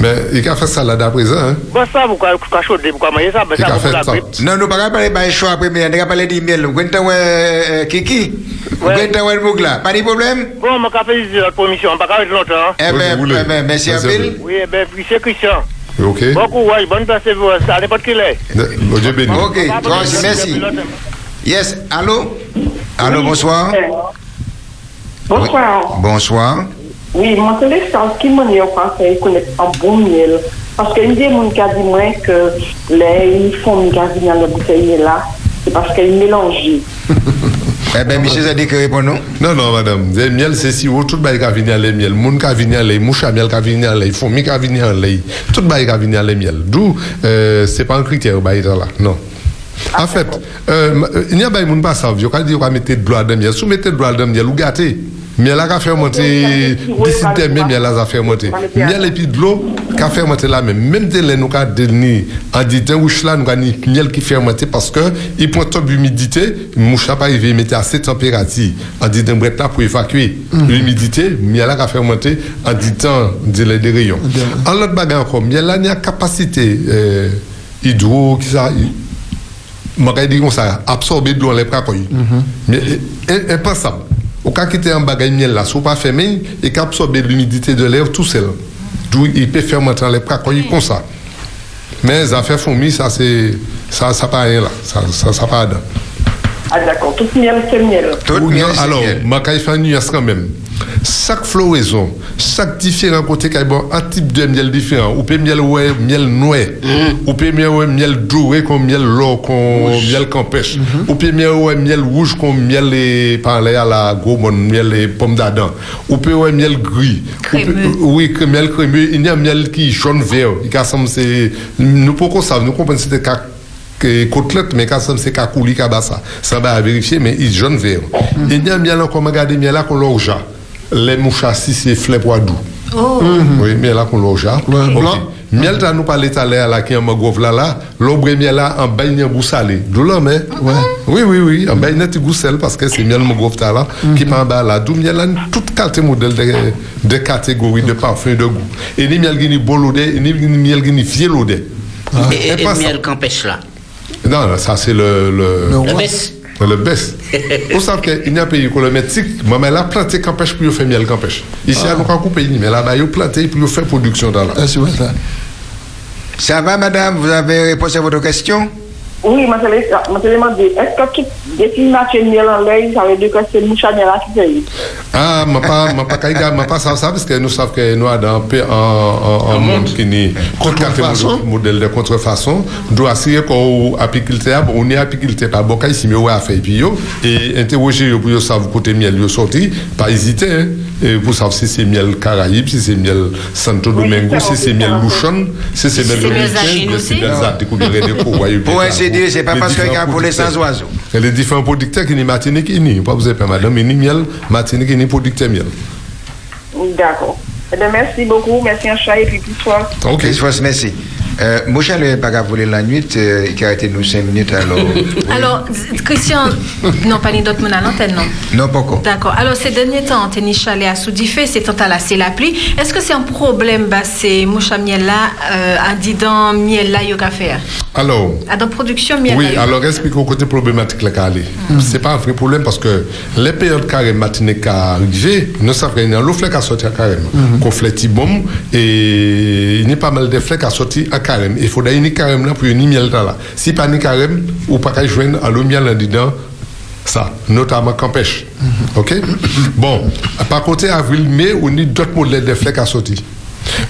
Mais il a fait salade à présent, hein? Bon, ça, pourquoi pourquoi manger ça Il a fait. Non, nous ne parlons pas de choix après, mais on ne parler de miel. Vous avez Kiki? Vous avez là? Pas de problème? Bon, notre promission. Je ne vais pas rester longtemps. Eh bien, eh ben, merci à Bill. Oui, eh bien, puis c'est Christian. Ok. Bon courage, bonne persévérance, à n'importe qui l'est. Bon Dieu béni. Ok, merci. Yes, allô? Allô, bonsoir. Bonsoir. Bonsoir. Oui, c'est l'expérience qui m'a dit au conseil connaître un bon miel. Parce qu'il y a des gens qui disent moi que les fonds qui viennent dans la bouteille là, c'est parce qu'ils mélangent. Eh bien, monsieur Zadi, que répond-nous Non, non, madame. Le miel, c'est si haut, tout le bail qui vient les miel. Moun qui vient les mouche à miel qui vient les fourmis qui vient les tout le bail qui vient les miel. D'où, euh, c'est pas un critère, bail là. Non. En fait, euh, euh, il y a des gens qui savent, ils ont dit qu'on mettre de l'eau de miel. Si vous mettez de l'eau de miel, vous gâtez. Miel là, qui fait monter, d'ici terminé, miel là, ça fait monter. Miel et puis de l'eau, qui fait monter là même. Même de l'eau, nous avons donné, en disant, ouch là, nous avons dit miel qui fait monter parce que, il prend trop d'humidité, mouche là, pas arrivé, il mettait à cette température, en disant, brett là, pour évacuer l'humidité, miel là, qui fait monter, en disant, des des rayons. En l'autre bagarre encore, miel là, il y a capacité, euh, hydro, qui ça, je vais dire comme ça, absorber de l'eau dans les pracoilles. Mais euh, impensable. Au cas quitter un bagage miel là, si vous pas fermé, il peut absorber l'humidité de l'air tout seul. D'où il peut faire monter dans les pracoilles comme ça. Mais les affaires fourmis, ça c'est ça ça pas rien là, ça ça ça pas dedans. Ah d'accord, tout miel c'est miel. Ou non, alors, ma caille fait une nuance quand même. Chaque floraison, chaque différent côté bon, un type de miel différent. Ou peut miel ouais, miel noir. Ou peut miel ouais, miel doré comme miel l'or, comme miel campèche. Ou peut miel ouais, miel rouge comme miel et parler à la bonne miel et pomme d'Adam. Ou peut ouais, miel gris. Ou peut- oui, miel crémeux. Il y a un miel qui est jaune vert. Il c'est, nous pourquoi ça, nous comprenons c'était côtelette, mais quand c'est kakouli kabasa. Ça va vérifier, mais il est jaune vert. Il y a un miel encore, regardez, miel là qu'on l'orja. Les mouchas, si c'est fleur doux. Oh. Oui, miel là qu'on l'orja. Ok. Miel là, nous parlons tout à l'heure, là, qui est en magove là, là, l'ombre miel là, en bain de goût salé. D'où là, mais, ouais. Oui, oui, oui, en bain de goût sel, parce que c'est miel magove là, qui est en bas là. D'où miel là, toute modèle de, de catégorie de parfum de goût. Et ni miel qui est bolodé, et ni miel qui est vielodé. Et, et, et miel campèche là? Non, non, ça c'est le. Le, Le baisse. Le baisse. Vous savez qu'il y a un pays qui le métique, mais là, planté campèche pour faire miel campèche. Ici, Ah. on coupe mais là-bas, ils planté pour faire production dans là. Ça va, madame? Vous avez répondu à votre question? Oui, moi, je me demandé, est-ce que tout déclination de miel en lait, ça veut dire que c'est mouche à miel là qui fait Ah, je ne pas, ma pas, caïga, ma pas ça, ça, parce que nous savons que nous avons un peu un, un, un monde qui est Contrefaçon. modèle de contrefaçon. Doit assurer qu'on apiculteur, bon, on est apiculteur par boca ici, mais on a fait puis yo, et interroger yo pour yo savoir côté miel yo sorti, pas hésiter, et pour savoir si c'est miel Caraïbes, si c'est miel Santo Domingo, si c'est miel Luchon, si c'est miel Zagine si c'est aussi. miel ou René dire, c'est pas parce qu'il y a les sans oiseaux. Et les différents producteurs qui ni Martinique, ils n'y. Pas vous avez pas madame, ils ni miel, Martinique, ils ni producteur miel. D'accord. Eh merci beaucoup. Merci, Ancha, et puis plus soir. Ok. merci. Euh, Moucha, le pas voler la nuit, euh, qui a été nous 5 minutes alors. Alors, Z- Christian, non, pas ni d'autres à l'antenne, non? Non, pas encore. D'accord. Alors, ces derniers temps, tennis chalet à Soudifé, c'est tant à la c'est la pluie. Est-ce que c'est un problème, bah, c'est moucha miel là, euh, en disant miel là, a faire Alors, À dans production miel Oui, là, alors explique au côté problématique là qu'elle est. C'est pas un vrai problème parce que les périodes carême Martinique qui arrivé, nous savons qu'il y a l'eau flèche à sortir à carême. Qu'on flèche bon et il y a pas mal de flèches à sortir à carême. Il faut d'ailleurs ni carême là pour ni miel là. Si pas ni carême, ou pas qu'à joindre à l'eau miel dedans, ça, notamment campèche. Ok? Bon, par contre, avril, mai, on a d'autres modèles de flèches à sortir.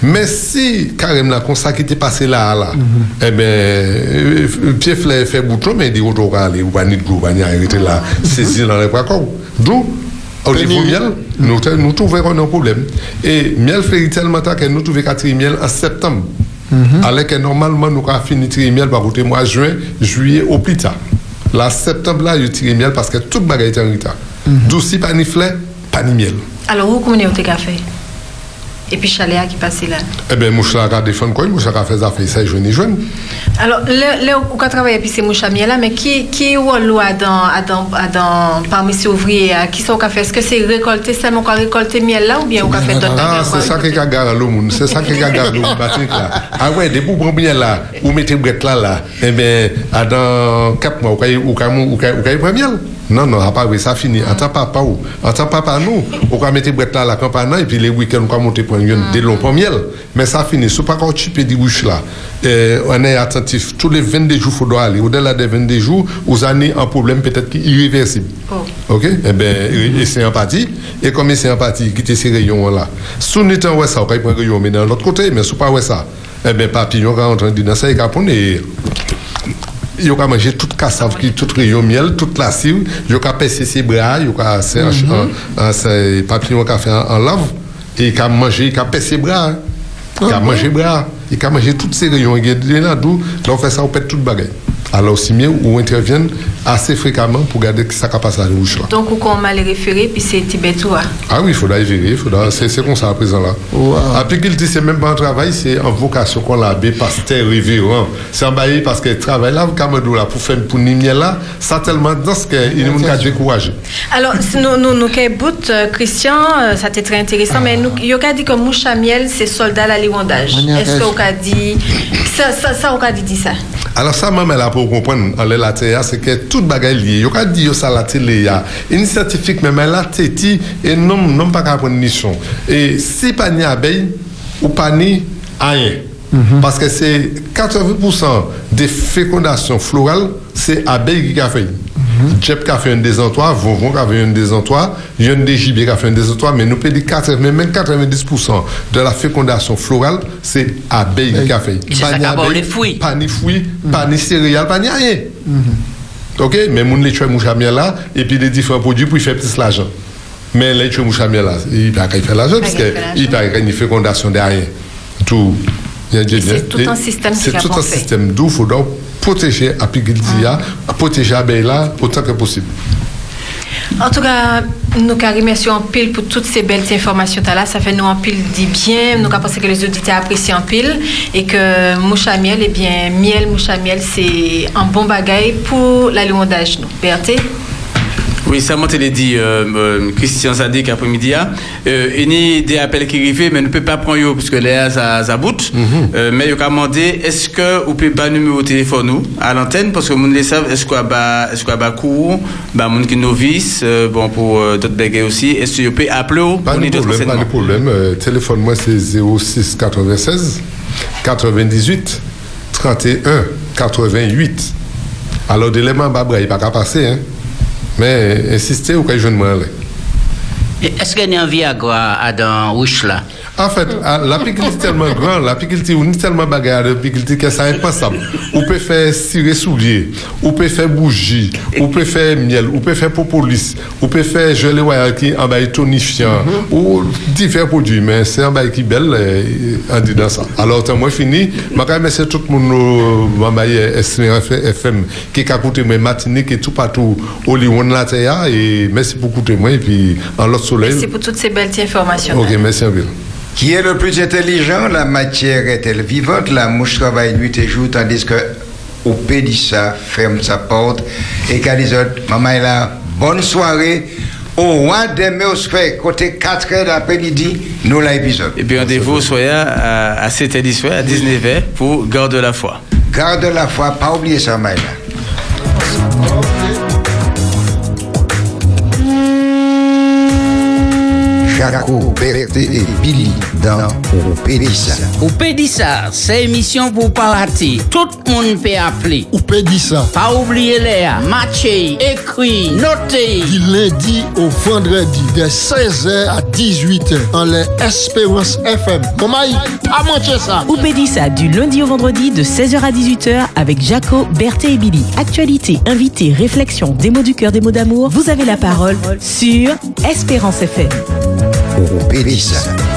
Mais si carrément là, comme ça qui était passé là, là, eh bien, euh, pied fleur fait bouton, mais il dit, on va aller, on va ni de on va ni arrêter là, saisir dans les bras. D'où, au niveau miel, nous, nous trouverons un problème. Et miel fait tellement tard que nous trouvons qu'à tirer miel en septembre. Alors que normalement, nous avons fini de tirer miel par côté mois juin, juillet au plus tard. Là, septembre, là, je tire miel parce que toute bagaille est en retard. D'où si pas ni fleur, pas ni miel. Alors, où comment est-ce café Et puis chalet qui passe là. Eh bien, Moucha a défendu quoi Moucha a fait ça, fait ça, je ni jeune. Alors, là, on travaille puis c'est moucha miel là, mais qui qui est là dans à dans à dans parmi ces ouvriers à qui sont café Est-ce que c'est récolter seulement qu'on récolter miel là ou bien on fait d'autres Ah, c'est ça qui a garé le monde. C'est ça qui a le monde. Patrick, là. Ah ouais, des bouts bien là, ou mettez brette là, là. Eh bien, à dans 4 mois, ou ou kay- ou prend miel. Non, non, à part oui, ça finit. En tant papa ou, en tant papa nous, on va mettre brette là, la campagne, et puis les week-ends, on va monter pour une des longs miel. Mais ça finit. Si pas quand tu peux dire bouche là, eh, on est attentif. Tous les 22 jours, il faut aller. Au-delà des 22 jours, vous avez un problème peut-être irréversible. Ok? Eh bien, c'est empathie. Et comme c'est empathie, quitter ces rayons-là. Si on est en ouais ça, on va prendre un rayon, mais dans l'autre côté, mais si pas ouais ça, eh bien, papillon, quand on est dans ça, il va prendre et il va manger toute cassave, qui, toute rayon miel, toute la va passer ses bras, il va faire un- un- un papillon qui a fait en en lave, et il va manger, il va passer ses bras. hein. Il va manger bras, il va manger toutes ces rayons. Il y a là, on on mieux où on intervient assez fréquemment pour garder que ça va passer à la bouche là. Donc, où qu'on m'a les référé, puis c'est Tibetoua. Ah oui, il faudra y vérifier, il faudra, c'est, c'est comme ça à présent là. Après qu'il dit, c'est même pas un travail, c'est en vocation qu'on l'a pasteur révérend. C'est en baillé parce que le travail là, Cameroun là, pour faire pour Nimiel là, ça tellement dense qu'il nous a découragé. Alors, si nous, nous, nous, bout, euh, Christian, euh, ça c'était très intéressant, mais nous, il a dit que moucha miel, c'est soldat à l'éwandage. Est-ce qu'on a dit, ça, ça, ça, on a dit ça? Alors ça, même là pour comprendre, en la terre, c'est que toute bagaille liée. Il y a dit ça la télé. Une scientifique, même là, téti, et non, non pas qu'à prendre mission. Et si pas ni abeille, ou pas ni rien. Parce que c'est 80% des fécondations florales, c'est abeille qui a fait. Jep qui a fait un désentoir, Vovon qui a fait un désentoir, Yon gibiers qui a fait un désentoir, mais nous peut dire 80, mais même 90% de la fécondation florale, c'est abeille qui a fait. C'est ça qui les fruits. Pas ni fruits, pas ni céréales, pas ni rien. Ok, mais moun les tuer moucha miel là, et puis les différents produits pour y faire plus l'argent. Mais les tuer moucha miel là, il pas faire l'argent, parce Pas qu'il peut pas une fécondation derrière. Tout. c'est tout un système qui C'est tout un système. D'où il faut donc protéger apiculture, protéger l'abeille autant que possible. En tout cas, nous remercié en pile pour toutes ces belles informations là. Ça fait nous en pile dit bien. Nous pensé que les auditeurs apprécient en pile et que moucha miel, eh bien, miel, moucha miel, c'est un bon bagage pour l'alimentation. nous. Berthe? Oui, ça m'a été dit, euh, euh, Christian Zadik après-midi. hein. Euh, il y a des appels qui arrivent, mais ne peut pas prendre parce que là, ça, ça bout. Euh, mais il a demandé, est-ce que vous pouvez pas numéro de téléphone nous, à l'antenne, parce que vous le savez, est-ce qu'on a est-ce qu'on a cours, bah, mon qui novice, euh, bon, pour euh, d'autres bagages aussi, est-ce que vous pouvez appeler ou Pas de problème, pas de problème. Euh, téléphone moi c'est 06 96 98 31 88. Alors d'éléments babra il pas qu'à passer hein. Mais insistez au cas je ne m'en Est-ce qu'il y a un Viagra dans Ouche là? En fait, ah, la piquille est tellement grande, la piquille est tellement bagarre de piquille que c'est impensable. Ou peut faire cirer soulier, ou peut faire bougie, ou peut faire miel, ou peut faire propolis, ou peut faire gelée qui en bail tonifiant, ou divers produits, mais c'est un bail qui belle, euh, en dit dans ça. Alors, tant moi fini, je remercie tout le monde, euh, bail Espérance FM, qui a écouté mes matiniques et tout partout, au Lyon, la terre, et merci pour écouter moi, et puis en l'autre soleil. Merci pour toutes ces belles informations. Ok, merci un peu. Qui est le plus intelligent? La matière est-elle vivante La mouche travaille nuit et jour, tandis que au Pédissa ferme sa porte. Et qu'à maman est là, bonne soirée. Au roi des Méosphères, côté 4 heures d'après-midi, nous l'épisode. Et puis rendez-vous soya à, à 7h10 soir, à 19h pour Garde la foi. Garde la foi, pas oublier ça, Maïla. Jaco, Berté et Billy dans Pédissa. Ou Pédissa, c'est émission pour partir. Tout le monde peut appeler. Ou Pédissa. Pas oublier les matcher, écrit, noter. Du lundi au vendredi, de 16h à 18h, en les Espérance FM. Maman, à manger ça. Ou Pédissa du lundi au vendredi de 16h à 18h avec Jaco, Berthé et Billy. Actualité, invité, réflexion, des mots du cœur, des mots d'amour. Vous avez la parole sur Espérance FM. Pédissa.